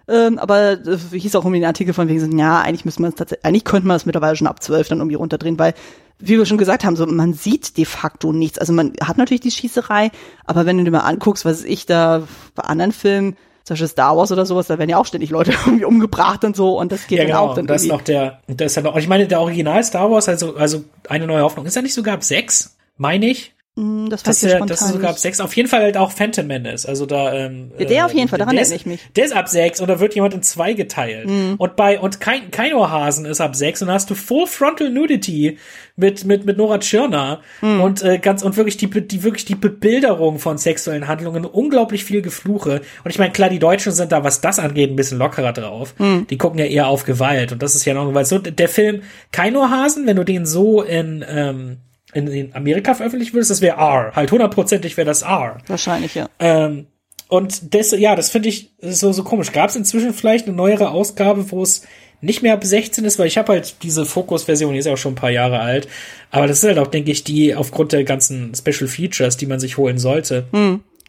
ähm, aber äh, hieß auch irgendwie ein Artikel von wegen, so, ja, eigentlich müsste man es tatsächlich, eigentlich könnte man es mittlerweile schon ab 12 dann irgendwie runterdrehen, weil, wie wir schon gesagt haben, so man sieht de facto nichts. Also man hat natürlich die Schießerei, aber wenn du dir mal anguckst, was ich da bei anderen Filmen, zum Beispiel Star Wars oder sowas, da werden ja auch ständig Leute <laughs> irgendwie umgebracht und so und das geht Ja, dann genau. auch dann Und das ist noch der, und das ist ja noch, ich meine, der Original Star Wars, also, also eine neue Hoffnung, ist ja nicht sogar ab sechs, meine ich. Hm, das, Das, spontan das ist sogar ab nicht. sechs. Auf jeden Fall halt auch Phantom Menace. Also da, ähm, Ja, der auf jeden Fall, daran erinnere ich mich. Der ist ab sechs und da wird jemand in zwei geteilt. Und bei, und kein, kein Ohrhasen ist ab sechs und da hast du Full Frontal Nudity mit, mit, mit Nora Tschirner und, äh, ganz, und wirklich die, die, wirklich die Bebilderung von sexuellen Handlungen, unglaublich viel Gefluche. Und ich meine, klar, die Deutschen sind da, was das angeht, ein bisschen lockerer drauf. Die gucken ja eher auf Gewalt und das ist ja noch, weil so, der Film Kein Ohrhasen, wenn du den so in, ähm, in, Amerika veröffentlichen würdest, das wäre R. Halt hundertprozentig wäre das R. Wahrscheinlich, ja. Ähm, und das, ja, das finde ich so, so komisch. Gab es inzwischen vielleicht eine neuere Ausgabe, wo es nicht mehr ab 16 ist, weil ich habe halt diese Focus-Version, die ist ja auch schon ein paar Jahre alt. Aber das ist halt auch, denke ich, die aufgrund der ganzen Special Features, die man sich holen sollte.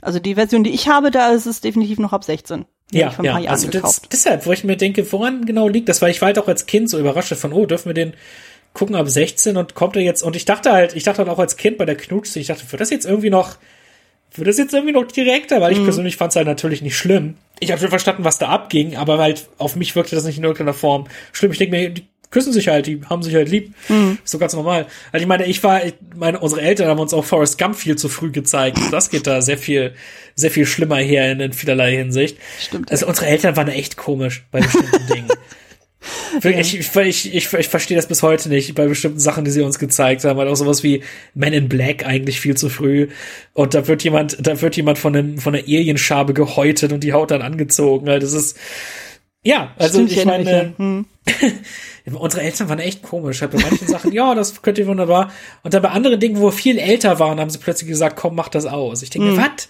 Also die Version, die ich habe, da ist es definitiv noch ab 16. Die Ja, ja, paar Jahren also das, deshalb, wo ich mir denke, woran genau liegt das? Weil ich war halt auch als Kind so überrascht von, oh, dürfen wir den gucken ab 16 und kommt er jetzt, und ich dachte halt, ich dachte halt auch als Kind bei der Knutschse, ich dachte, wird das jetzt irgendwie noch, wird das jetzt irgendwie noch direkter? Weil ich persönlich fand es halt natürlich nicht schlimm. Ich habe schon verstanden, was da abging, aber halt auf mich wirkte das nicht in irgendeiner Form schlimm. Ich denke mir, die küssen sich halt, die haben sich halt lieb. Ist so ganz normal. Also ich meine, ich war, ich meine, unsere Eltern haben uns auch Forrest Gump viel zu früh gezeigt. Das geht da sehr viel, sehr viel schlimmer her in, in vielerlei Hinsicht. Stimmt. Also unsere Eltern waren echt komisch bei bestimmten <laughs> Dingen. Wirklich, ich, ich, ich, ich verstehe das bis heute nicht bei bestimmten Sachen, die sie uns gezeigt haben. Halt auch sowas wie Men in Black eigentlich viel zu früh. Und da wird jemand, da wird jemand von, einem, von einer Alienschabe gehäutet und die Haut dann angezogen. Halt, das ist, ja, also Stimmt, ich meine, ja. Hm. <laughs> unsere Eltern waren echt komisch. Halt bei manchen Sachen, ja, das könnt ihr wunderbar. Und dann bei anderen Dingen, wo wir viel älter waren, haben sie plötzlich gesagt, komm, mach das aus. Ich denke, Hm. was?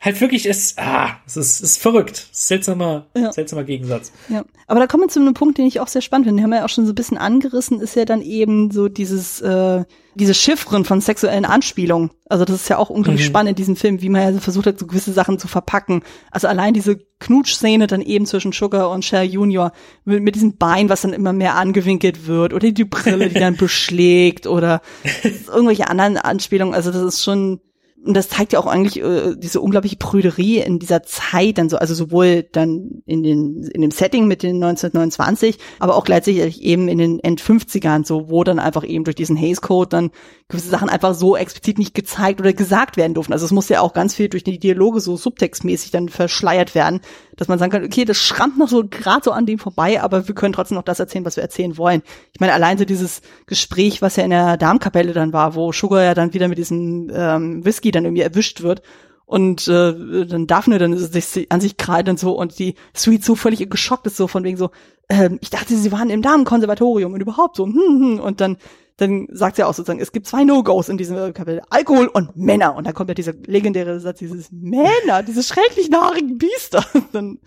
Halt wirklich ist, ah, es ist, ist verrückt. Seltsamer, Ja. seltsamer Gegensatz. Ja, aber da kommen wir zu einem Punkt, den ich auch sehr spannend finde. Den haben wir ja auch schon so ein bisschen angerissen, ist ja dann eben so dieses, äh, diese Chiffren von sexuellen Anspielungen. Also das ist ja auch unglaublich Mhm. spannend in diesem Film, wie man ja so versucht hat, so gewisse Sachen zu verpacken. Also allein diese Knutschszene dann eben zwischen Sugar und Cher Junior mit, mit diesem Bein, was dann immer mehr angewinkelt wird oder die Brille, die dann <laughs> beschlägt oder <laughs> irgendwelche anderen Anspielungen. Also das ist schon, und das zeigt ja auch eigentlich äh, diese unglaubliche Prüderie in dieser Zeit dann so, also sowohl dann in den in dem Setting mit den 1929, aber auch gleichzeitig eben in den End 50ern so, wo dann einfach eben durch diesen Hays Code dann gewisse Sachen einfach so explizit nicht gezeigt oder gesagt werden durften. Also es muss ja auch ganz viel durch die Dialoge so subtextmäßig dann verschleiert werden, dass man sagen kann, okay, das schrammt noch so gerade so an dem vorbei, aber wir können trotzdem noch das erzählen, was wir erzählen wollen. Ich meine, allein so dieses Gespräch, was ja in der Darmkapelle dann war, wo Sugar ja dann wieder mit diesem ähm, Whisky dann irgendwie erwischt wird und äh, dann Daphne dann sich an sich krallt und so und die Sweet so völlig geschockt ist so von wegen so ähm, ich dachte sie waren im Damenkonservatorium und überhaupt so hm, hm. und dann dann sagt sie auch sozusagen es gibt zwei No-Gos in diesem Kapitel Alkohol und Männer und dann kommt ja dieser legendäre Satz dieses Männer diese schrecklich haarigen Biester <laughs> dann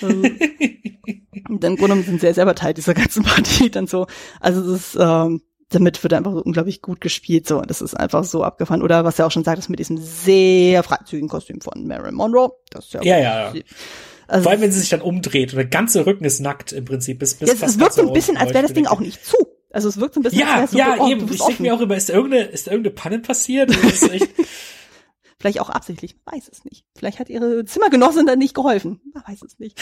also, und dann im Grunde genommen sind sie ja selber Teil dieser ganzen Partie <laughs> dann so also das ist ähm, damit wird einfach so unglaublich gut gespielt, so. Und das ist einfach so abgefahren. Oder was er auch schon sagt, ist mit diesem sehr freizügigen Kostüm von Marilyn Monroe. Das ist ja, Ja, ja, ja. Also, Vor allem, wenn sie sich dann umdreht und der ganze Rücken ist nackt im Prinzip. Bis, bis ja, es, wirkt so ein bisschen, als wäre das Ding auch nicht zu. Also es wirkt so ein bisschen, Ja, wäre ja, so, oh, eben. Ich denke mir auch immer, ist da irgendeine, ist da irgendeine Panne passiert? Das ist echt, <laughs> Vielleicht auch absichtlich, man weiß es nicht. Vielleicht hat ihre Zimmergenossin dann nicht geholfen. Man weiß es nicht.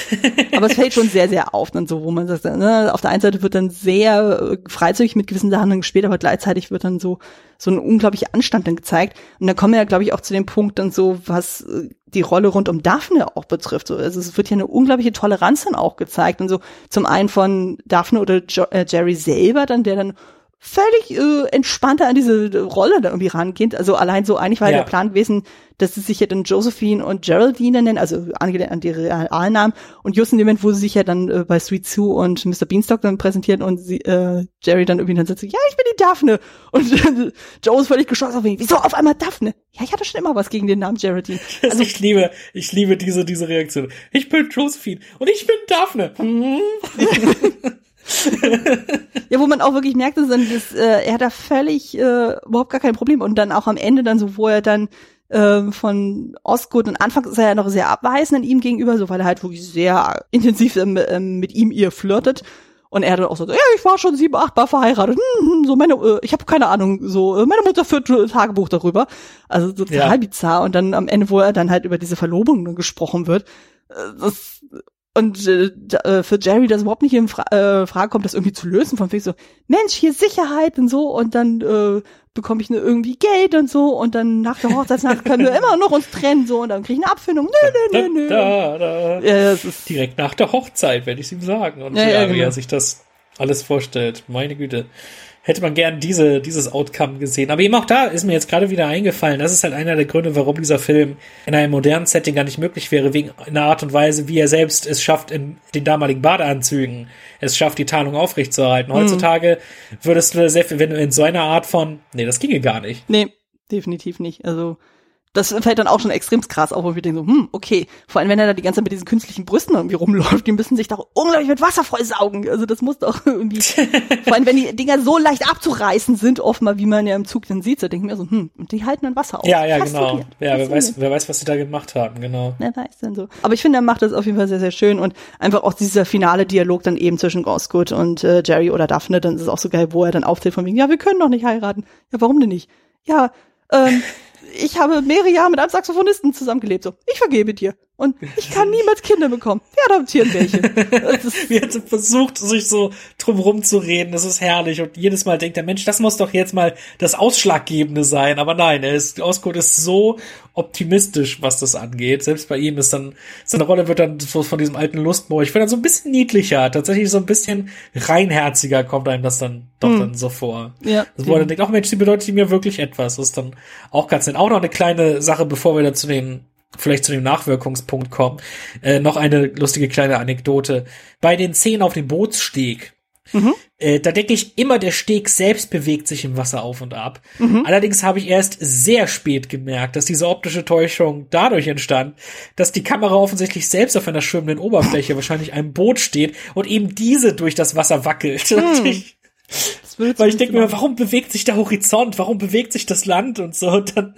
Aber es fällt schon sehr, sehr auf, dann so, wo man sagt, ne, auf der einen Seite wird dann sehr äh, freizügig mit gewissen Sachen gespielt, aber gleichzeitig wird dann so, so ein unglaublicher Anstand dann gezeigt. Und dann kommen wir ja, glaube ich, auch zu dem Punkt dann so, was äh, die Rolle rund um Daphne auch betrifft. So, also es wird hier eine unglaubliche Toleranz dann auch gezeigt. Und so zum einen von Daphne oder jo äh, Jerry selber dann, der dann völlig äh, entspannter an diese Rolle da irgendwie rangeht. Also allein so, eigentlich war Ja. der Plan gewesen, dass sie sich ja dann Josephine und Geraldine nennen, also angelehnt an die realen Namen. Und just in dem Moment, wo sie sich ja dann äh, bei Sweet Sue und Mr. Beanstalk dann präsentieren und sie, äh, Jerry dann irgendwie dann sagt, so, ja, ich bin die Daphne. Und äh, <laughs> Joe ist völlig geschockt auf ihn. Wieso auf einmal Daphne? Ja, ich hatte schon immer was gegen den Namen Geraldine. <laughs> also ich liebe, ich liebe diese, diese Reaktion. Ich bin Josephine und ich bin Daphne. <laughs> <laughs> Ja, wo man auch wirklich merkt, dass dann das, äh, er hat da völlig äh, überhaupt gar kein Problem und dann auch am Ende dann so, wo er dann ähm, von Osgood und anfangs ist er ja noch sehr abweisend an ihm gegenüber, so weil er halt wirklich sehr intensiv ähm, ähm, mit ihm ihr flirtet. Und er dann auch so, ja, ich war schon sieben, acht Mal verheiratet. Hm, hm, so meine, äh, ich habe keine Ahnung, so äh, meine Mutter führt ein Tagebuch darüber. Also so total Ja. bizarr. Und dann am Ende, wo er dann halt über diese Verlobung gesprochen wird, äh, das und äh, da- äh, für Jerry das überhaupt nicht in Fra äh, Frage kommt, das irgendwie zu lösen, von wegen so, Mensch, hier Sicherheit und so, und dann äh, bekomme ich ne, irgendwie Geld und so, und dann nach der Hochzeitsnacht können wir <laughs> immer noch uns trennen, so, und dann kriege ich eine Abfindung. Nö, nö, nö, nö. Da, da. Ja, das ist, Direkt nach der Hochzeit werde ich es ihm sagen. Und ja, wie genau. er sich das alles vorstellt. Meine Güte. Hätte man gern diese, dieses Outcome gesehen. Aber eben auch da ist mir jetzt gerade wieder eingefallen, das ist halt einer der Gründe, warum dieser Film in einem modernen Setting gar nicht möglich wäre, wegen einer Art und Weise, wie er selbst es schafft, in den damaligen Badeanzügen, es schafft, die Tarnung aufrechtzuerhalten. Heutzutage würdest du sehr viel, wenn du in so einer Art von, nee, das ginge gar nicht. nee, definitiv nicht. Also, das fällt dann auch schon extrem krass auf, wo wir denken so, hm, okay. Vor allem, wenn er da die ganze Zeit mit diesen künstlichen Brüsten irgendwie rumläuft, die müssen sich doch unglaublich mit Wasser vollsaugen. Also das muss doch irgendwie, <laughs> vor allem, wenn die Dinger so leicht abzureißen sind, oft mal, wie man ja im Zug dann sieht, da denken wir so, hm, und die halten dann Wasser auf. Ja, ja, genau. Fasziniert, Ja, wer weiß, wer weiß, was sie da gemacht haben, genau. Wer weiß denn so. Aber ich finde, er macht das auf jeden Fall sehr, sehr schön und einfach auch dieser finale Dialog dann eben zwischen Osgood und äh, Jerry oder Daphne, dann ist es auch so geil, wo er dann auftritt von wegen, ja, wir können doch nicht heiraten. Ja, warum denn nicht? Ja, ähm, <laughs> ich habe mehrere Jahre mit einem Saxophonisten zusammengelebt, so. Ich vergebe dir. Und ich kann <laughs> niemals Kinder bekommen. Wir adoptieren welche. <laughs> Wie er versucht, sich so drumrum zu reden. Das ist herrlich. Und jedes Mal denkt der Mensch, das muss doch jetzt mal das Ausschlaggebende sein. Aber nein, er ist, Osgood ist so optimistisch, was das angeht. Selbst bei ihm ist dann, seine Rolle wird dann so von diesem alten Lustmoor, ich finde dann so ein bisschen niedlicher, tatsächlich so ein bisschen reinherziger kommt einem das dann doch dann so vor. ja. Wo er dann denkt, ach Mensch, die bedeutet mir wirklich etwas. Das ist dann auch ganz nett. Auch noch eine kleine Sache, bevor wir da zu den, vielleicht zu dem Nachwirkungspunkt kommen. Äh, noch eine lustige kleine Anekdote. Bei den Szenen auf dem Bootssteg Mhm. Äh, da denke ich immer, der Steg selbst bewegt sich im Wasser auf und ab. Mhm. Allerdings habe ich erst sehr spät gemerkt, dass diese optische Täuschung dadurch entstand, dass die Kamera offensichtlich selbst auf einer schwimmenden Oberfläche, wahrscheinlich einem Boot steht und eben diese durch das Wasser wackelt. <laughs> Mhm. Ich, weil ich denke mir, warum bewegt sich der Horizont? Warum bewegt sich das Land und so? <laughs> Und dann,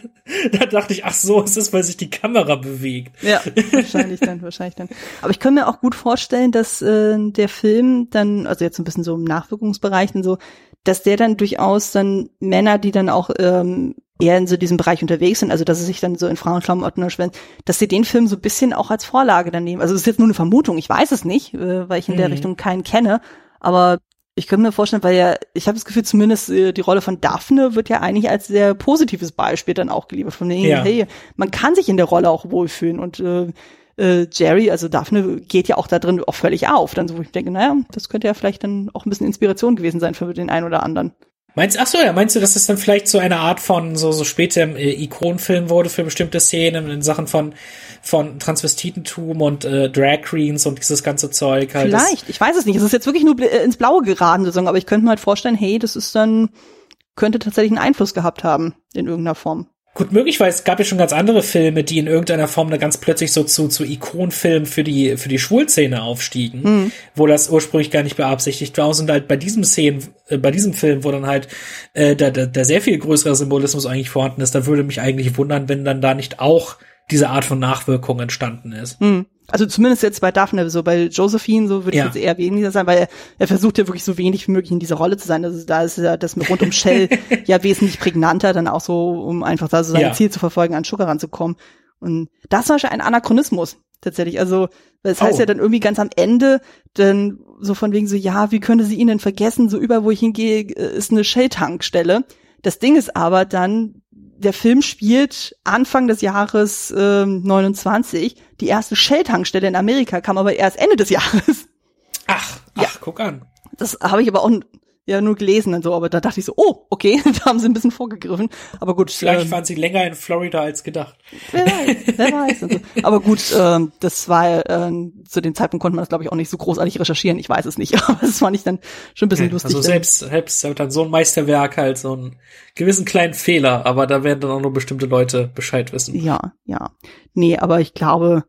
dann dachte ich, ach so, es ist, weil sich die Kamera bewegt. Ja, <laughs> wahrscheinlich dann, wahrscheinlich dann. Aber ich kann mir auch gut vorstellen, dass äh, der Film dann, also jetzt ein bisschen so im Nachwirkungsbereich und so, dass der dann durchaus dann Männer, die dann auch ähm, eher in so diesem Bereich unterwegs sind, also dass sie sich dann so in Frauenklamotten erschwenden, dass sie den Film so ein bisschen auch als Vorlage dann nehmen. Also es ist jetzt nur eine Vermutung, ich weiß es nicht, äh, weil ich in mhm. der Richtung keinen kenne, aber ich könnte mir vorstellen, weil ja, ich habe das Gefühl, zumindest äh, die Rolle von Daphne wird ja eigentlich als sehr positives Beispiel dann auch geliefert. Von denen, ja. hey, man kann sich in der Rolle auch wohlfühlen und äh, äh, Jerry, also Daphne, geht ja auch da drin auch völlig auf. Dann so, wo ich denke, naja, das könnte ja vielleicht dann auch ein bisschen Inspiration gewesen sein für den einen oder anderen. Meinst, ach so, ja, meinst du, dass das dann vielleicht so eine Art von so, so spätem äh, Ikonenfilm wurde für bestimmte Szenen in Sachen von, von Transvestitentum und äh, Drag Queens und dieses ganze Zeug halt. Vielleicht, ich weiß es nicht. Es ist jetzt wirklich nur äh, ins Blaue geraten, sozusagen, aber ich könnte mir halt vorstellen, hey, das ist dann, könnte tatsächlich einen Einfluss gehabt haben, in irgendeiner Form. Gut möglich, weil es gab ja schon ganz andere Filme, die in irgendeiner Form da ganz plötzlich so zu, zu Ikonfilmen für die, für die Schwulszene aufstiegen, mhm. wo das ursprünglich gar nicht beabsichtigt war. Und halt bei diesem Szenen, äh, bei diesem Film, wo dann halt äh, da, da, da sehr viel größerer Symbolismus eigentlich vorhanden ist, da würde mich eigentlich wundern, wenn dann da nicht auch diese Art von Nachwirkung entstanden ist. Mhm. Also zumindest jetzt bei Daphne, so bei Josephine, so würde ja. ich jetzt eher weniger sein, weil er, er, versucht ja wirklich so wenig wie möglich in dieser Rolle zu sein. Also da ist ja das mit rund um Shell <laughs> ja wesentlich prägnanter, dann auch so, um einfach da so sein ja. Ziel zu verfolgen, an Sugar ranzukommen. Und das war schon ein Anachronismus tatsächlich. Also das heißt oh. ja dann irgendwie ganz am Ende, dann so von wegen so, ja, wie könnte sie ihn denn vergessen? So über wo ich hingehe, ist eine Shell-Tankstelle. Das Ding ist aber dann, der Film spielt Anfang des Jahres ähm, 29. Die erste Shell-Tankstelle in Amerika kam aber erst Ende des Jahres. Ach, ach ja. guck an. Das habe ich aber auch ja nur gelesen und so, aber da dachte ich so, oh, okay, <laughs> da haben sie ein bisschen vorgegriffen. Aber gut. Vielleicht ähm, waren sie länger in Florida als gedacht. Wer weiß, wer weiß. So. Aber gut, ähm, das war äh, zu dem Zeitpunkt konnte man das, glaube ich, auch nicht so großartig recherchieren. Ich weiß es nicht, <laughs> aber das fand ich dann schon ein bisschen lustig. Also selbst, selbst dann so ein Meisterwerk halt so einen gewissen kleinen Fehler, aber da werden dann auch nur bestimmte Leute Bescheid wissen. Ja, ja. Nee, aber ich glaube,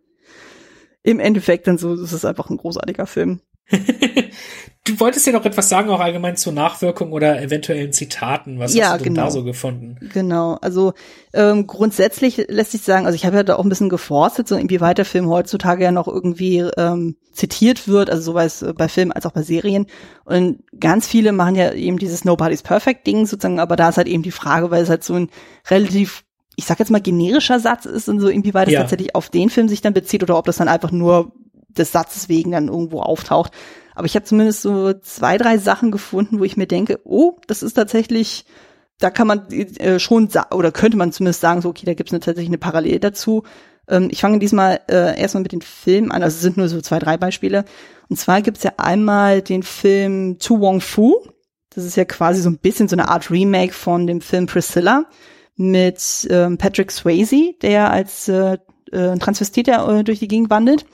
im Endeffekt dann so, ist es einfach ein großartiger Film. <laughs> du wolltest ja noch etwas sagen, auch allgemein zur Nachwirkung oder eventuellen Zitaten. Was ja, hast du genau. da so gefunden? Genau, also ähm, grundsätzlich lässt sich sagen, also ich habe ja da auch ein bisschen geforstet, so inwieweit der Film heutzutage ja noch irgendwie ähm, zitiert wird, also sowas bei Filmen als auch bei Serien. Und ganz viele machen ja eben dieses Nobody's Perfect Ding sozusagen, aber da ist halt eben die Frage, weil es halt so ein relativ ich sag jetzt mal generischer Satz ist und so inwieweit es ja. tatsächlich auf den Film sich dann bezieht oder ob das dann einfach nur des Satzes wegen dann irgendwo auftaucht. Aber ich habe zumindest so zwei, drei Sachen gefunden, wo ich mir denke, oh, das ist tatsächlich, da kann man äh, schon oder könnte man zumindest sagen, so okay, da gibt es tatsächlich eine Parallele dazu. Ähm, ich fange diesmal äh, erstmal mit den Filmen an, also es sind nur so zwei, drei Beispiele. Und zwar gibt's ja einmal den Film Tu Wong Fu. Das ist ja quasi so ein bisschen so eine Art Remake von dem Film Priscilla mit ähm, Patrick Swayze, der als äh, äh, Transvestit äh, durch die Gegend wandelt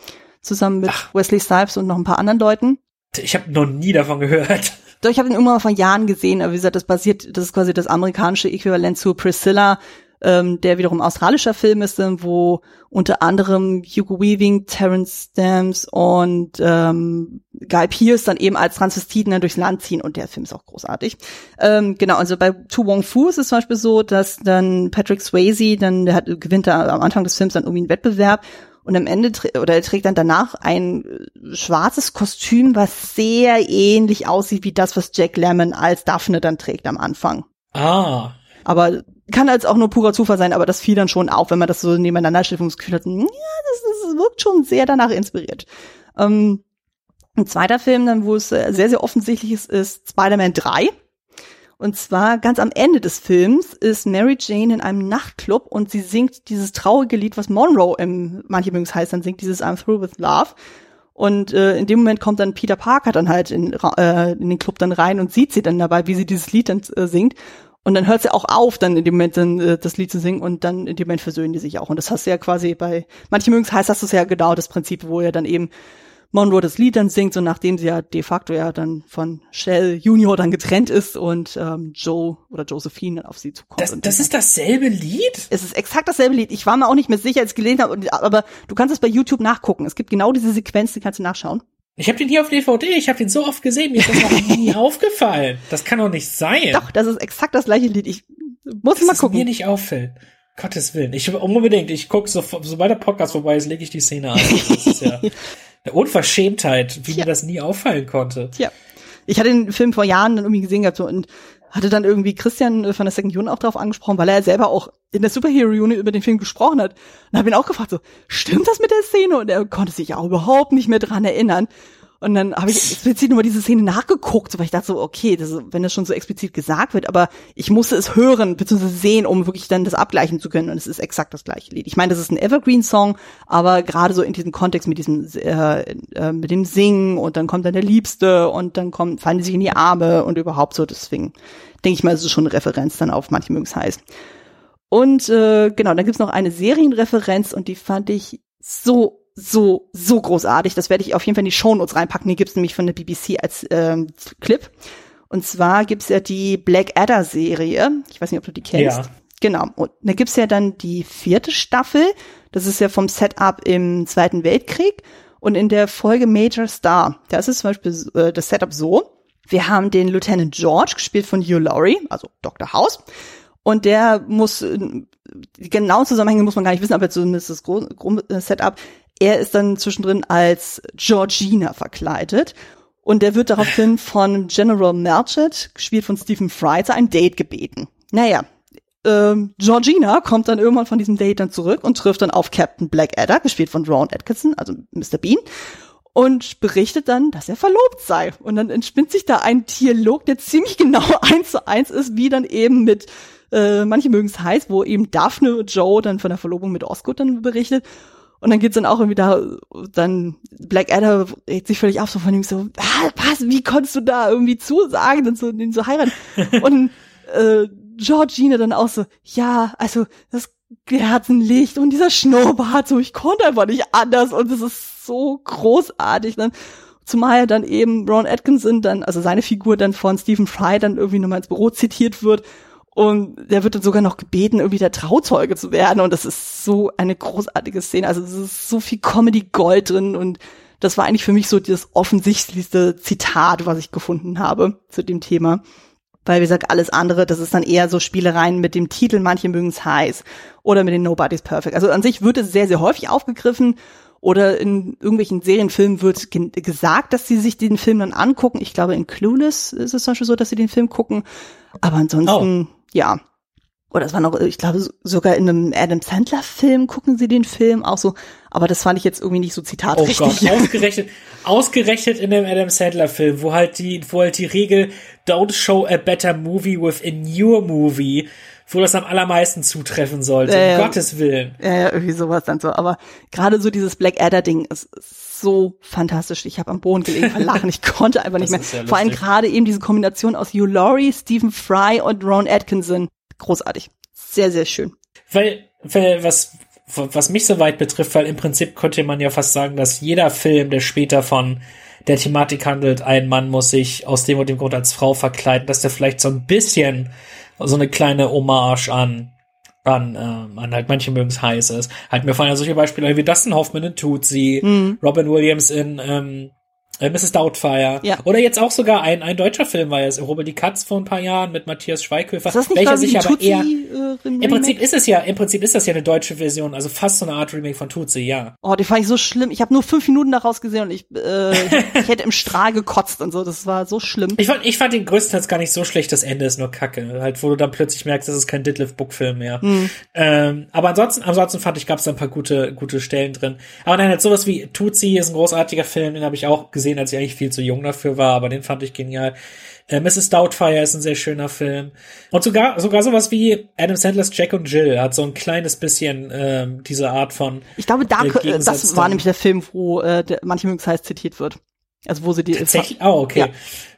zusammen mit Ach. Wesley Snipes und noch ein paar anderen Leuten. Ich habe noch nie davon gehört. Doch, ich habe ihn mal vor Jahren gesehen, aber wie gesagt, das basiert, das ist quasi das amerikanische Äquivalent zu Priscilla, ähm, der wiederum australischer Film ist, wo unter anderem Hugo Weaving, Terence Stamps und ähm, Guy Pearce dann eben als Transvestiten dann durchs Land ziehen und der Film ist auch großartig. Ähm, genau, also bei Tu Wong Fu ist es zum Beispiel so, dass dann Patrick Swayze, dann der hat, gewinnt da am Anfang des Films dann irgendwie einen Wettbewerb und am Ende oder er trägt dann danach ein äh, schwarzes Kostüm, was sehr ähnlich aussieht wie das, was Jack Lemmon als Daphne dann trägt am Anfang. Ah. Aber kann als auch nur purer Zufall sein, aber das fiel dann schon auf, wenn man das so nebeneinander stellt und das Gefühl hat, ja, das, das wirkt schon sehr danach inspiriert. Ähm, ein zweiter Film, dann, wo es äh, sehr, sehr offensichtlich ist, ist Spider-Man 3. Und zwar ganz am Ende des Films ist Mary Jane in einem Nachtclub und sie singt dieses traurige Lied, was Monroe im, manche mögen es heißt, dann singt dieses I'm Through with Love. Und äh, in dem Moment kommt dann Peter Parker dann halt in, äh, in den Club dann rein und sieht sie dann dabei, wie sie dieses Lied dann äh, singt. Und dann hört sie auch auf, dann in dem Moment dann, äh, das Lied zu singen und dann in dem Moment versöhnen die sich auch. Und das hast du ja quasi bei, manche mögen es heißt, das ist ja genau das Prinzip, wo er dann eben Monroe das Lied dann singt, so nachdem sie ja de facto ja dann von Shell Junior dann getrennt ist und ähm, Joe oder Josephine dann auf sie zukommt. Das, das ist dasselbe Lied? Es ist exakt dasselbe Lied. Ich war mir auch nicht mehr sicher, als ich gelesen habe, aber du kannst es bei YouTube nachgucken. Es gibt genau diese Sequenz, die kannst du nachschauen. Ich habe den hier auf DVD, ich habe den so oft gesehen, mir ist das noch nie <laughs> aufgefallen. Das kann doch nicht sein. Doch, das ist exakt das gleiche Lied. Ich muss das mal gucken. mir nicht auffällt. Gottes Willen. Ich unbedingt, ich gucke so, sobald der Podcast vorbei ist, lege ich die Szene an. Das ist ja <laughs> eine Unverschämtheit, wie ja. mir das nie auffallen konnte. Ja. Ich hatte den Film vor Jahren dann irgendwie gesehen gehabt so, und hatte dann irgendwie Christian von der Second Unit auch drauf angesprochen, weil er selber auch in der Superhero Unit über den Film gesprochen hat. Und habe ihn auch gefragt, so, stimmt das mit der Szene? Und er konnte sich auch überhaupt nicht mehr dran erinnern. Und dann habe ich explizit nur diese Szene nachgeguckt, weil ich dachte so, okay, das, wenn das schon so explizit gesagt wird, aber ich musste es hören bzw. sehen, um wirklich dann das abgleichen zu können. Und es ist exakt das gleiche Lied. Ich meine, das ist ein Evergreen-Song, aber gerade so in diesem Kontext mit diesem, äh, äh, mit dem Singen und dann kommt dann der Liebste und dann kommt, fallen die sich in die Arme und überhaupt so. Deswegen denke ich mal, es ist schon eine Referenz dann auf manche mögen es heiß. Und äh, genau, dann gibt's noch eine Serienreferenz und die fand ich so so, so großartig. Das werde ich auf jeden Fall in die Shownotes reinpacken. Die gibt's nämlich von der BBC als ähm, Clip. Und zwar gibt's ja die Black Adder Serie. Ich weiß nicht, ob du die kennst. Ja. Genau. Und da gibt's ja dann die vierte Staffel. Das ist ja vom Setup im Zweiten Weltkrieg. Und in der Folge Major Star, da ist es zum Beispiel äh, das Setup so. Wir haben den Lieutenant George, gespielt von Hugh Laurie, also Dr. House. Und der muss, die genauen Zusammenhänge muss man gar nicht wissen, aber zumindest das Setup. Er ist dann zwischendrin als Georgina verkleidet und er wird daraufhin von General Merchant, gespielt von Stephen Fry, zu einem Date gebeten. Naja, ähm, Georgina kommt dann irgendwann von diesem Date dann zurück und trifft dann auf Captain Blackadder, gespielt von Ron Atkinson, also Mr. Bean, und berichtet dann, dass er verlobt sei. Und dann entspinnt sich da ein Dialog, der ziemlich genau <laughs> eins zu eins ist, wie dann eben mit äh, manche mögen es heiß, wo eben Daphne Joe dann von der Verlobung mit Osgood dann berichtet. Und dann geht's dann auch irgendwie da, dann Blackadder regt sich völlig ab, so von ihm so, ah, was, wie konntest du da irgendwie zusagen, dann so, den so heiraten? <laughs> Und äh, Georgina dann auch so, ja, also das Kerzenlicht und dieser Schnurrbart, so, ich konnte einfach nicht anders und das ist so großartig. Dann, zumal dann eben Ron Atkinson dann, also seine Figur dann von Stephen Fry dann irgendwie nochmal ins Büro zitiert wird und der wird dann sogar noch gebeten, irgendwie der Trauzeuge zu werden. Und das ist so eine großartige Szene. Also es ist so viel Comedy-Gold drin. Und das war eigentlich für mich so das offensichtlichste Zitat, was ich gefunden habe zu dem Thema. Weil, wie gesagt, alles andere, das ist dann eher so Spielereien mit dem Titel, manche mögen es heiß oder mit den Nobody's Perfect. Also an sich wird es sehr, sehr häufig aufgegriffen oder in irgendwelchen Serienfilmen wird gesagt, dass sie sich den Film dann angucken. Ich glaube, in Clueless ist es zum Beispiel so, dass sie den Film gucken. Aber ansonsten, oh ja. Oder es war noch, ich glaube, sogar in einem Adam Sandler-Film gucken sie den Film auch so. Aber das fand ich jetzt irgendwie nicht so zitatrichtig. Oh Gott, <laughs> ausgerechnet, ausgerechnet in dem Adam Sandler-Film, wo halt die, wo halt die Regel Don't show a better movie within your movie, wo das am allermeisten zutreffen sollte. Äh, um Gottes Willen. Ja, ja, irgendwie sowas dann so. Aber gerade so dieses Black Adder-Ding ist so fantastisch. Ich habe am Boden gelegen verlachen. Ich konnte einfach nicht mehr. Vor allem gerade eben diese Kombination aus Hugh Laurie, Stephen Fry und Ron Atkinson. Großartig. Sehr, sehr schön. Weil, weil was, was mich soweit betrifft, weil im Prinzip könnte man ja fast sagen, dass jeder Film, der später von der Thematik handelt, ein Mann muss sich aus dem und dem Grund als Frau verkleiden, dass der vielleicht so ein bisschen so eine kleine Hommage an an, ähm, an halt manche mögen es heiß ist. Halt mir fallen ja solche Beispiele wie Dustin Hoffman in Tootsie, mhm. Robin Williams in ähm, äh, Mrs. Doubtfire. Ja. Oder jetzt auch sogar ein, ein deutscher Film war es, Robert die Katz vor ein paar Jahren mit Matthias Schweighöfer. Ist das nicht welcher sich aber Tutsi, eher. Äh, Im Prinzip ist es ja, im Prinzip ist das ja eine deutsche Version, also fast so eine Art Remake von Tutsi, ja. Oh, die fand ich so schlimm. Ich habe nur fünf Minuten daraus gesehen und ich, äh, <laughs> ich hätte im Strahl gekotzt und so. Das war so schlimm. Ich fand, ich fand den größtenteils gar nicht so schlecht. Das Ende ist nur Kacke. Halt, wo du dann plötzlich merkst, das ist kein Ditlef Book Film mehr. Mhm. Ähm, aber ansonsten, ansonsten fand ich, gab es da ein paar gute, gute Stellen drin. Aber nein, halt sowas wie Tutsi ist ein großartiger Film, den habe ich auch gesehen, als ich eigentlich viel zu jung dafür war, aber den fand ich genial. Äh, Mrs. Doubtfire ist ein sehr schöner Film. Und sogar, sogar sowas wie Adam Sandlers Jack und Jill hat so ein kleines bisschen ähm, diese Art von. Ich glaube, da, äh, das war nämlich der Film, wo äh, der, manche mögen heißt zitiert wird. Also wo sie die tatsächlich oh okay ja.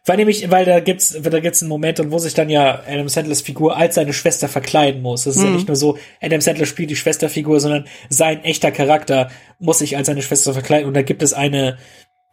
weil nämlich weil da gibt's da gibt's einen Moment und wo sich dann ja Adam Sandlers Figur als seine Schwester verkleiden muss das ist mhm. ja nicht nur so Adam Sandler spielt die Schwesterfigur sondern sein echter Charakter muss sich als seine Schwester verkleiden und da gibt es eine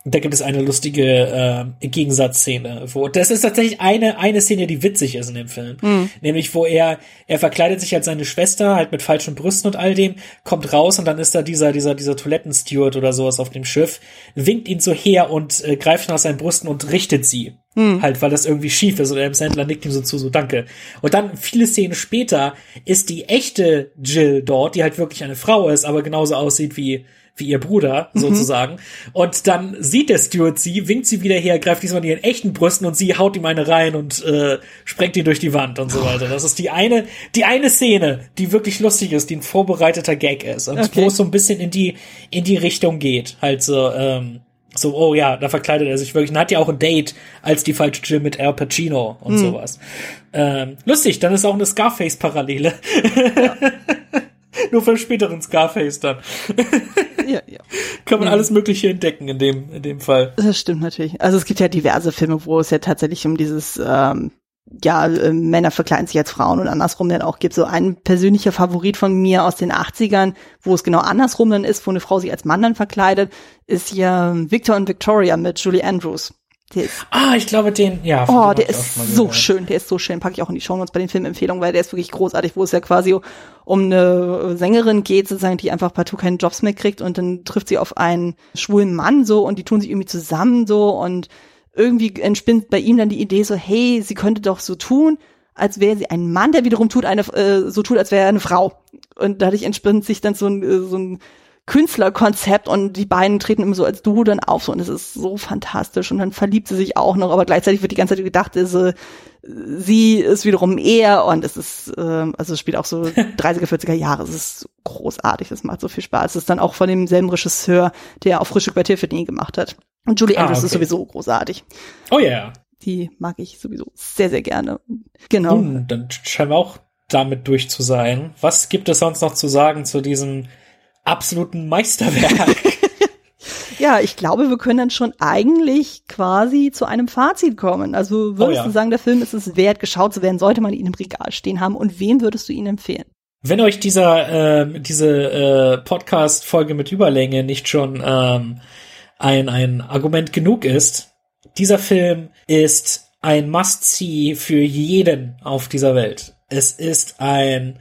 da gibt es eine lustige äh, Gegensatzszene, wo das ist tatsächlich eine eine Szene, die witzig ist in dem Film, mhm. nämlich wo er er verkleidet sich als seine Schwester halt mit falschen Brüsten und all dem, kommt raus und dann ist da dieser dieser dieser Toilettensteward oder sowas auf dem Schiff, winkt ihn so her und äh, greift nach seinen Brüsten und richtet sie. Mhm. Halt, weil das irgendwie schief ist und Adam Sandler nickt ihm so zu, so danke. Und dann viele Szenen später ist die echte Jill dort, die halt wirklich eine Frau ist, aber genauso aussieht wie wie ihr Bruder mhm. sozusagen. Und dann sieht der Steward sie, winkt sie wieder her, greift diesmal in ihren echten Brüsten und sie haut ihm eine rein und äh, sprengt ihn durch die Wand und so weiter. Das ist die eine, die eine Szene, die wirklich lustig ist, die ein vorbereiteter Gag ist und okay. wo es so ein bisschen in die in die Richtung geht, halt so. Ähm, so, oh ja, da verkleidet er sich wirklich. Und hat ja auch ein Date als die falsche Jill mit Al Pacino und hm. sowas. Ähm, lustig, dann ist auch eine Scarface-Parallele. Ja. <laughs> <laughs> Nur für späteren Scarface dann. ja, ja. <laughs> Kann man alles Mögliche entdecken in dem, in dem Fall. Das stimmt natürlich. Also es gibt ja diverse Filme, wo es ja tatsächlich um dieses, ähm, ja, äh, Männer verkleiden sich als Frauen und andersrum dann auch gibt. So ein persönlicher Favorit von mir aus den 80ern, wo es genau andersrum dann ist, wo eine Frau sich als Mann dann verkleidet, ist ja Victor und Victoria mit Julie Andrews. Ist, ah, ich glaube den, ja. Oh, der ist so schön, der ist so schön. Packe ich auch in die Show Notes bei den Filmempfehlungen, weil der ist wirklich großartig, wo es ja quasi um eine Sängerin geht, sozusagen, die einfach partout keinen Jobs mehr kriegt und dann trifft sie auf einen schwulen Mann so und die tun sich irgendwie zusammen so und irgendwie entspinnt bei ihm dann die Idee so, hey, sie könnte doch so tun, als wäre sie ein Mann, der wiederum tut eine, äh, so tut, als wäre er eine Frau. Und dadurch entspinnt sich dann so ein, äh, so ein Künstlerkonzept und die beiden treten immer so als Duo dann auf so und es ist so fantastisch und dann verliebt sie sich auch noch, aber gleichzeitig wird die ganze Zeit gedacht, ist, sie ist wiederum er und es ist, äh, also es spielt auch so <laughs> 30er, 40er Jahre, es ist großartig, es macht so viel Spaß. Es ist dann auch von demselben Regisseur, der auch Frische Quartier für den gemacht hat. Und Julie ah, Andrews okay. ist sowieso großartig. Oh ja. Yeah. Die mag ich sowieso sehr, sehr gerne. Genau. Nun, dann scheinen wir auch damit durch zu sein. Was gibt es sonst noch zu sagen zu diesem absoluten Meisterwerk. <laughs> ja, ich glaube, wir können dann schon eigentlich quasi zu einem Fazit kommen. Also würdest oh ja. du sagen, der Film ist es wert, geschaut zu werden, sollte man ihn im Regal stehen haben und wem würdest du ihn empfehlen? Wenn euch dieser äh, diese äh, Podcast-Folge mit Überlänge nicht schon ähm, ein, ein Argument genug ist, dieser Film ist ein Must-See für jeden auf dieser Welt. Es ist ein,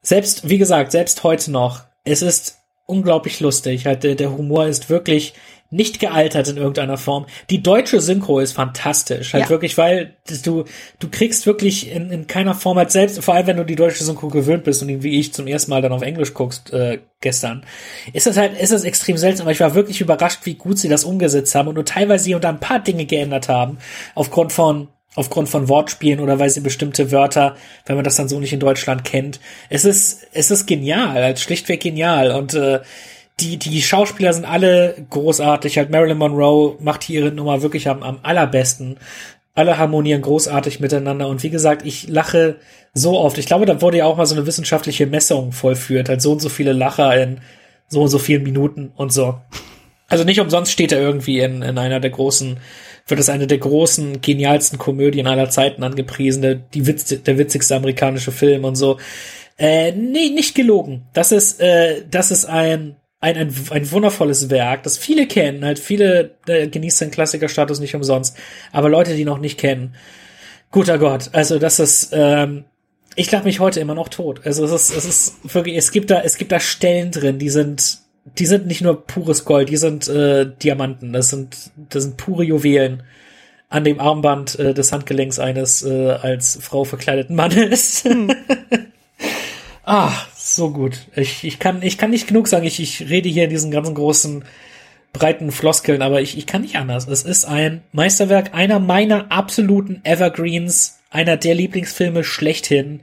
selbst, wie gesagt, selbst heute noch es ist unglaublich lustig. Halt, der, der Humor ist wirklich nicht gealtert in irgendeiner Form. Die deutsche Synchro ist fantastisch, halt ja. wirklich, weil du du kriegst wirklich in, in keiner Form halt selbst, vor allem wenn du die deutsche Synchro gewöhnt bist und wie ich zum ersten Mal dann auf Englisch guckst äh, gestern, ist das halt ist das extrem seltsam. Aber ich war wirklich überrascht, wie gut sie das umgesetzt haben und nur teilweise hier und da ein paar Dinge geändert haben aufgrund von aufgrund von Wortspielen oder weil sie bestimmte Wörter, wenn man das dann so nicht in Deutschland kennt. Es ist, es ist genial, halt schlichtweg genial und äh, die, die Schauspieler sind alle großartig. Halt Marilyn Monroe macht hier ihre Nummer wirklich am, am allerbesten. Alle harmonieren großartig miteinander und wie gesagt, ich lache so oft. Ich glaube, da wurde ja auch mal so eine wissenschaftliche Messung vollführt, halt so und so viele Lacher in so und so vielen Minuten und so. Also nicht umsonst steht er irgendwie in, in einer der großen wird es eine der großen, genialsten Komödien aller Zeiten angepriesen, der, die Witz, der witzigste amerikanische Film und so. Äh, nee, nicht gelogen. Das ist, äh, das ist ein, ein, ein, ein wundervolles Werk, das viele kennen, halt viele äh, genießt seinen Klassikerstatus nicht umsonst, aber Leute, die noch nicht kennen, guter Gott, also das ist, ähm, ich lach mich heute immer noch tot. Also es ist, es ist wirklich, es gibt da, es gibt da Stellen drin, die sind die sind nicht nur pures Gold, die sind äh, Diamanten. Das sind, das sind pure Juwelen an dem Armband äh, des Handgelenks eines äh, als Frau verkleideten Mannes. Hm. <laughs> ah, so gut. Ich, ich, kann, ich kann nicht genug sagen. Ich, ich rede hier in diesen ganzen großen, breiten Floskeln, aber ich, ich kann nicht anders. Es ist ein Meisterwerk, einer meiner absoluten Evergreens, einer der Lieblingsfilme schlechthin.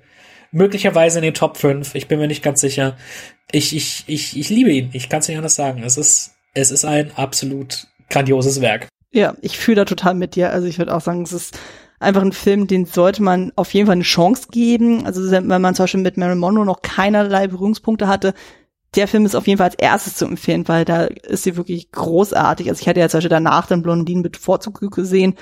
Möglicherweise in den Top 5, ich bin mir nicht ganz sicher ich, ich, ich, ich liebe ihn. Ich kann es nicht anders sagen. Es ist, es ist ein absolut grandioses Werk. Ja, ich fühle da total mit dir. Also ich würde auch sagen, es ist einfach ein Film, den sollte man auf jeden Fall eine Chance geben. Also wenn man zum Beispiel mit Marilyn Monroe noch keinerlei Berührungspunkte hatte, der Film ist auf jeden Fall als erstes zu empfehlen, weil da ist sie wirklich großartig. Also ich hatte ja zum Beispiel danach den Blondinen mit Vorzug gesehen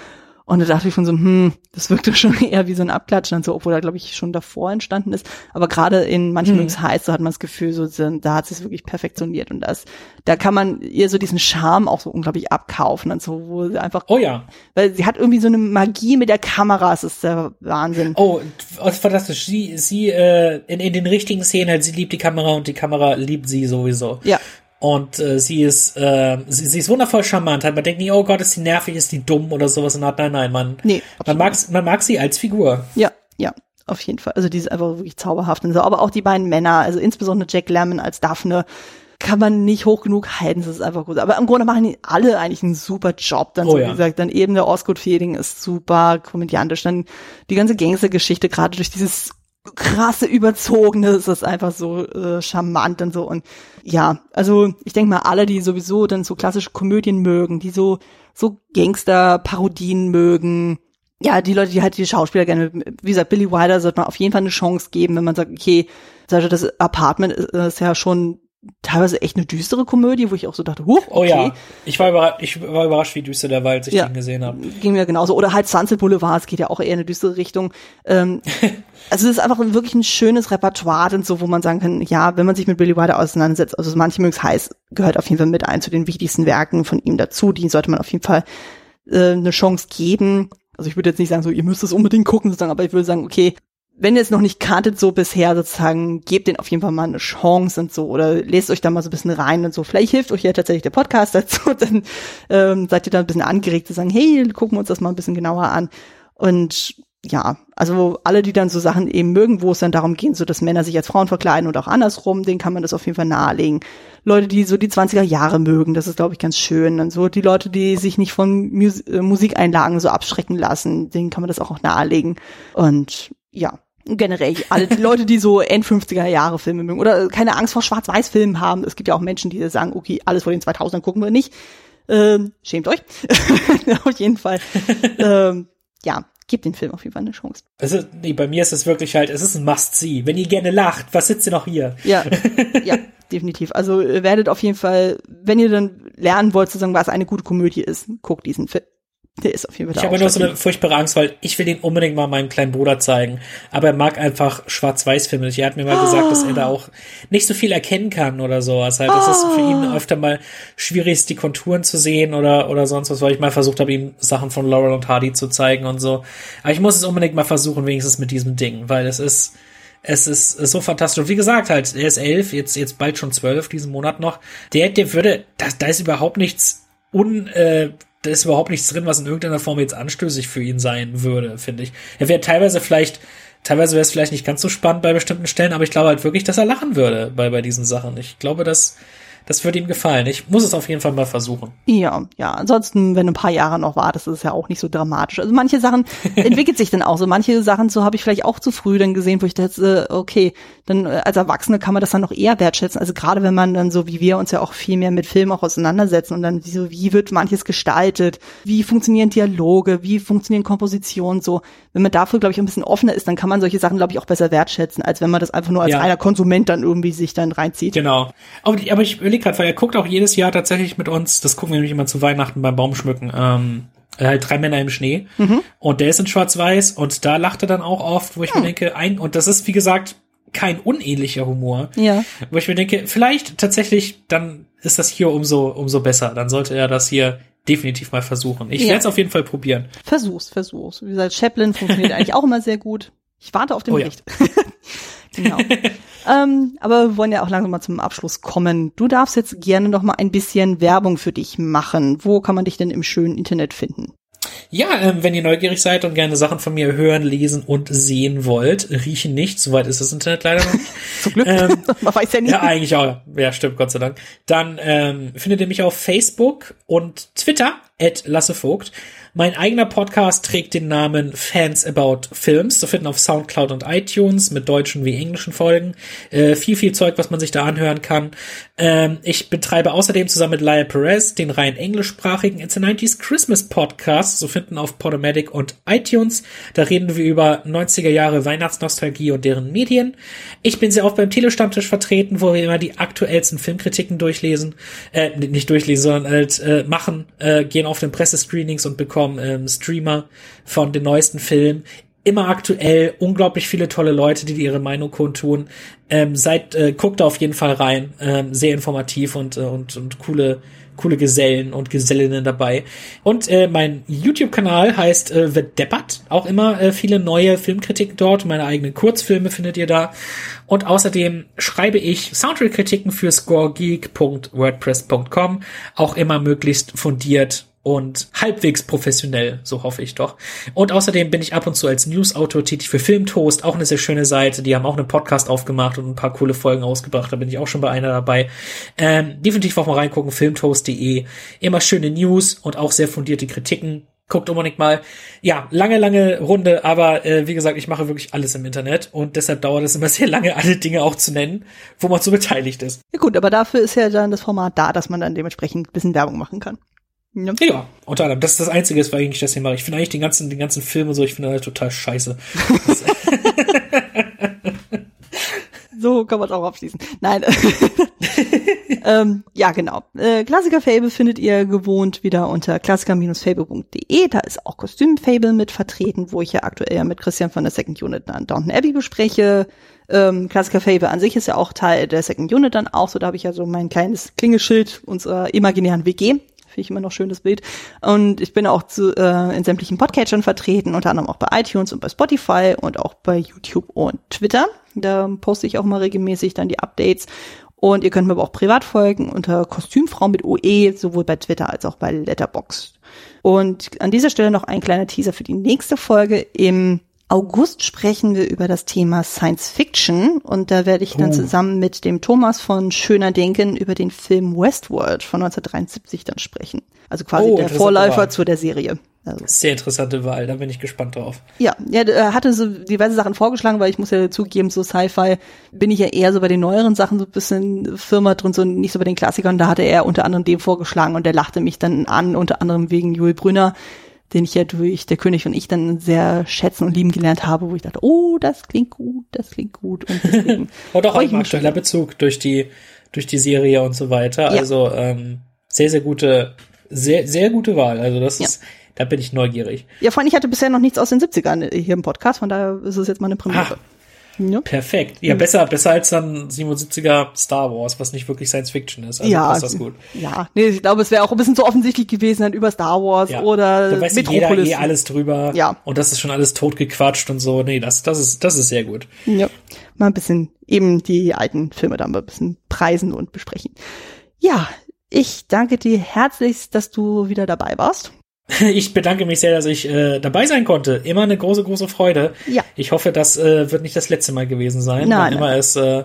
Und da dachte ich von so, hm, das wirkte schon <laughs> eher wie so ein Abklatschen, und so, obwohl er, glaube ich, schon davor entstanden ist. Aber gerade in manchen Hm. Mögens heiß, so hat man das Gefühl, so, da hat sie es wirklich perfektioniert. Und das, da kann man ihr so diesen Charme auch so unglaublich abkaufen und so, wo sie einfach, Oh ja. weil sie hat irgendwie so eine Magie mit der Kamera, es ist der Wahnsinn. Oh, fantastisch. Sie, sie äh, in, in den richtigen Szenen, halt, sie liebt die Kamera und die Kamera liebt sie sowieso. Ja, Und äh, sie ist, äh, sie, sie ist wundervoll charmant. Halt, man denkt nie, oh Gott, ist sie nervig, ist die dumm oder sowas. Und nein, nein, man, nee, man mag, man mag sie als Figur. Ja, ja, auf jeden Fall. Also die ist einfach wirklich zauberhaft und so. Aber auch die beiden Männer, also insbesondere Jack Lemmon als Daphne, kann man nicht hoch genug halten. Das ist einfach gut. Aber im Grunde machen die alle eigentlich einen super Job. Dann Oh so, ja. wie gesagt, dann eben der Osgood Fielding ist super komödiantisch. Dann die ganze Gangstergeschichte, gerade durch dieses krasse Überzogene, ist das einfach so äh, charmant und so. Und ja, also ich denke mal, alle, die sowieso dann so klassische Komödien mögen, die so, so Gangster-Parodien mögen, ja, die Leute, die halt die Schauspieler gerne, wie gesagt, Billy Wilder sollte man auf jeden Fall eine Chance geben, wenn man sagt, okay, das Apartment ist, ist ja schon teilweise echt eine düstere Komödie, wo ich auch so dachte, huh, okay. Oh ja. Ich war überrascht, ich war überrascht, wie düster der war, als ich Ja. den gesehen habe. Ging mir genauso. Oder halt Sunset Boulevard, es geht ja auch eher in eine düstere Richtung. Ähm, <laughs> also es ist einfach wirklich ein schönes Repertoire und so, wo man sagen kann, ja, wenn man sich mit Billy Wilder auseinandersetzt, also manche mögen es heiß, gehört auf jeden Fall mit ein zu den wichtigsten Werken von ihm dazu. Die sollte man auf jeden Fall äh, eine Chance geben. Also ich würde jetzt nicht sagen, so, ihr müsst es unbedingt gucken, sozusagen, aber ich würde sagen, okay, wenn ihr es noch nicht kanntet so bisher sozusagen, gebt den auf jeden Fall mal eine Chance und so oder lest euch da mal so ein bisschen rein und so. Vielleicht hilft euch ja tatsächlich der Podcast <laughs> dazu, dann ähm, seid ihr da ein bisschen angeregt zu sagen, hey, gucken wir uns das mal ein bisschen genauer an. Und ja, also alle, die dann so Sachen eben mögen, wo es dann darum geht, so dass Männer sich als Frauen verkleiden und auch andersrum, denen kann man das auf jeden Fall nahelegen. Leute, die so die 20er Jahre mögen, das ist, glaube ich, ganz schön. Und so die Leute, die sich nicht von Mus äh, Musikeinlagen so abschrecken lassen, denen kann man das auch nahelegen. Und ja, generell alle die Leute, die so End-50er Jahre Filme mögen oder keine Angst vor Schwarz-Weiß-Filmen haben. Es gibt ja auch Menschen, die sagen, okay, alles vor den 2000ern gucken wir nicht. Ähm, schämt euch. <laughs> auf jeden Fall. ähm, ja, gebt den Film auf jeden Fall eine Chance. Also, nee, bei mir ist es wirklich halt, es ist ein Must-See. Wenn ihr gerne lacht, was sitzt ihr noch hier? Ja, <laughs> ja, definitiv. Also ihr werdet auf jeden Fall, wenn ihr dann lernen wollt, zu sagen, was eine gute Komödie ist, guckt diesen Film. Der ist auf jeden Fall Ich habe nur so eine furchtbare Angst, weil ich will den unbedingt mal meinem kleinen Bruder zeigen. Aber er mag einfach Schwarz-Weiß-Filme. nicht. Er hat mir mal gesagt, dass er da auch nicht so viel erkennen kann oder so. Also halt, das ist für ihn öfter mal schwierig ist, die Konturen zu sehen oder, oder sonst was, weil ich mal versucht habe, ihm Sachen von Laurel und Hardy zu zeigen und so. Aber ich muss es unbedingt mal versuchen, wenigstens mit diesem Ding, weil es ist, es ist so fantastisch. Und wie gesagt, halt, er ist elf, jetzt, jetzt bald schon zwölf, diesen Monat noch. Der, der würde, da, da ist überhaupt nichts un, äh, da ist überhaupt nichts drin, was in irgendeiner Form jetzt anstößig für ihn sein würde, finde ich. Er wäre teilweise vielleicht, teilweise wäre es vielleicht nicht ganz so spannend bei bestimmten Stellen, aber ich glaube halt wirklich, dass er lachen würde bei, bei diesen Sachen. Ich glaube, dass, das würde ihm gefallen. Ich muss es auf jeden Fall mal versuchen. Ja, ja. Ansonsten, wenn du ein paar Jahre noch wartest, ist es ja auch nicht so dramatisch. Also manche Sachen <laughs> entwickelt sich dann auch so. Manche Sachen so habe ich vielleicht auch zu früh dann gesehen, wo ich dachte, äh, okay, dann äh, als Erwachsene kann man das dann noch eher wertschätzen. Also gerade wenn man dann so wie wir uns ja auch viel mehr mit Filmen auch auseinandersetzen und dann so, wie wird manches gestaltet, wie funktionieren Dialoge, wie funktionieren Kompositionen so. Wenn man dafür, glaube ich, ein bisschen offener ist, dann kann man solche Sachen, glaube ich, auch besser wertschätzen, als wenn man das einfach nur als Ja. reiner Konsument dann irgendwie sich dann reinzieht. Genau. Aber, aber ich überlege gerade, weil er guckt auch jedes Jahr tatsächlich mit uns, das gucken wir nämlich immer zu Weihnachten beim Baumschmücken, ähm, halt drei Männer im Schnee. Und der ist in Schwarz-Weiß und da lacht er dann auch oft, wo ich mir denke, ein, und das ist, wie gesagt, kein unähnlicher Humor. Ja. Wo ich mir denke, vielleicht tatsächlich, dann ist das hier umso, umso besser. Dann sollte er das hier definitiv mal versuchen. Ich Ja. werde es auf jeden Fall probieren. Versuch's, versuch's. Wie gesagt, Chaplin funktioniert <laughs> eigentlich auch immer sehr gut. Ich warte auf den Oh ja. <laughs> Genau. <laughs> ähm, aber wir wollen ja auch langsam mal zum Abschluss kommen. Du darfst jetzt gerne noch mal ein bisschen Werbung für dich machen. Wo kann man dich denn im schönen Internet finden? Ja, ähm, wenn ihr neugierig seid und gerne Sachen von mir hören, lesen und sehen wollt, riechen nicht, soweit ist das Internet leider noch nicht. <laughs> Zum Glück. Ähm, <laughs> man weiß ja nicht. Ja, eigentlich auch. Ja, stimmt, Gott sei Dank. Dann ähm, findet ihr mich auf Facebook und Twitter, at Lasse Vogt. Mein eigener Podcast trägt den Namen Fans About Films, zu finden auf Soundcloud und iTunes mit deutschen wie englischen Folgen. Äh, viel, viel Zeug, was man sich da anhören kann. Ähm, ich betreibe außerdem zusammen mit Lyle Perez den rein englischsprachigen It's a 90s Christmas Podcast, zu finden auf Podomatic und iTunes. Da reden wir über 90er Jahre Weihnachtsnostalgie und deren Medien. Ich bin sehr oft beim Telestammtisch vertreten, wo wir immer die aktuellsten Filmkritiken durchlesen, äh, nicht durchlesen, sondern halt äh, machen, äh, gehen auf den Pressescreenings und bekommen ähm, Streamer von den neuesten Filmen immer aktuell, unglaublich viele tolle Leute, die ihre Meinung kundtun. Ähm, seid, äh, guckt da auf jeden Fall rein, ähm, sehr informativ und, äh, und, und coole, coole Gesellen und Gesellinnen dabei. Und äh, mein YouTube-Kanal heißt äh, The Deppert. Auch immer äh, viele neue Filmkritiken dort. Meine eigenen Kurzfilme findet ihr da. Und außerdem schreibe ich Soundtrack-Kritiken für scoregeek.wordpress.com. Auch immer möglichst fundiert und halbwegs professionell, so hoffe ich doch. Und außerdem bin ich ab und zu als News-Autor tätig für Filmtoast, auch eine sehr schöne Seite. Die haben auch einen Podcast aufgemacht und ein paar coole Folgen ausgebracht. Da bin ich auch schon bei einer dabei. Ähm, definitiv auch mal reingucken, filmtoast.de. Immer schöne News und auch sehr fundierte Kritiken. Guckt unbedingt mal. Ja, lange, lange Runde, aber äh, wie gesagt, ich mache wirklich alles im Internet und deshalb dauert es immer <laughs> sehr lange, alle Dinge auch zu nennen, wo man so beteiligt ist. Ja gut, aber dafür ist ja dann das Format da, dass man dann dementsprechend ein bisschen Werbung machen kann. Ja. ja, unter anderem. Das ist das Einzige, was eigentlich das hier mache. Ich finde eigentlich den ganzen, den ganzen Film und so, ich finde halt total scheiße. <laughs> so kann man es auch abschließen. Nein. <laughs> ähm, ja, genau. Äh, Klassiker-Fable findet ihr gewohnt wieder unter klassiker-fable.de. Da ist auch Kostüm-Fable mit vertreten, wo ich ja aktuell mit Christian von der Second Unit dann Downton Abbey bespreche. Ähm, Klassiker-Fable an sich ist ja auch Teil der Second Unit dann auch. So, da habe ich ja so mein kleines Klingelschild unserer imaginären WG Finde ich immer noch schönes Bild. Und ich bin auch zu, äh, in sämtlichen Podcatchern vertreten, unter anderem auch bei iTunes und bei Spotify und auch bei YouTube und Twitter. Da poste ich auch mal regelmäßig dann die Updates. Und ihr könnt mir aber auch privat folgen unter Kostümfrau mit OE, sowohl bei Twitter als auch bei Letterboxd. Und an dieser Stelle noch ein kleiner Teaser für die nächste Folge. Im August sprechen wir über das Thema Science Fiction und da werde ich dann oh. zusammen mit dem Thomas von Schöner Denken über den Film Westworld von 1973 dann sprechen. Also quasi oh, der Vorläufer Wahl. zu der Serie. Also. Sehr interessante Wahl, da bin ich gespannt drauf. Ja, er hatte so diverse Sachen vorgeschlagen, weil ich muss ja zugeben, so Sci-Fi bin ich ja eher so bei den neueren Sachen so ein bisschen Firma drin, so nicht so bei den Klassikern. Da hatte er unter anderem dem vorgeschlagen und der lachte mich dann an, unter anderem wegen Joel Brünner den ich ja durch Der König und ich dann sehr schätzen und lieben gelernt habe, wo ich dachte, oh, das klingt gut, das klingt gut. Und deswegen <laughs> und auch ein aktueller Bezug durch die, durch die Serie und so weiter. Ja. Also ähm, sehr, sehr gute, sehr, sehr gute Wahl. Also das ja. ist, da bin ich neugierig. Ja, vor allem, ich hatte bisher noch nichts aus den 70ern hier im Podcast, von daher ist es jetzt mal eine Premiere. Ah, ja. Perfekt. Ja, mhm. besser, besser als dann 77er Star Wars, was nicht wirklich Science Fiction ist. Also ja, das gut. Ja, nee, ich glaube, es wäre auch ein bisschen zu offensichtlich gewesen dann über Star Wars ja. oder da weiß Metropolis. jeder eh alles drüber. Ja. Und das ist schon alles totgequatscht und so. Nee, das, das ist, das ist sehr gut. Ja. Mal ein bisschen eben die alten Filme dann mal ein bisschen preisen und besprechen. Ja, ich danke dir herzlichst, dass du wieder dabei warst. <laughs> Ich bedanke mich sehr, dass ich äh, dabei sein konnte. Immer eine große, große Freude. Ja. Ich hoffe, das äh, wird nicht das letzte Mal gewesen sein. Nein, immer es äh,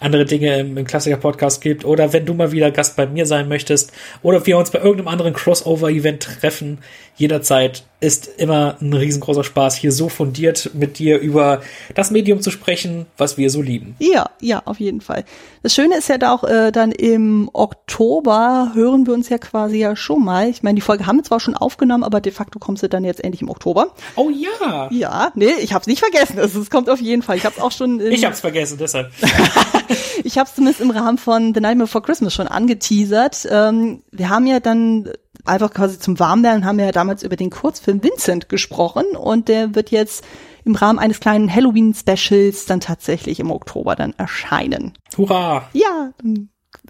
andere Dinge im, im Klassiker-Podcast gibt. Oder wenn du mal wieder Gast bei mir sein möchtest. Oder wir uns bei irgendeinem anderen Crossover-Event treffen. Jederzeit ist immer ein riesengroßer Spaß, hier so fundiert mit dir über das Medium zu sprechen, was wir so lieben. Ja, ja, auf jeden Fall. Das Schöne ist ja da auch, äh, dann im Oktober hören wir uns ja quasi ja schon mal. Ich meine, die Folge haben wir zwar schon aufgenommen, aber de facto kommst du dann jetzt endlich im Oktober. Oh ja. Ja, nee, ich hab's nicht vergessen. Es, es kommt auf jeden Fall. Ich hab's auch schon. ich hab's vergessen, deshalb. <laughs> <laughs> ich hab's zumindest im Rahmen von The Nightmare Before Christmas schon angeteasert. Ähm, wir haben ja dann einfach quasi zum Warmwerden haben wir ja damals über den Kurzfilm Vincent gesprochen und der wird jetzt im Rahmen eines kleinen Halloween-Specials dann tatsächlich im Oktober dann erscheinen. Hurra! Ja,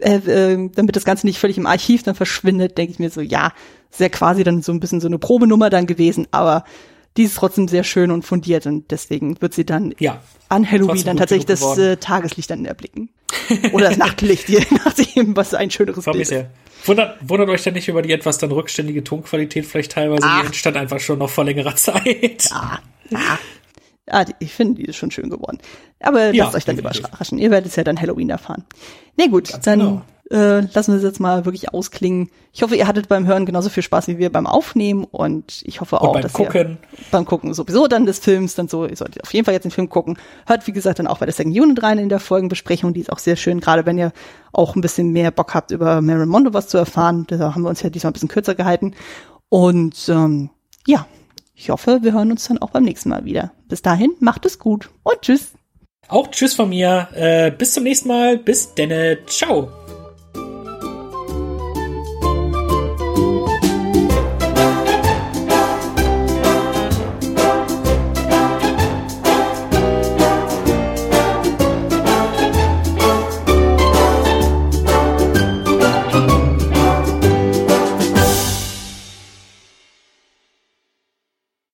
äh, äh, damit das Ganze nicht völlig im Archiv dann verschwindet, denke ich mir so, ja, sehr quasi dann so ein bisschen so eine Probenummer dann gewesen, aber die ist trotzdem sehr schön und fundiert und deswegen wird sie dann ja, an Halloween dann tatsächlich das äh, Tageslicht dann erblicken. Oder das Nachtlicht, je <laughs> nachdem, was ein schöneres Bild ist. Wundert, wundert euch dann nicht über die etwas dann rückständige Tonqualität vielleicht teilweise. Ach. Die entstand einfach schon noch vor längerer Zeit. Ja, ja. ja die, ich finde, die ist schon schön geworden. Aber ja, lasst euch dann überraschen. Ihr werdet es ja dann Halloween erfahren. Nee, gut, Ganz dann genau äh, lassen wir es jetzt mal wirklich ausklingen. Ich hoffe, ihr hattet beim Hören genauso viel Spaß wie wir beim Aufnehmen und ich hoffe auch, dass Gucken. ihr beim Gucken sowieso dann des Films dann so, ihr solltet auf jeden Fall jetzt den Film gucken. Hört, wie gesagt, dann auch bei der Second Unit rein in der Folgenbesprechung, die ist auch sehr schön, gerade wenn ihr auch ein bisschen mehr Bock habt, über Marilyn Mondo was zu erfahren. Da haben wir uns ja diesmal ein bisschen kürzer gehalten. Und ähm, ja, ich hoffe, wir hören uns dann auch beim nächsten Mal wieder. Bis dahin, macht es gut und tschüss. Auch tschüss von mir. Äh, bis zum nächsten Mal. Bis denne. Ciao.